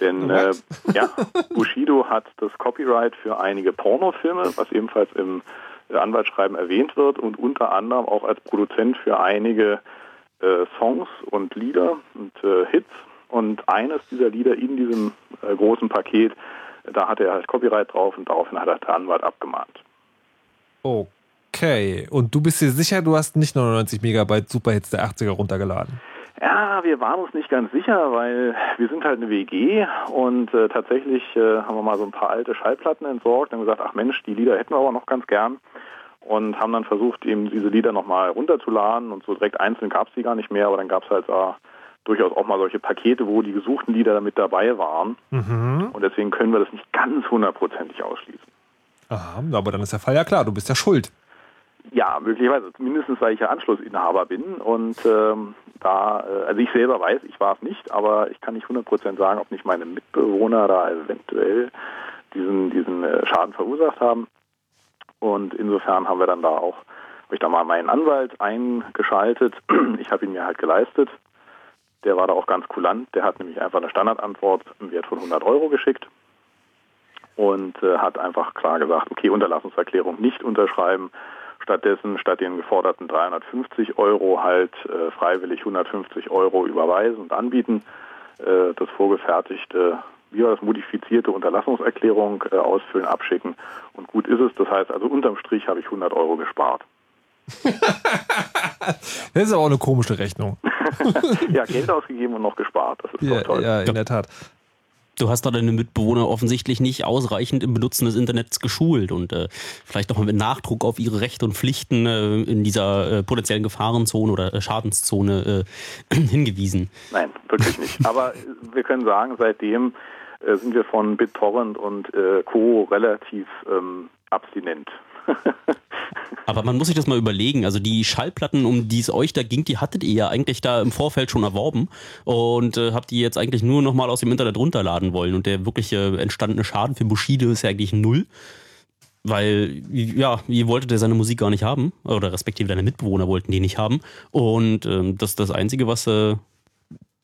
Denn äh, ja, Bushido hat das Copyright für einige Pornofilme, was ebenfalls im Anwaltsschreiben erwähnt wird und unter anderem auch als Produzent für einige äh, Songs und Lieder und äh, Hits. Und eines dieser Lieder in diesem äh, großen Paket, da hatte er halt Copyright drauf und daraufhin hat er der Anwalt abgemahnt. Okay, und du bist dir sicher, du hast nicht 99 Megabyte Superhits der 80er runtergeladen? Ja, wir waren uns nicht ganz sicher, weil wir sind halt eine WG und äh, tatsächlich äh, haben wir mal so ein paar alte Schallplatten entsorgt und gesagt, ach Mensch, die Lieder hätten wir aber noch ganz gern und haben dann versucht, eben diese Lieder nochmal runterzuladen und so direkt einzeln gab es die gar nicht mehr, aber dann gab es halt äh, durchaus auch mal solche Pakete, wo die gesuchten Lieder mit dabei waren Mhm. und deswegen können wir das nicht ganz hundertprozentig ausschließen. Aha, aber dann ist der Fall ja klar, du bist ja schuld. Ja, möglicherweise, mindestens weil ich ja Anschlussinhaber bin und ähm, da, äh, also ich selber weiß, ich war es nicht, aber ich kann nicht 100% sagen, ob nicht meine Mitbewohner da eventuell diesen, diesen äh, Schaden verursacht haben. Und insofern haben wir dann da auch, habe ich da mal meinen Anwalt eingeschaltet. <clears throat> Ich habe ihn mir halt geleistet. Der war da auch ganz kulant. Der hat nämlich einfach eine Standardantwort im Wert von 100 Euro geschickt und äh, hat einfach klar gesagt, okay, Unterlassungserklärung nicht unterschreiben. Stattdessen statt den geforderten 350 Euro halt äh, freiwillig 150 Euro überweisen und anbieten. Äh, das vorgefertigte, wie war das, modifizierte Unterlassungserklärung äh, ausfüllen, abschicken und gut ist es. Das heißt also unterm Strich habe ich 100 Euro gespart. <laughs> Das ist aber auch eine komische Rechnung. <laughs> ja, Geld ausgegeben und noch gespart. Das ist Ja, doch toll. ja, in der Tat. Du hast da deine Mitbewohner offensichtlich nicht ausreichend im Benutzen des Internets geschult und äh, vielleicht auch mal mit Nachdruck auf ihre Rechte und Pflichten äh, in dieser äh, potenziellen Gefahrenzone oder äh, Schadenszone äh, <clears throat> hingewiesen. Nein, wirklich nicht. Aber wir können sagen, seitdem äh, sind wir von BitTorrent und Co. relativ ähm, abstinent. <laughs> Aber man muss sich das mal überlegen. Also die Schallplatten, um die es euch da ging, die hattet ihr ja eigentlich da im Vorfeld schon erworben und äh, habt die jetzt eigentlich nur nochmal aus dem Internet runterladen wollen. Und der wirkliche entstandene Schaden für Bushido ist ja eigentlich null. Weil, ja, ihr wolltet ja seine Musik gar nicht haben. Oder respektive deine Mitbewohner wollten die nicht haben. Und ähm, das das Einzige, was äh,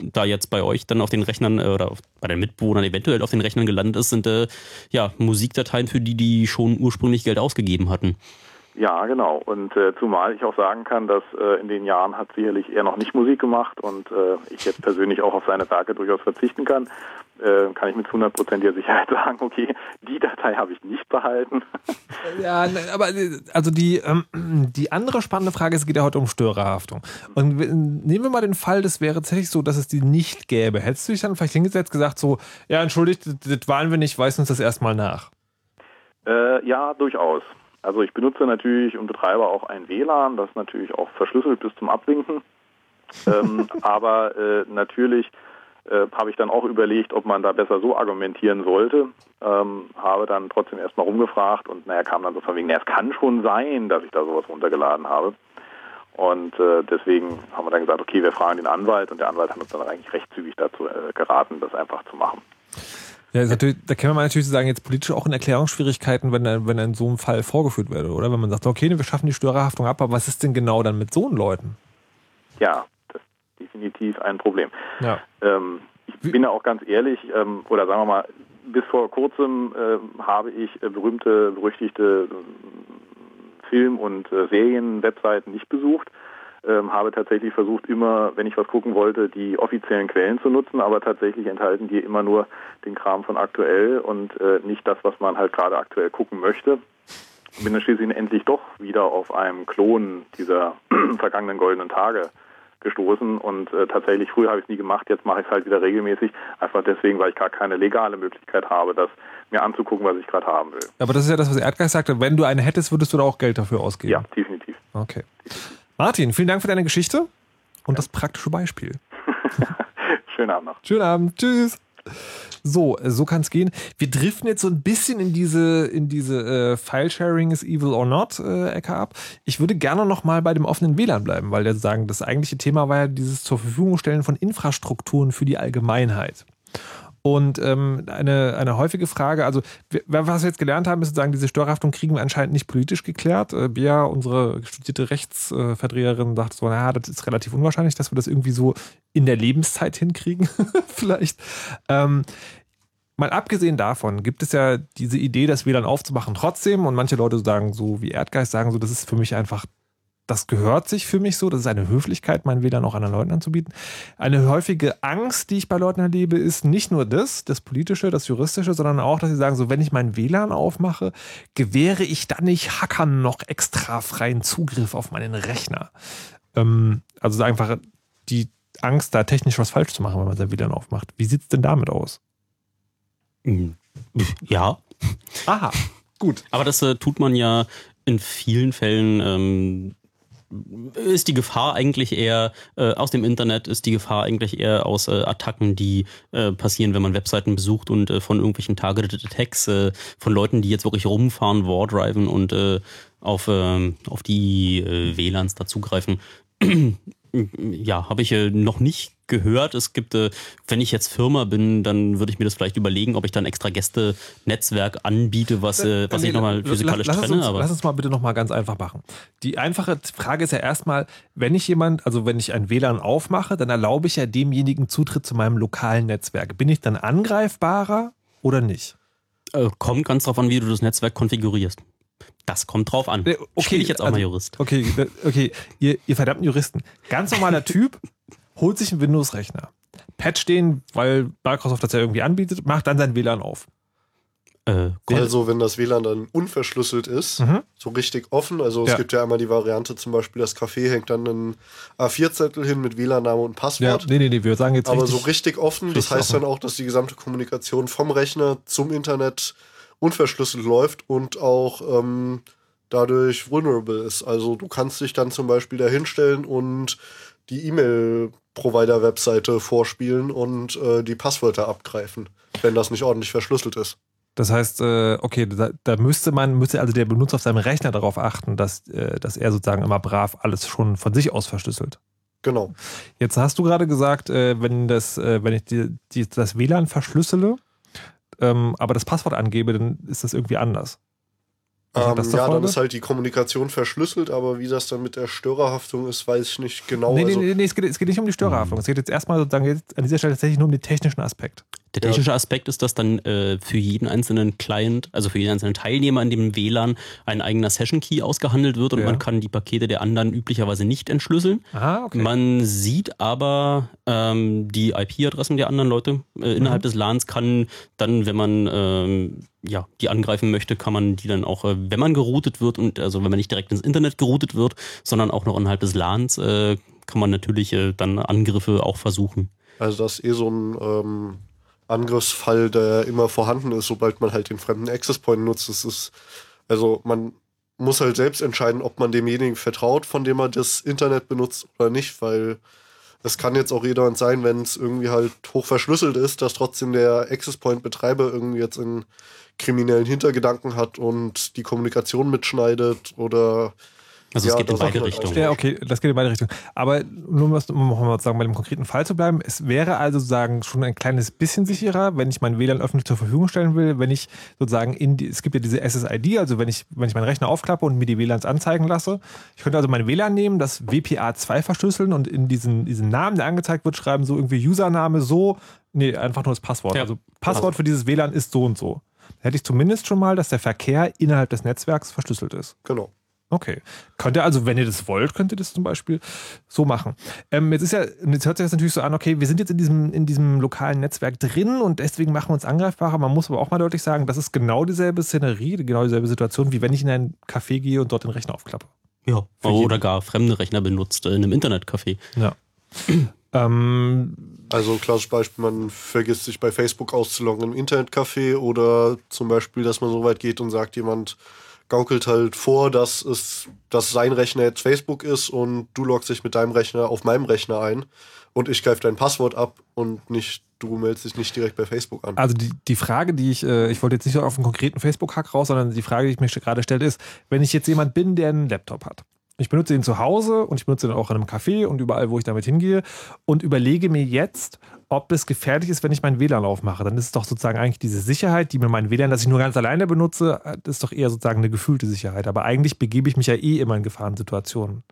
da jetzt bei euch dann auf den Rechnern äh, oder bei den Mitbewohnern eventuell auf den Rechnern gelandet ist, sind äh, ja Musikdateien, für die die schon ursprünglich Geld ausgegeben hatten. Ja, genau. Und äh, zumal ich auch sagen kann, dass äh, in den Jahren hat sicherlich er noch nicht Musik gemacht und äh, ich jetzt persönlich auch auf seine Werke durchaus verzichten kann, äh, kann ich mit hundertprozentiger Sicherheit <laughs> sagen, okay, die Datei habe ich nicht behalten. <laughs> Ja, ne, aber äh, also die, ähm, die andere spannende Frage es geht ja heute um Störerhaftung. Und nehmen wir mal den Fall, das wäre tatsächlich so, dass es die nicht gäbe. Hättest du dich dann vielleicht hingesetzt gesagt so, ja, entschuldigt, das, das waren wir nicht, weisen uns das erstmal nach. Äh, ja, durchaus. Also ich benutze natürlich und betreibe auch ein WLAN, das natürlich auch verschlüsselt bis zum Abwinken. ähm, <laughs> aber äh, natürlich äh, habe ich dann auch überlegt, ob man da besser so argumentieren sollte. Ähm, habe dann trotzdem erstmal rumgefragt und naja, kam dann so von wegen, naja, es kann schon sein, dass ich da sowas runtergeladen habe. Und äh, deswegen haben wir dann gesagt, okay, wir fragen den Anwalt und der Anwalt hat uns dann eigentlich recht zügig dazu äh, geraten, das einfach zu machen. Ja, natürlich, da kann man natürlich sagen, jetzt politisch auch in Erklärungsschwierigkeiten, wenn, wenn in so einem Fall vorgeführt werde, oder? Wenn man sagt, okay, wir schaffen die Störerhaftung ab, aber was ist denn genau dann mit so einen Leuten? Ja, das ist definitiv ein Problem. Ja. Ähm, ich bin ja auch ganz ehrlich, ähm, oder sagen wir mal, bis vor kurzem äh, habe ich äh, berühmte, berüchtigte äh, Film- und äh, Serien-Webseiten nicht besucht ähm, habe tatsächlich versucht, immer, wenn ich was gucken wollte, die offiziellen Quellen zu nutzen, aber tatsächlich enthalten die immer nur den Kram von aktuell und äh, nicht das, was man halt gerade aktuell gucken möchte. Bin dann schließlich endlich doch wieder auf einem Klon dieser <clears throat> vergangenen goldenen Tage gestoßen und äh, tatsächlich früher habe ich es nie gemacht, jetzt mache ich es halt wieder regelmäßig, einfach deswegen, weil ich gar keine legale Möglichkeit habe, das mir anzugucken, was ich gerade haben will. Aber das ist ja das, was Erdgeist sagte, wenn du eine hättest, würdest du da auch Geld dafür ausgeben. Ja, definitiv. Okay. Martin, vielen Dank für deine Geschichte und das praktische Beispiel. <laughs> Schönen Abend noch. Schönen Abend. Tschüss. So, so kann es gehen. Wir driften jetzt so ein bisschen in diese, in diese äh, File-Sharing is evil or not äh, Ecke ab. Ich würde gerne noch mal bei dem offenen WLAN bleiben, weil der sagen, das eigentliche Thema war ja dieses zur Verfügung stellen von Infrastrukturen für die Allgemeinheit. Und ähm, eine, eine häufige Frage, also was wir jetzt gelernt haben, ist sozusagen, diese Störhaftung kriegen wir anscheinend nicht politisch geklärt. Äh, Bea, unsere studierte Rechtsverdreherin, sagt so, naja, das ist relativ unwahrscheinlich, dass wir das irgendwie so in der Lebenszeit hinkriegen, <laughs> vielleicht. Ähm, mal abgesehen davon gibt es ja diese Idee, das WLAN aufzumachen trotzdem und manche Leute sagen so wie Erdgeist sagen so, das ist für mich einfach das gehört sich für mich so. Das ist eine Höflichkeit, mein WLAN auch anderen Leuten anzubieten. Eine häufige Angst, die ich bei Leuten erlebe, ist nicht nur das, das Politische, das Juristische, sondern auch, dass sie sagen, so, wenn ich mein WLAN aufmache, gewähre ich dann nicht Hackern noch extra freien Zugriff auf meinen Rechner. Ähm, also einfach die Angst, da technisch was falsch zu machen, wenn man sein WLAN aufmacht. Wie sieht es denn damit aus? Ja. Aha, gut. Aber das äh, tut man ja in vielen Fällen ähm, ist die Gefahr eigentlich eher äh, aus dem Internet, ist die Gefahr eigentlich eher aus äh, Attacken, die äh, passieren, wenn man Webseiten besucht und äh, von irgendwelchen Targeted Attacks äh, von Leuten, die jetzt wirklich rumfahren, Wardriven und äh, auf, äh, auf die äh, WLANs dazugreifen. Ja, habe ich äh, noch nicht gehört. Es gibt, äh, wenn ich jetzt Firma bin, dann würde ich mir das vielleicht überlegen, ob ich dann extra Gäste-Netzwerk anbiete, was, äh, was nee, ich nochmal physikalisch lass, trenne. Uns, aber lass uns mal bitte nochmal ganz einfach machen. Die einfache Frage ist ja erstmal, wenn ich jemand, also wenn ich ein WLAN aufmache, dann erlaube ich ja demjenigen Zutritt zu meinem lokalen Netzwerk. Bin ich dann angreifbarer oder nicht? Äh, kommt ganz drauf an, wie du das Netzwerk konfigurierst. Das kommt drauf an. Okay, Spiel ich jetzt auch also, mal Jurist. Okay, okay, ihr, ihr verdammten Juristen. Ganz normaler Typ <laughs> holt sich einen Windows-Rechner, patcht den, weil Microsoft das ja irgendwie anbietet, macht dann sein WLAN auf. Äh, also wenn das WLAN dann unverschlüsselt ist, Mhm. so richtig offen, also es Ja. gibt ja einmal die Variante, zum Beispiel das Café hängt dann einen A4-Zettel hin mit WLAN-Name und Ja, Passwort. nee, nee, nee, wir sagen jetzt aber richtig, so richtig offen, das heißt offen. dann auch, dass die gesamte Kommunikation vom Rechner zum Internet unverschlüsselt läuft und auch ähm, dadurch vulnerable ist. Also du kannst dich dann zum Beispiel da hinstellen und die E-Mail-Provider-Webseite vorspielen und äh, die Passwörter abgreifen, wenn das nicht ordentlich verschlüsselt ist. Das heißt, äh, okay, da, da müsste man, müsste also der Benutzer auf seinem Rechner darauf achten, dass, äh, dass er sozusagen immer brav alles schon von sich aus verschlüsselt. Genau. Jetzt hast du gerade gesagt, äh, wenn, das, wenn ich die, die, das WLAN verschlüssele, ähm, aber das Passwort angebe, dann ist das irgendwie anders. Hat Ähm, das ja, dann ist halt die Kommunikation verschlüsselt, aber wie das dann mit der Störerhaftung ist, weiß ich nicht genau. Nee, nee, also, nee, nee es, geht, es geht nicht um die Störerhaftung. Es geht jetzt erstmal sozusagen jetzt an dieser Stelle tatsächlich nur um den technischen Aspekt. Der technische Aspekt ist, dass dann äh, für jeden einzelnen Client, also für jeden einzelnen Teilnehmer in dem WLAN ein eigener Session Key ausgehandelt wird und Ja. man kann die Pakete der anderen üblicherweise nicht entschlüsseln. Ah, okay. Man sieht aber ähm, die IP-Adressen der anderen Leute äh, innerhalb Mhm. des LANs, kann dann, wenn man ähm, ja, die angreifen möchte, kann man die dann auch, äh, wenn man geroutet wird und also wenn man nicht direkt ins Internet geroutet wird, sondern auch noch innerhalb des LANs, äh, kann man natürlich äh, dann Angriffe auch versuchen. also das ist eh so ein ähm, Angriffsfall, der immer vorhanden ist, sobald man halt den fremden Access Point nutzt. Das ist, also man muss halt selbst entscheiden, ob man demjenigen vertraut, von dem man das Internet benutzt oder nicht, weil es kann jetzt auch jedermann sein, wenn es irgendwie halt hoch verschlüsselt ist, dass trotzdem der Access Point Betreiber irgendwie jetzt einen kriminellen Hintergedanken hat und die Kommunikation mitschneidet oder also ja, es geht in beide Richtungen. Ja, okay, das geht in beide Richtungen. Aber nur um mal sagen, bei dem konkreten Fall zu bleiben, es wäre also sozusagen schon ein kleines bisschen sicherer, wenn ich mein WLAN öffentlich zur Verfügung stellen will, wenn ich sozusagen in die, es gibt ja diese SSID, also wenn ich, wenn ich meinen Rechner aufklappe und mir die WLANs anzeigen lasse. Ich könnte also mein WLAN nehmen, das WPA2 verschlüsseln und in diesen, diesen Namen, der angezeigt wird, schreiben, so irgendwie Username, so, nee, einfach nur das Passwort. Ja. Also Passwort für dieses WLAN ist so und so. Da hätte ich zumindest schon mal, dass der Verkehr innerhalb des Netzwerks verschlüsselt ist. Genau. Okay. Könnt ihr also, wenn ihr das wollt, könnt ihr das zum Beispiel so machen. Ähm, jetzt ist ja, jetzt hört sich das natürlich so an, okay, wir sind jetzt in diesem, in diesem lokalen Netzwerk drin und deswegen machen wir uns angreifbarer. Man muss aber auch mal deutlich sagen, das ist genau dieselbe Szenerie, genau dieselbe Situation, wie wenn ich in ein Café gehe und dort den Rechner aufklappe. Ja. Oder gar fremde Rechner benutzt in einem Internetcafé. Ja. <clears throat> ähm, also klassisches Beispiel, man vergisst sich bei Facebook auszuloggen im Internetcafé oder zum Beispiel, dass man so weit geht und sagt jemand, gaukelt halt vor, dass es, dass sein Rechner jetzt Facebook ist und du loggst dich mit deinem Rechner auf meinem Rechner ein und ich greife dein Passwort ab und nicht, du meldest dich nicht direkt bei Facebook an. Also die, die Frage, die ich, äh, ich wollte jetzt nicht auf einen konkreten Facebook-Hack raus, sondern die Frage, die ich mir gerade stelle, ist, wenn ich jetzt jemand bin, der einen Laptop hat. Ich benutze ihn zu Hause und ich benutze ihn auch in einem Café und überall, wo ich damit hingehe und überlege mir jetzt, ob es gefährlich ist, wenn ich meinen WLAN aufmache. Dann ist es doch sozusagen eigentlich diese Sicherheit, die mir mein WLAN, das ich nur ganz alleine benutze, ist doch eher sozusagen eine gefühlte Sicherheit. Aber eigentlich begebe ich mich ja eh immer in Gefahrensituationen.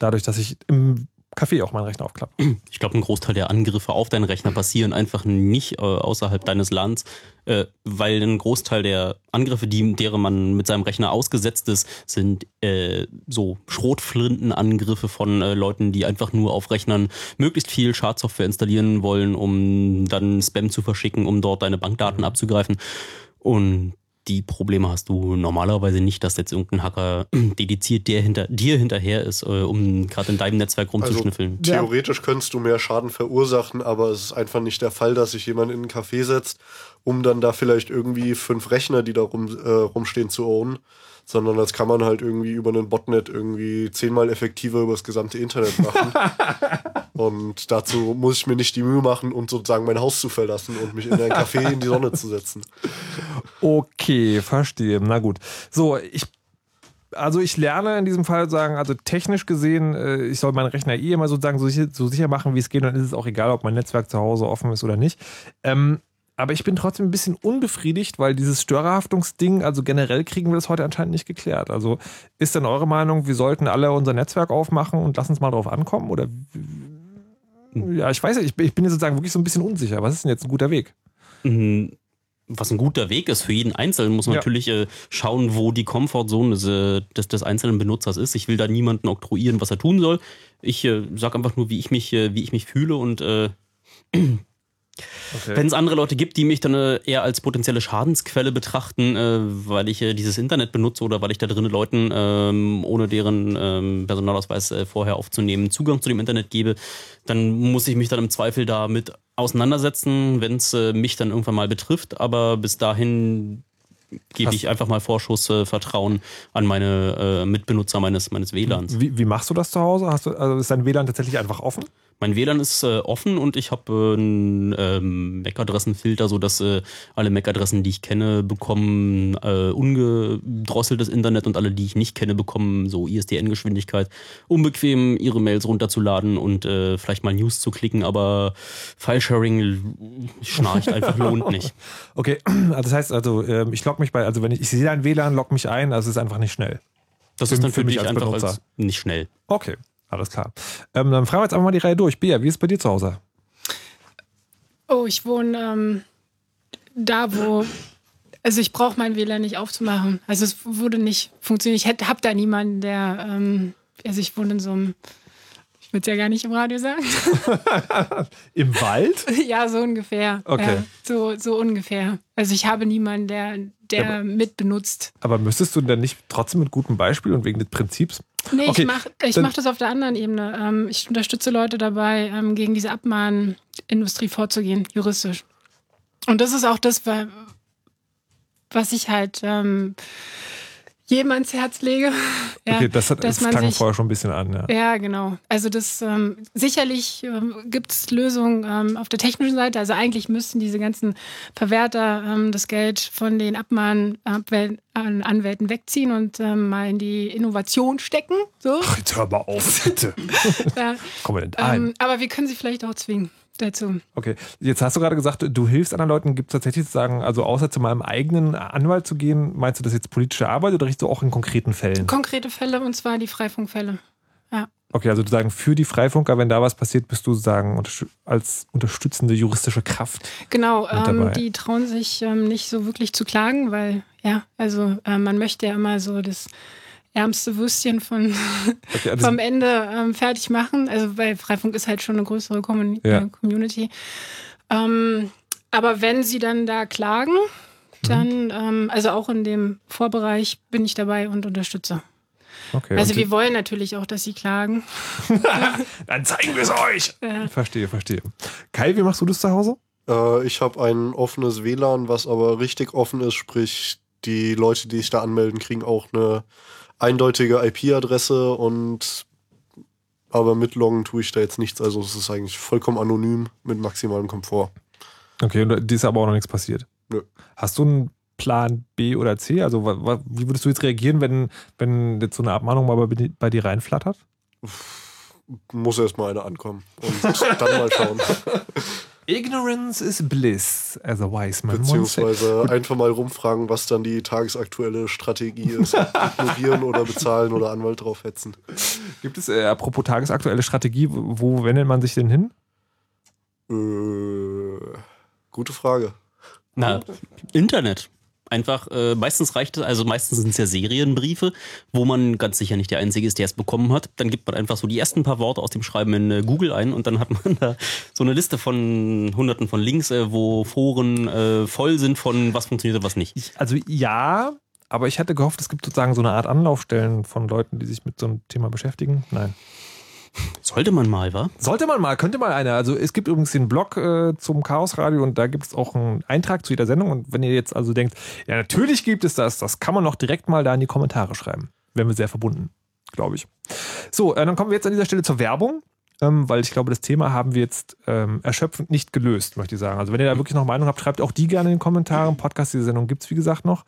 Dadurch, dass ich im Café auch meinen Rechner aufklappe. Ich glaube, ein Großteil der Angriffe auf deinen Rechner passieren einfach nicht äh, außerhalb deines Lands, äh, weil ein Großteil der Angriffe, die, deren man mit seinem Rechner ausgesetzt ist, sind äh, so Schrotflintenangriffe von äh, Leuten, die einfach nur auf Rechnern möglichst viel Schadsoftware installieren wollen, um dann Spam zu verschicken, um dort deine Bankdaten abzugreifen. Und die Probleme hast du normalerweise nicht, dass jetzt irgendein Hacker <clears throat> dediziert dir, hinter, dir hinterher ist, äh, um gerade in deinem Netzwerk rumzuschnüffeln. Also, theoretisch könntest du mehr Schaden verursachen, aber es ist einfach nicht der Fall, dass sich jemand in einen Café setzt, um dann da vielleicht irgendwie fünf Rechner, die da rum, äh, rumstehen, zu ownen sondern das kann man halt irgendwie über einen Botnet irgendwie zehnmal effektiver über das gesamte Internet machen. <laughs> und dazu muss ich mir nicht die Mühe machen und sozusagen mein Haus zu verlassen und mich in ein Café in die Sonne zu setzen. Okay, verstehe. Na gut. So, ich also ich lerne in diesem Fall sagen, also technisch gesehen, äh, ich soll meinen Rechner eh immer sozusagen so sicher, so sicher machen, wie es geht. Und dann ist es auch egal, ob mein Netzwerk zu Hause offen ist oder nicht. Ähm, aber ich bin trotzdem ein bisschen unbefriedigt, weil dieses Störerhaftungsding, also generell kriegen wir das heute anscheinend nicht geklärt. Also ist denn eure Meinung, wir sollten alle unser Netzwerk aufmachen und lass uns mal drauf ankommen? Oder ja, ich weiß nicht, ich bin jetzt sozusagen wirklich so ein bisschen unsicher. Was ist denn jetzt ein guter Weg? Mhm was ein guter Weg ist für jeden Einzelnen, muss man ja. natürlich äh, schauen, wo die Komfortzone des, des, des, einzelnen Benutzers ist. Ich will da niemanden oktroyieren, was er tun soll. Ich äh, sage einfach nur, wie ich mich, äh, wie ich mich fühle und äh, Okay. Wenn es andere Leute gibt, die mich dann äh, eher als potenzielle Schadensquelle betrachten, äh, weil ich äh, dieses Internet benutze oder weil ich da drinnen Leuten, ähm, ohne deren ähm, Personalausweis äh, vorher aufzunehmen, Zugang zu dem Internet gebe, dann muss ich mich dann im Zweifel damit auseinandersetzen, wenn es äh, mich dann irgendwann mal betrifft. Aber bis dahin gebe ich einfach mal Vorschussvertrauen an meine Mitbenutzer meines, meines WLANs. Wie, wie machst du das zu Hause? Hast du, also ist dein WLAN tatsächlich einfach offen? Mein WLAN ist äh, offen und ich habe äh, einen ähm, MAC-Adressenfilter, sodass äh, alle MAC-Adressen, die ich kenne, bekommen äh, ungedrosseltes Internet und alle, die ich nicht kenne, bekommen so ISDN-Geschwindigkeit. Unbequem, ihre Mails runterzuladen und äh, vielleicht mal News zu klicken, aber File-Sharing schnarcht einfach lohnt nicht. <laughs> Okay, <clears throat> also das heißt also, ähm, ich logge mich bei, also wenn ich, ich sehe ein WLAN, logge mich ein, also es ist einfach nicht schnell. Das für, ist dann für, für mich einfach Benutzer. als nicht schnell. Okay. Alles klar. Ähm, dann fragen wir jetzt einfach mal die Reihe durch. Bea, wie ist es bei dir zu Hause? Oh, ich wohne ähm, da, wo. Also ich brauche mein WLAN nicht aufzumachen. Also es würde nicht funktionieren. Ich habe da niemanden, der. Ähm, also ich wohne in so einem. Ich würde es ja gar nicht im Radio sagen. <laughs> Im Wald? <laughs> Ja, so ungefähr. Okay. Ja, so, so ungefähr. Also ich habe niemanden, der, der ja, mitbenutzt. Aber müsstest du denn nicht trotzdem mit gutem Beispiel und wegen des Prinzips Nee, okay, ich mache ich mach das auf der anderen Ebene. Ähm, ich unterstütze Leute dabei, ähm, gegen diese Abmahnindustrie vorzugehen, juristisch. Und das ist auch das, was ich halt, ähm, jedem ans Herz lege. <laughs> Ja, okay, das, hat, das klang sich, vorher schon ein bisschen an. Ja, ja genau. Also das ähm, sicherlich ähm, gibt es Lösungen ähm, auf der technischen Seite. Also eigentlich müssten diese ganzen Verwerter ähm, das Geld von den Abmahnanwälten wegziehen und ähm, mal in die Innovation stecken. So. Ach, jetzt hör mal auf, bitte. <laughs> ja. Kommen wir denn ein? Ähm, aber wir können sie vielleicht auch zwingen dazu. Okay, jetzt hast du gerade gesagt, du hilfst anderen Leuten. Gibt es tatsächlich zu sagen, also außer zu meinem eigenen Anwalt zu gehen, meinst du das jetzt politische Arbeit oder riechst du auch in konkreten Fällen? Konkrete Fälle und zwar die Freifunkfälle. Ja. Okay, also sagen für die Freifunker, wenn da was passiert, bist du sagen als unterstützende juristische Kraft. Genau, ähm, die trauen sich ähm, nicht so wirklich zu klagen, weil ja, also äh, man möchte ja immer so das ärmste Würstchen von, okay, also vom Ende ähm, fertig machen. Also weil Freifunk ist halt schon eine größere Commun ja. äh, Community. Ähm, aber wenn sie dann da klagen, dann, mhm. ähm, also auch in dem Vorbereich bin ich dabei und unterstütze. Okay, also wir wollen natürlich auch, dass sie klagen. <laughs> dann zeigen wir es euch. Ja. Verstehe, verstehe. Kai, wie machst du das zu Hause? Äh, ich habe ein offenes WLAN, was aber richtig offen ist, sprich die Leute, die sich da anmelden, kriegen auch eine eindeutige IP-Adresse und aber mitloggen tue ich da jetzt nichts. Also es ist eigentlich vollkommen anonym mit maximalem Komfort. Okay, und die ist aber auch noch nichts passiert. Nö. Hast du einen Plan B oder C? Also wie würdest du jetzt reagieren, wenn, wenn jetzt so eine Abmahnung mal bei, bei dir reinflattert? Muss erst mal eine ankommen und dann mal schauen. <laughs> Ignorance is bliss, as a wise man Beziehungsweise einfach mal rumfragen, was dann die tagesaktuelle Strategie ist. <laughs> Ignorieren oder bezahlen oder Anwalt draufhetzen. Gibt es, äh, apropos tagesaktuelle Strategie, wo wendet man sich denn hin? Äh, gute Frage. Na, Internet. Einfach, äh, meistens reicht es, also meistens sind es ja Serienbriefe, wo man ganz sicher nicht der Einzige ist, der es bekommen hat. Dann gibt man einfach so die ersten paar Worte aus dem Schreiben in äh, Google ein und dann hat man <laughs> da so eine Liste von hunderten von Links, äh, wo Foren äh, voll sind von was funktioniert und was nicht. Also ja, aber ich hätte gehofft, es gibt sozusagen so eine Art Anlaufstellen von Leuten, die sich mit so einem Thema beschäftigen. Nein. Sollte man mal, wa? Sollte man mal, könnte mal einer. Also es gibt übrigens den Blog äh, zum Chaos Radio und da gibt es auch einen Eintrag zu jeder Sendung. Und wenn ihr jetzt also denkt, ja, natürlich gibt es das, das kann man noch direkt mal da in die Kommentare schreiben. Wären wir sehr verbunden, glaube ich. So, äh, dann kommen wir jetzt an dieser Stelle zur Werbung. Ähm, weil ich glaube, das Thema haben wir jetzt ähm, erschöpfend nicht gelöst, möchte ich sagen. Also wenn ihr da wirklich noch Meinung habt, schreibt auch die gerne in den Kommentaren. Podcast dieser Sendung gibt es, wie gesagt, noch.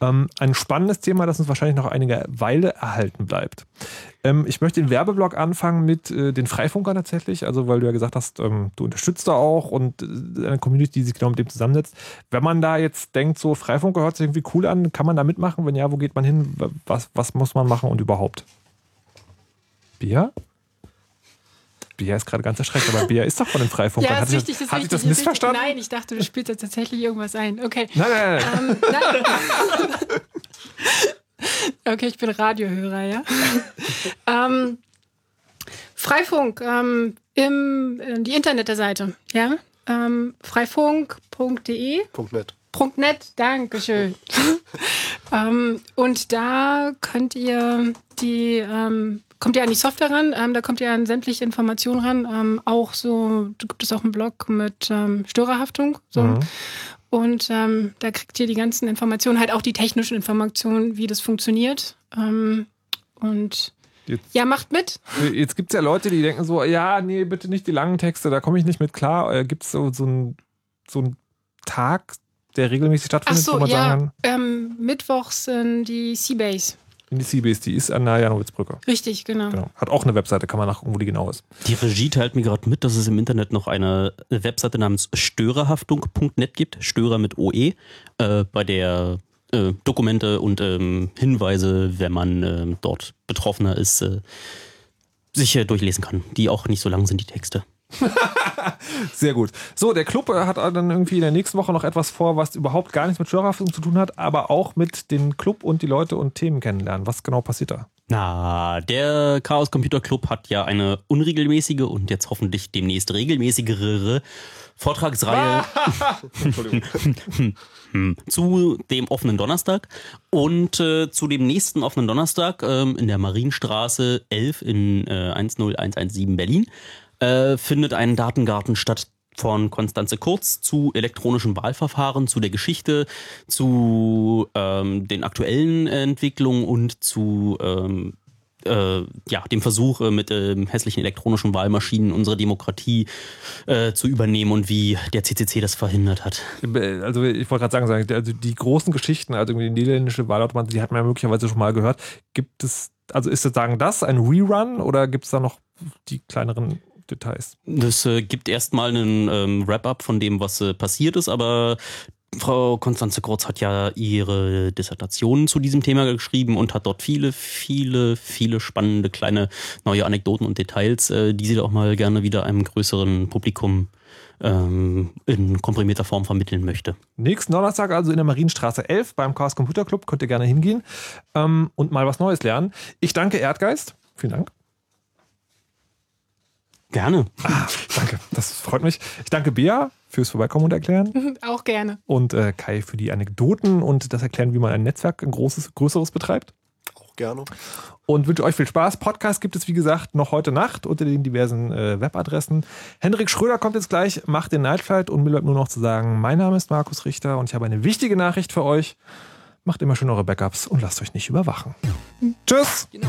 Ähm, ein spannendes Thema, das uns wahrscheinlich noch einige Weile erhalten bleibt. Ähm, ich möchte den Werbeblock anfangen mit äh, den Freifunkern tatsächlich, also weil du ja gesagt hast, ähm, du unterstützt da auch und äh, eine Community, die sich genau mit dem zusammensetzt. Wenn man da jetzt denkt, so Freifunker hört sich irgendwie cool an, kann man da mitmachen? Wenn ja, wo geht man hin? Was, was muss man machen und überhaupt? Bia? Bia ist gerade ganz erschreckt, aber Bia ist doch von den Freifunkern. Ja, ist richtig, das Hat ich das missverstanden? Nein, ich dachte, du spielst da tatsächlich irgendwas ein. Okay. Nein, nein, nein. Ähm, nein. <laughs> okay, ich bin Radiohörer, ja. <laughs> ähm, Freifunk, ähm, im, die Internetseite, ja. Ähm, freifunk.de. .net. .net, Dankeschön. <laughs> ähm, und da könnt ihr die ähm, kommt ihr an die Software ran, ähm, da kommt ihr an sämtliche Informationen ran. Ähm, auch so, da gibt es auch einen Blog mit ähm, Störerhaftung. So. Mhm. Und ähm, da kriegt ihr die ganzen Informationen, halt auch die technischen Informationen, wie das funktioniert. Ähm, und Jetzt, ja, macht mit. Jetzt gibt es ja Leute, die denken so, ja, nee, bitte nicht die langen Texte, da komme ich nicht mit klar. Äh, gibt es so, so einen so Tag, der regelmäßig stattfindet, Ach so, wo man ja, sagen kann? Ähm, Mittwochs sind die Seabase in die Seabase, die ist an der Janowitzbrücke. Richtig, genau. genau. Hat auch eine Webseite, kann man nachgucken, wo die genau ist. Die Regie teilt mir gerade mit, dass es im Internet noch eine Webseite namens störerhaftung.net gibt, Störer mit OE, äh, bei der äh, Dokumente und ähm, Hinweise, wenn man äh, dort Betroffener ist, äh, sich durchlesen kann, die auch nicht so lang sind, die Texte. <laughs> Sehr gut. So, der Club hat dann irgendwie in der nächsten Woche noch etwas vor, was überhaupt gar nichts mit Störerhaftung zu tun hat, aber auch mit dem Club und die Leute und Themen kennenlernen. Was genau passiert da? Na, der Chaos Computer Club hat ja eine unregelmäßige und jetzt hoffentlich demnächst regelmäßigere Vortragsreihe <laughs> <laughs> zu dem offenen Donnerstag und äh, zu dem nächsten offenen Donnerstag ähm, in der Marienstraße 11 in äh, 10117 Berlin äh, findet ein Datengarten statt von Konstanze Kurz zu elektronischen Wahlverfahren, zu der Geschichte, zu ähm, den aktuellen Entwicklungen und zu ähm, äh, ja, dem Versuch, äh, mit ähm, hässlichen elektronischen Wahlmaschinen unsere Demokratie äh, zu übernehmen und wie der CCC das verhindert hat. Also ich wollte gerade sagen, also die großen Geschichten, also irgendwie die niederländische Wahlautomatik, die hat man ja möglicherweise schon mal gehört. Gibt es, also ist sozusagen das ein Rerun oder gibt es da noch die kleineren Details? Das äh, gibt erstmal einen ähm, Wrap-up von dem, was äh, passiert ist, aber Frau Konstanze Kurz hat ja ihre Dissertation zu diesem Thema geschrieben und hat dort viele, viele, viele spannende kleine neue Anekdoten und Details, äh, die sie auch mal gerne wieder einem größeren Publikum ähm, in komprimierter Form vermitteln möchte. Nächsten Donnerstag also in der Marienstraße 11 beim Chaos Computer Club könnt ihr gerne hingehen ähm, und mal was Neues lernen. Ich danke Erdgeist. Vielen Dank. Gerne. Ah, danke, das freut mich. Ich danke Bea fürs Vorbeikommen und Erklären. <laughs> Auch gerne. Und äh, Kai für die Anekdoten und das Erklären, wie man ein Netzwerk, ein großes, größeres betreibt. Auch gerne. Und wünsche euch viel Spaß. Podcast gibt es, wie gesagt, noch heute Nacht unter den diversen äh, Webadressen. Hendrik Schröder kommt jetzt gleich, macht den Nightflight und mir bleibt nur noch zu sagen, mein Name ist Markus Richter und ich habe eine wichtige Nachricht für euch. Macht immer schön eure Backups und lasst euch nicht überwachen. Tschüss! You know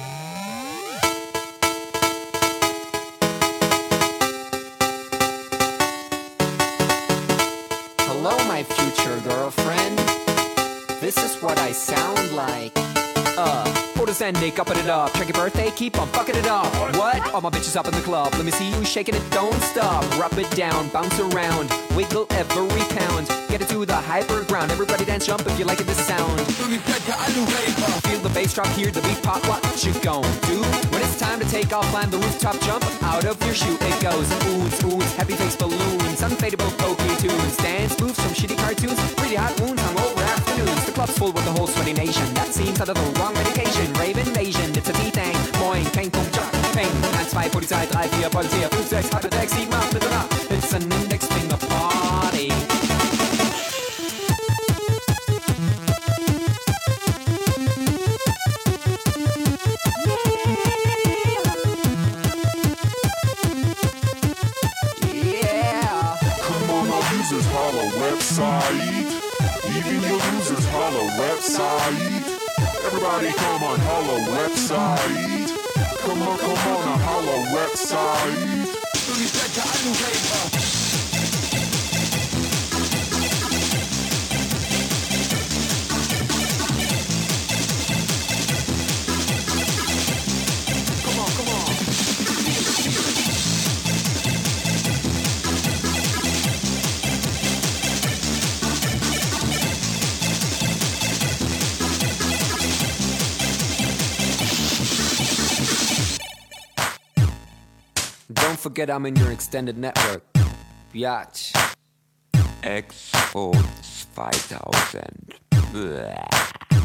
My future girlfriend. This is what I sound like. Uh, Otis and Nick, upping it up. Check your birthday, keep on fucking it up. What? All my bitches up in the club. Let me see you shaking it, don't stop. Rub it down, bounce around, wiggle every pound. Get it to the hyper ground. Everybody dance, jump if you like it, this sound. Feel the bass drop, hear the beat pop. What you gon' do? It's time to take off, climb the rooftop, jump out of your shoe. It goes oohs, oohs, happy face balloons, unfadable pokey tunes, dance moves from shitty cartoons, pretty hot wounds, hungover afternoons. The club's full with the whole sweaty nation. That seems out of the wrong medication. Rave invasion, it's a D-Thing. Moin, kein Punkt, Jock, Peng. 1, 2, Polizei, 3, 4, Polizei, 5, 6, 8, 6, 7, 8, bitte website. Everybody come on, holla website. Come on, come on, holla website. Forget I'm in your extended network. Biatch. Expo 2000. Bäh.